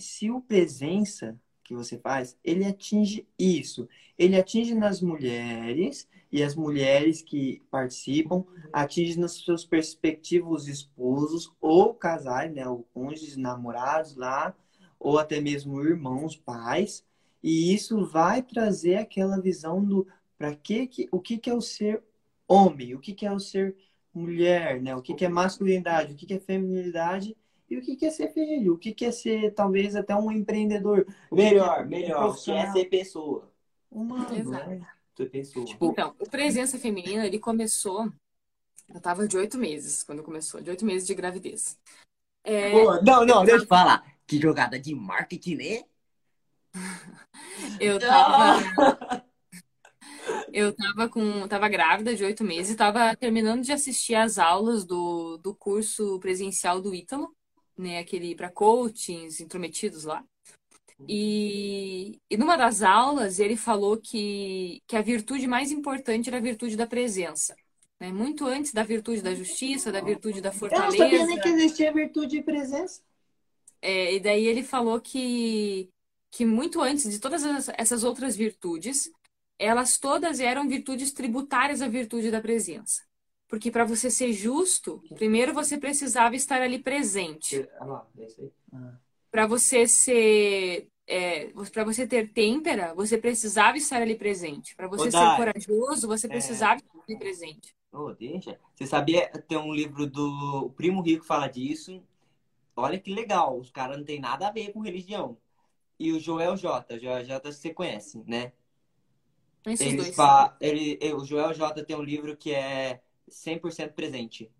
se o presença que você faz, ele atinge isso. Ele atinge nas mulheres e as mulheres que participam atinge nos seus perspectivos esposos ou casais, né, ou cônjuges, namorados lá, ou até mesmo irmãos, pais. E isso vai trazer aquela visão do para que que o que que é o ser homem, o que que é o ser mulher, né? O que que é masculinidade, o que que é feminilidade e o que que é ser filho, o que que é ser talvez até um empreendedor, o Melhor, melhor, que é ser pessoa. humano, Exato. né? Ser pessoa. Então, o Presença Feminina, ele começou. Eu tava de oito meses quando começou, de oito meses de gravidez. É, Pô, não, não, deixa eu falar. Que jogada de marketing, né? eu tava. Eu tava com, tava grávida de oito meses, tava terminando de assistir às aulas do, do curso presencial do Ítalo, né? Aquele para coachings intrometidos lá. E, e numa das aulas ele falou que, que a virtude mais importante era a virtude da presença. Né? Muito antes da virtude da justiça, da virtude da Eu não sabia nem fortaleza. que existia virtude de presença. É, e daí ele falou que, que muito antes de todas as- essas outras virtudes, elas todas eram virtudes tributárias à virtude da presença. Porque para você ser justo, primeiro você precisava estar ali presente. Ah lá, é isso aí. Para você ser, para você ter têmpera, você precisava estar ali presente. Para você Ô, ser Dai, corajoso, você precisava estar ali presente. Ô, deixa. Você sabia, tem um livro do o Primo Rico fala disso. Olha que legal, os caras não tem nada a ver com religião. E o Joel J, Joel J você conhece, né? Esses Eles dois. fa... ele, o Joel J tem um livro que é 100% presente.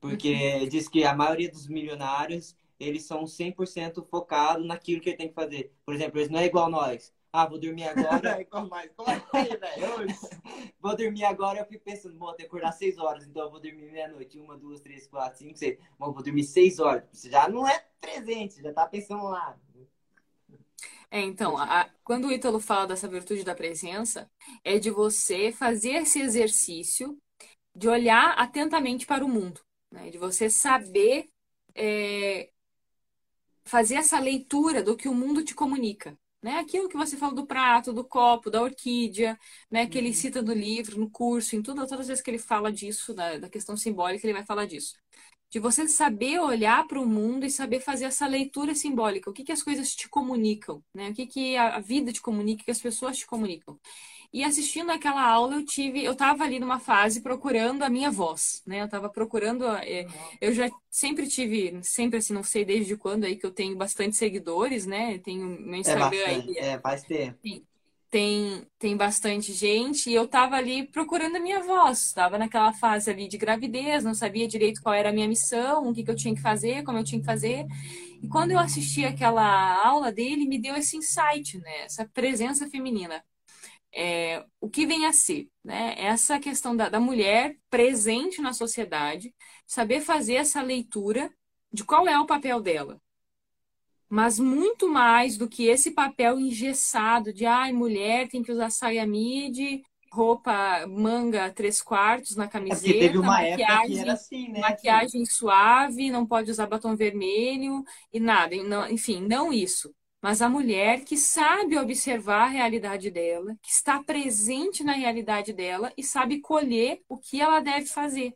Porque Uhum. diz que a maioria dos milionários, eles são 100% focados naquilo que ele tem que fazer. Por exemplo, eles não é igual nós. Ah, vou dormir agora. Como é, velho? vou dormir agora, eu fico pensando, vou ter que acordar 6 horas, então eu vou dormir meia-noite. Uma, duas, três, quatro, cinco, seis. Eu vou dormir 6 horas. Você já não é presente, já tá pensando lá. É, então, a- quando o Ítalo fala dessa virtude da presença, é de você fazer esse exercício de olhar atentamente para o mundo, né? De você saber é, fazer essa leitura do que o mundo te comunica, né? Aquilo que você fala do prato, do copo, da orquídea, né? Que ele cita no livro, no curso, em tudo, todas as vezes que ele fala disso, da, da questão simbólica, ele vai falar disso de você saber olhar para o mundo e saber fazer essa leitura simbólica. O que, que as coisas te comunicam, né? O que, que a vida te comunica, o que as pessoas te comunicam. E assistindo aquela aula, eu tive, eu estava ali numa fase procurando a minha voz, né? Eu estava procurando, é, eu já sempre tive, sempre assim, não sei desde quando aí que eu tenho bastante seguidores, né? Eu tenho meu É Instagram aí, bastante. É, faz tempo. tem, tem bastante gente e eu tava ali procurando a minha voz. Tava naquela fase ali de gravidez, não sabia direito qual era a minha missão, o que que eu tinha que fazer, como eu tinha que fazer. E quando eu assisti aquela aula dele, me deu esse insight, né? Essa presença feminina. É, o que vem a ser, né? Essa questão da, da mulher presente na sociedade, saber fazer essa leitura de qual é o papel dela mas muito mais do que esse papel engessado de ai, mulher tem que usar saia midi, roupa manga três quartos na É camiseta, teve uma época que maquiagem, era assim, né? maquiagem suave, não pode usar batom vermelho e nada, enfim, não isso. Mas a mulher que sabe observar a realidade dela, que está presente na realidade dela e sabe colher o que ela deve fazer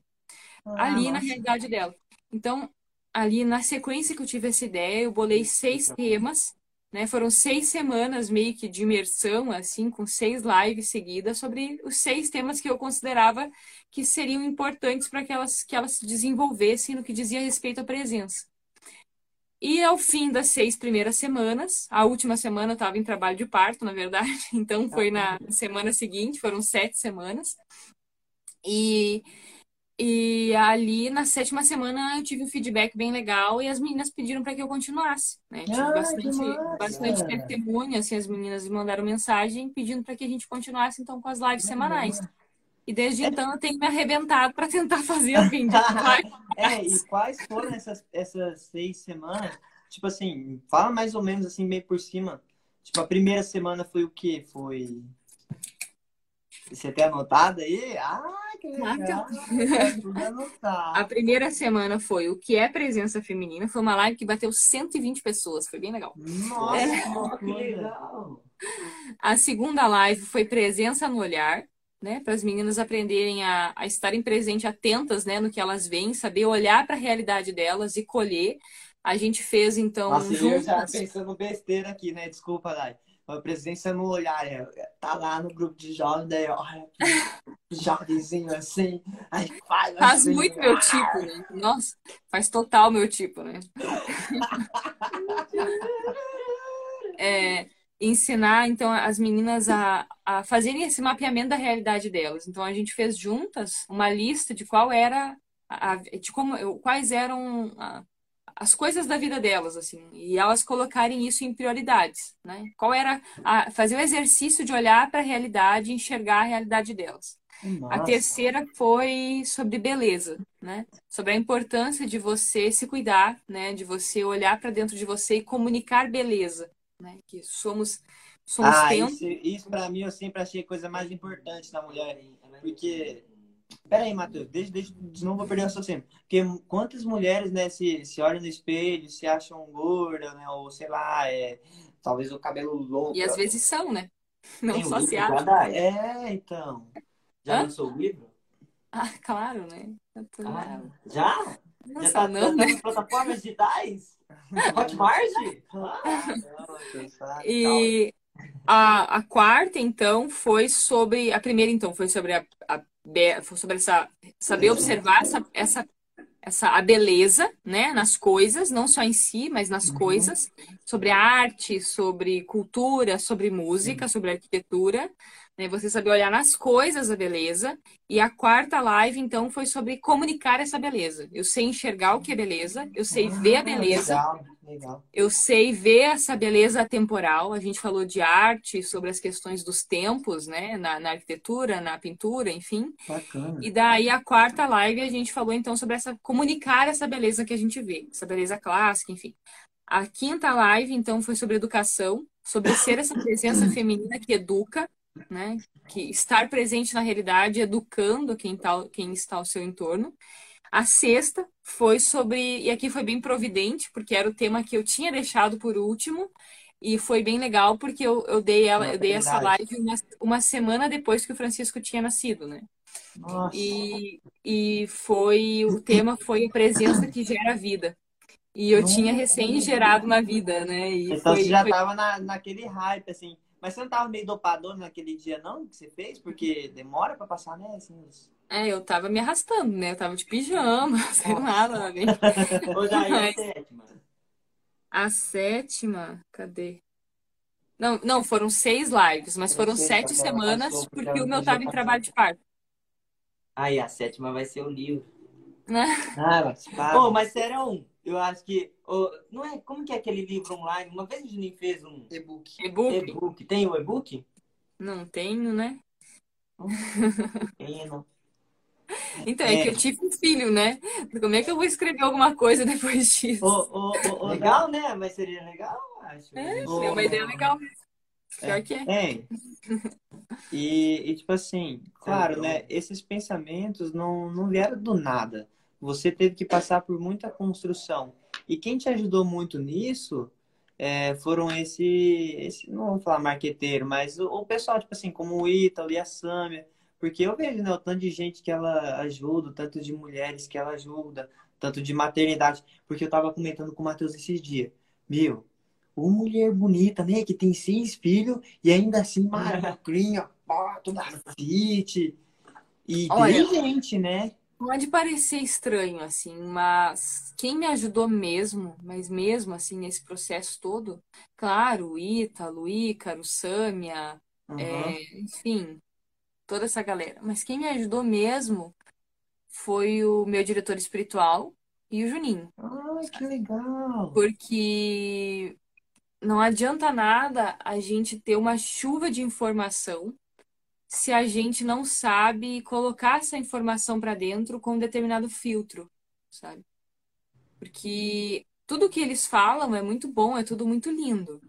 Ah, ali na nossa. realidade dela. Então, ali na sequência que eu tive essa ideia, eu bolei seis temas, né? Foram seis semanas meio que de imersão, assim, com seis lives seguidas sobre os seis temas que eu considerava que seriam importantes para que elas, que elas se desenvolvessem no que dizia respeito à presença. E ao fim das seis primeiras semanas, a última semana eu estava em trabalho de parto, na verdade, então foi na semana seguinte, foram sete semanas. E E ali na sétima semana eu tive um feedback bem legal e as meninas pediram para que eu continuasse, né? Tive Ah, que bastante, bastante testemunha, assim, as meninas me mandaram mensagem pedindo para que a gente continuasse então com as lives semanais. E desde então eu tenho me arrebentado para tentar fazer a fim de. É, e quais foram essas, essas seis semanas? Tipo assim, fala mais ou menos assim, meio por cima. Tipo, a primeira semana foi o quê? Foi. Você tem anotado aí? Ah, que legal! Anotado. A primeira semana foi o que é presença feminina, foi uma live que bateu 120 pessoas, foi bem legal. Nossa, É. que legal. A segunda live foi presença no olhar, né? Para as meninas aprenderem a, a estarem presentes, atentas, né, no que elas veem, saber olhar para a realidade delas e colher. A gente fez então Nossa, eu já juntas. pensando besteira aqui, né? Desculpa, Dai. A presença no olhar, é, tá lá no grupo de jovens, daí olha jovenzinho assim, aí faz Faz assim, muito meu tipo, né? Nossa, faz total meu tipo, né? É, ensinar, então, as meninas a, a fazerem esse mapeamento da realidade delas. Então, a gente fez juntas uma lista de qual era, a, a- de como, quais eram a- as coisas da vida delas, assim, e elas colocarem isso em prioridades, né? Qual era a, fazer o exercício de olhar para a realidade e enxergar a realidade delas. A Nossa. terceira foi sobre beleza, né? Sobre a importância de você se cuidar, né? De você olhar para dentro de você e comunicar beleza, né? Que somos somos Ah, templo. isso, isso pra mim eu sempre achei a coisa mais importante da mulher. Porque. Pera aí, Matheus, deixa, deixa, de novo vou perder o raciocínio. Porque quantas mulheres, né, se, se olham no espelho, se acham gorda, né? Ou sei lá, é, talvez o cabelo louco. E às vezes são, né? Não Tem só se acham. É, então. Já Hã? lançou o livro? Ah, claro, né? Tô- Ah, já? Tá, não, já tá né? nas plataformas digitais? Hotmart? Ah, E a, a quarta, então, foi sobre. A primeira, então, foi sobre a, a foi sobre essa saber observar essa, essa, essa a beleza, né, nas coisas, não só em si, mas nas coisas, sobre arte, sobre cultura, sobre música, sobre arquitetura. Né, você saber olhar nas coisas a beleza. E a quarta live, então, foi sobre comunicar essa beleza. Eu sei enxergar o que é beleza, eu sei ver a beleza. Legal, legal. Eu sei ver essa beleza temporal. A gente falou de arte, sobre as questões dos tempos, né? Na, na arquitetura, na pintura, enfim. Bacana. E daí a quarta live a gente falou então sobre essa comunicar essa beleza que a gente vê, essa beleza clássica, enfim. A quinta live então foi sobre educação, sobre ser essa presença feminina que educa, né? Que estar presente na realidade, educando quem tá, quem está ao seu entorno. A sexta foi sobre, e aqui foi bem providente, porque era o tema que eu tinha deixado por último, e foi bem legal porque eu, eu dei ela, eu dei essa live uma, uma semana depois que o Francisco tinha nascido, né? Nossa. E, e foi o tema foi a presença que gera vida. E eu tinha recém gerado uma vida, né? E Então foi, você já foi- tava na, naquele hype, assim. Mas você não tava meio dopador naquele dia, não? Que você fez? Porque demora pra passar, né? Assim, os- é, eu tava me arrastando, né? Eu tava de pijama, sei lá, tava bem. Ô, Dai, a Mas- sétima. A sétima, cadê? Não, não, foram seis lives, mas foram sete semanas, passou, porque porque o meu tava em trabalho de parto, Aí, a sétima vai ser o livro. né? Ah, mas para. Pô, mas sério, eu acho que. ô, não é. Como que é aquele livro online? Uma vez o Juninho fez um E-book. E-book? e-book. Tem o e-book? Não tenho, né? Tem, não. Então, é que eu tive um filho, né? Como é que eu vou escrever alguma coisa depois disso? Ô, ô, Legal, né? Mas seria legal, eu acho. É, Gente. é uma ideia legal mesmo. Pior que é. Hein? E, e, tipo assim, claro, né? Esses pensamentos não, não vieram do nada. Você teve que passar por muita construção. E quem te ajudou muito nisso é, foram esse, esse, não vou falar marqueteiro, mas o, o pessoal, tipo assim, como o Ítalo e a Sâmia. Porque eu vejo, né, o tanto de gente que ela ajuda, o tanto de mulheres que ela ajuda, tanto de maternidade. Porque eu tava comentando com o Matheus esses dias. Meu, uma mulher bonita, né? Que tem seis filhos e ainda assim magrinha, pá, toda fit. E Olha. tem gente, né? Pode parecer estranho, assim, mas quem me ajudou mesmo, mas mesmo assim, nesse processo todo, claro, o Ítalo, o Ícaro, o Sâmia, Uhum. é, enfim, toda essa galera. Mas quem me ajudou mesmo foi o meu diretor espiritual e o Juninho. Ai, que legal. Porque não adianta nada a gente ter uma chuva de informação se a gente não sabe colocar essa informação para dentro com um determinado filtro, sabe? Porque tudo que eles falam é muito bom, é tudo muito lindo,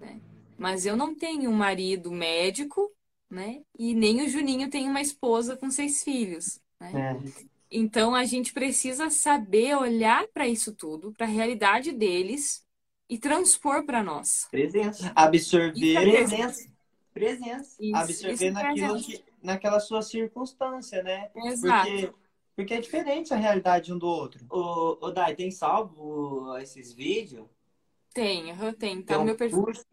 né? Mas eu não tenho um marido médico, né? E nem o Juninho tem uma esposa com seis filhos, né? É. Então a gente precisa saber olhar para isso tudo, para a realidade deles e transpor para nós. Presença. Absorver, Presença. Presença. Isso, absorver isso é naquilo presente. que, naquela sua circunstância, né? Exato. Porque, porque é diferente a realidade um do outro. Ô, ô Dai, tem salvo esses vídeos? Tem, aham, tem, tá é no um meu perfil. curso?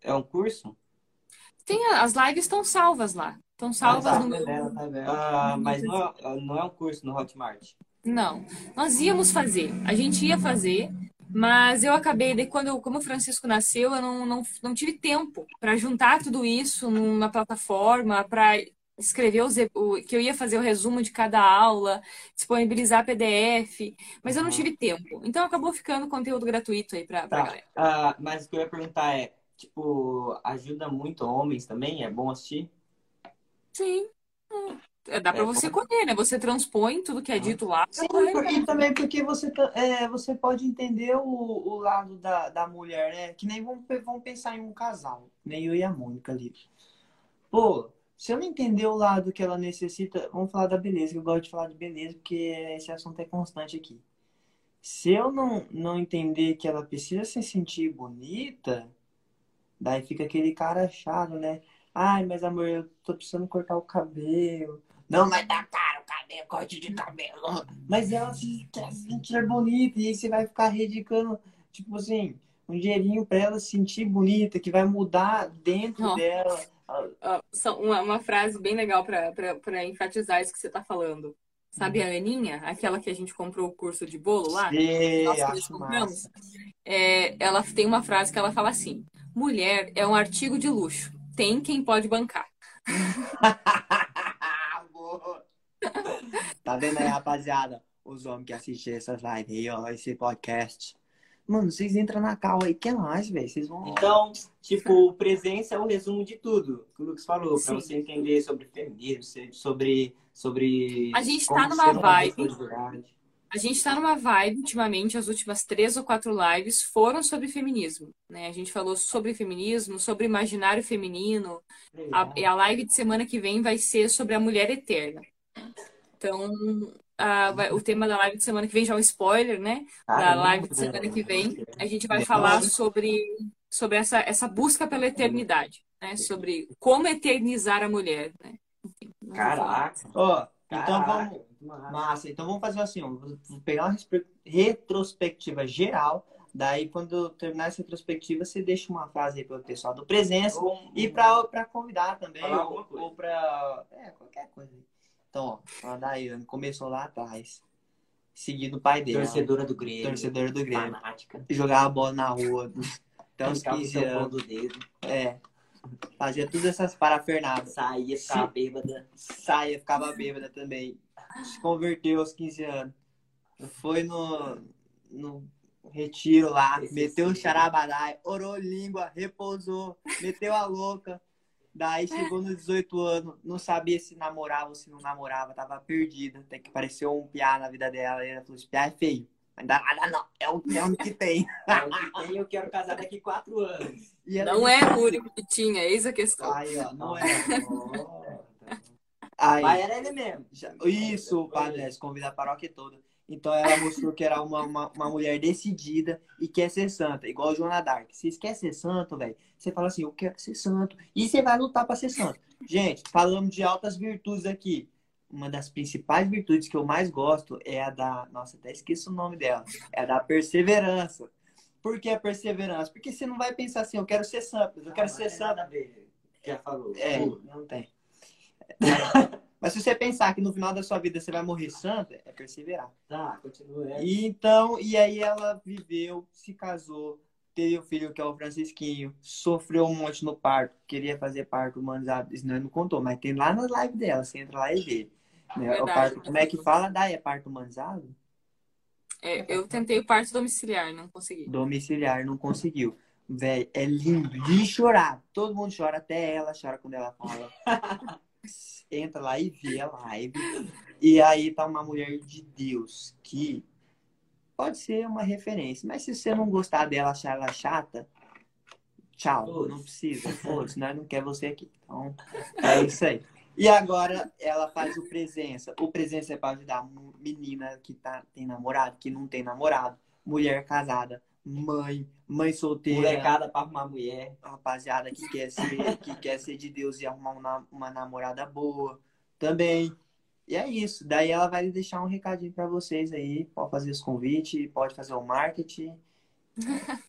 É um curso? Tem, as lives estão salvas lá. Estão salvas tá, no meu. tá vendo? Ah, mas não é, não é um curso no Hotmart. Não, nós íamos fazer, a gente ia fazer, mas eu acabei, daí quando como o Francisco nasceu, eu não, não, não tive tempo para juntar tudo isso numa plataforma, para escrever os, o, que eu ia fazer o resumo de cada aula, disponibilizar PDF, mas eu não Uhum. tive tempo. Então acabou ficando conteúdo gratuito aí pra Tá. galera. Ah, mas o que eu ia perguntar é, tipo, ajuda muito homens também? É bom assistir? Sim. É, dá pra É, você colher, né? Você transpõe tudo que é dito lá. Sim, colher. por- e também porque você, tá- é, você pode entender o, o lado da, da mulher, né? Que nem vamos, vamos pensar em um casal, nem eu e a Mônica ali. Pô, se eu não entender o lado que ela necessita, vamos falar da beleza, que eu gosto de falar de beleza, porque esse assunto é constante aqui. Se eu não, não entender que ela precisa se sentir bonita, daí fica aquele cara chato, né? Ai, mas amor, eu tô precisando cortar o cabelo. Não, mas tá caro o cabelo, corte de cabelo. Mas ela se sentir bonita e aí você vai ficar dedicando, tipo assim, um dinheirinho pra ela se sentir bonita, que vai mudar dentro Ó. dela. Só uma, uma frase bem legal pra enfatizar isso que você tá falando. Sabe a Aninha, aquela que a gente comprou o curso de bolo lá? Nós que acho compramos. massa. É, ela tem uma frase que ela fala assim: mulher é um artigo de luxo. Tem quem pode bancar. Tá vendo aí, rapaziada? Os homens que assistem essas lives aí, ó, esse podcast. Mano, vocês entram na cal aí, que é mais, velho. Vocês vão. Então, tipo, presença é o resumo de tudo que o Lucas falou, Sim. pra você entender sobre feminismo, sobre, sobre A gente tá numa vibe. A gente tá numa vibe, ultimamente, as últimas três ou quatro lives foram sobre feminismo. Né? A gente falou sobre feminismo, sobre imaginário feminino. A, e a live de semana que vem vai ser sobre a mulher eterna. Então, a- vai- o tema da live de semana que vem já é um spoiler, né? Da Caramba, live de semana que vem, a gente vai falar sobre, sobre essa, essa busca pela eternidade, né? Sobre como eternizar a mulher, né? Enfim. Caraca. Ó, então Caraca, vamos. massa. Então vamos fazer assim, ó. Vou pegar uma retrospectiva geral. Daí, quando terminar essa retrospectiva, você deixa uma frase aí para o pessoal do Presença Ou- e para convidar também, ou, ou para. É, qualquer coisa. Então, ó, a Daiane começou lá atrás, seguindo o pai dele, Torcedora do Grêmio. torcedor do Grêmio. Fanática. Jogava bola na rua até uns Arrancava o 15 seu pão anos. do dedo. É. Fazia todas essas parafernadas. Saía, ficava bêbada. Saia, ficava bêbada também. Se converteu aos 15 anos. Foi no, no retiro lá, Esse meteu o sim. charabadai, orou língua, repousou, meteu a louca. Daí chegou nos 18 anos, não sabia se namorava ou se não namorava, tava perdida. Até que apareceu um piá na vida dela. E ela falou: esse piá é feio. Mas não dá nada, não. É o é o que tem. É o que tem, eu quero casar daqui quatro anos. E ela Não disse, é o único que tinha, eis a questão. Aí, ó, não é. Aí, Mas era ele mesmo. Já- Isso, o padre Lécio convida a paróquia toda. Então ela mostrou que era uma, uma, uma mulher decidida e quer ser santa, igual Joana Dark. Se quer ser santo, velho, você fala assim, eu quero ser santo. E você vai lutar pra ser santo. Gente, falamos de altas virtudes aqui. Uma das principais virtudes que eu mais gosto é a da. Nossa, até esqueço o nome dela. É a da perseverança. Por que a perseverança? Porque você não vai pensar assim, eu quero ser santo, eu quero ser santo. Nada a ver. Já falou. É, não tem. Mas se você pensar que no final da sua vida você vai morrer santa, é perseverar. Tá, continua. É. E então, e aí ela viveu, se casou, teve o filho que é o Francisquinho, sofreu um monte no parto, queria fazer parto humanizado, isso não, não contou, mas tem lá na live dela, você entra lá e vê. Né? O Verdade. parto, como é que fala? Dai, é parto humanizado? É, eu tentei o parto domiciliar, não consegui. Domiciliar, não conseguiu. Véi, é lindo de chorar. Todo mundo chora, até ela chora quando ela fala. Entra lá e vê a live. E aí tá uma mulher de Deus que pode ser uma referência. Mas se você não gostar dela, achar ela chata, tchau. Foda-se. Não precisa. Foda-se, nós não quer você aqui. Então, é isso aí. E agora ela faz o presença. O presença é para ajudar menina que tá, tem namorado, que não tem namorado, mulher casada, mãe, mãe solteira, Molecada pra arrumar mulher. rapaziada que quer ser, que quer ser de Deus e arrumar um na- uma namorada boa também. E é isso. Daí ela vai deixar um recadinho para vocês aí. Pode fazer os convites, pode fazer o marketing.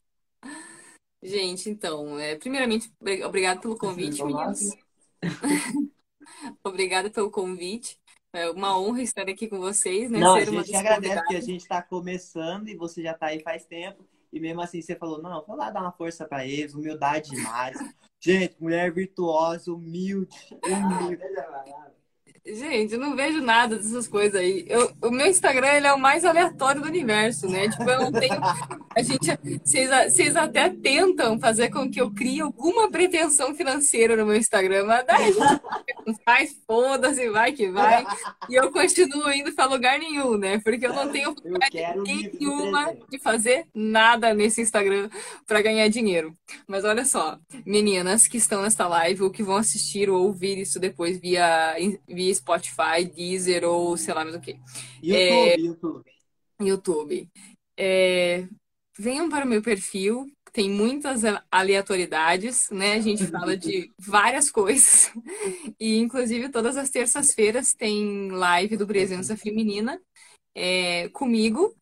Gente, então, é, primeiramente, obri- obrigado pelo convite, meninos. Obrigada pelo convite. É uma honra estar aqui com vocês, né? Não, a Ser uma gente agradece que a gente está começando e você já tá aí faz tempo. E mesmo assim você falou, não, vou lá dar uma força para eles, humildade demais. Gente, mulher virtuosa, humilde, humilde. Gente, eu não vejo nada dessas coisas aí. Eu, o meu Instagram, ele é o mais aleatório do universo, né? Tipo, eu não tenho... A gente... Vocês, vocês até tentam fazer com que eu crie alguma pretensão financeira no meu Instagram, mas daí a gente não faz, foda-se, vai que vai. E eu continuo indo pra lugar nenhum, né? Porque eu não tenho do nenhuma de fazer nada nesse Instagram para ganhar dinheiro. Mas olha só, meninas que estão nesta live ou que vão assistir ou ouvir isso depois via, via Spotify, Deezer ou sei lá mais o que. YouTube, YouTube. YouTube. É, venham para o meu perfil, tem muitas aleatoriedades, né? A gente fala de várias coisas. E, inclusive, todas as terças-feiras tem live do Presença Feminina é, comigo,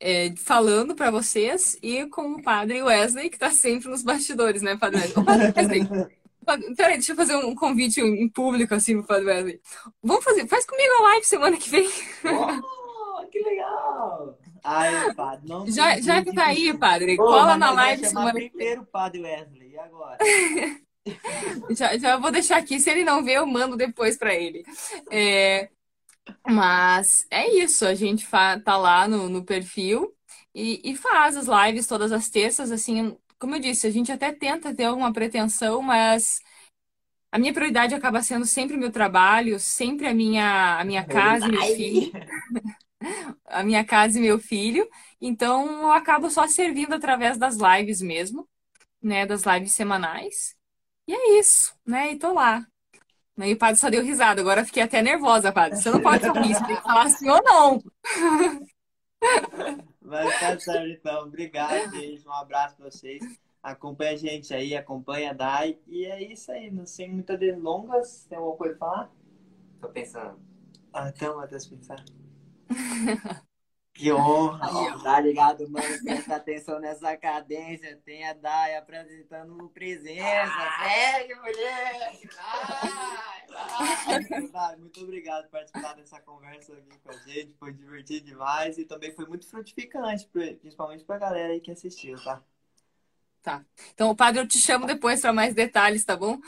é, falando para vocês, e com o Padre Wesley, que está sempre nos bastidores, né, Padre? Ô, Padre Wesley, Peraí, deixa eu fazer um convite em público, assim, pro Padre Wesley. Vamos fazer, faz comigo a live semana que vem. Oh, que legal! Ai, padre, não Já, já que tá aí, Padre, cola na live semana primeiro o padre Wesley. E agora? Já, já vou deixar aqui. Se ele não ver, eu mando depois pra ele. É, mas é isso. A gente tá lá no, no perfil e, e faz as lives todas as terças. Assim, como eu disse, a gente até tenta ter alguma pretensão, mas a minha prioridade acaba sendo sempre o meu trabalho, sempre a minha, a minha casa e meu filho. A minha casa e meu filho. Então, eu acabo só servindo através das lives mesmo, né? Das lives semanais. E é isso, né? E tô lá. E o padre só deu risada. Agora eu fiquei até nervosa, padre. Você não pode sorrir, você tem que falar assim ou não. Mas tá certo, então. Obrigado, gente. Um abraço pra vocês. Acompanha a gente aí, acompanha a Dai. E é isso aí, não sem muitas delongas. Tem alguma coisa pra falar? Tô pensando. Ah, então, Matheus, pensar. Que honra! Ó. Tá ligado, mano? Presta atenção nessa cadência. Tem a Dai apresentando presença. Segue, mulher! Vai, vai. Dai, muito obrigado por participar dessa conversa aqui com a gente. Foi divertido demais e também foi muito frutificante, principalmente pra galera aí que assistiu, tá? Então, o padre, eu te chamo depois para mais detalhes, tá bom?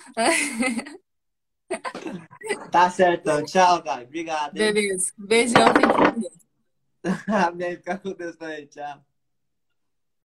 Tá certo, então. Tchau, Dai. Obrigado. hein? Beleza. Beijão, fique com Deus. Amém.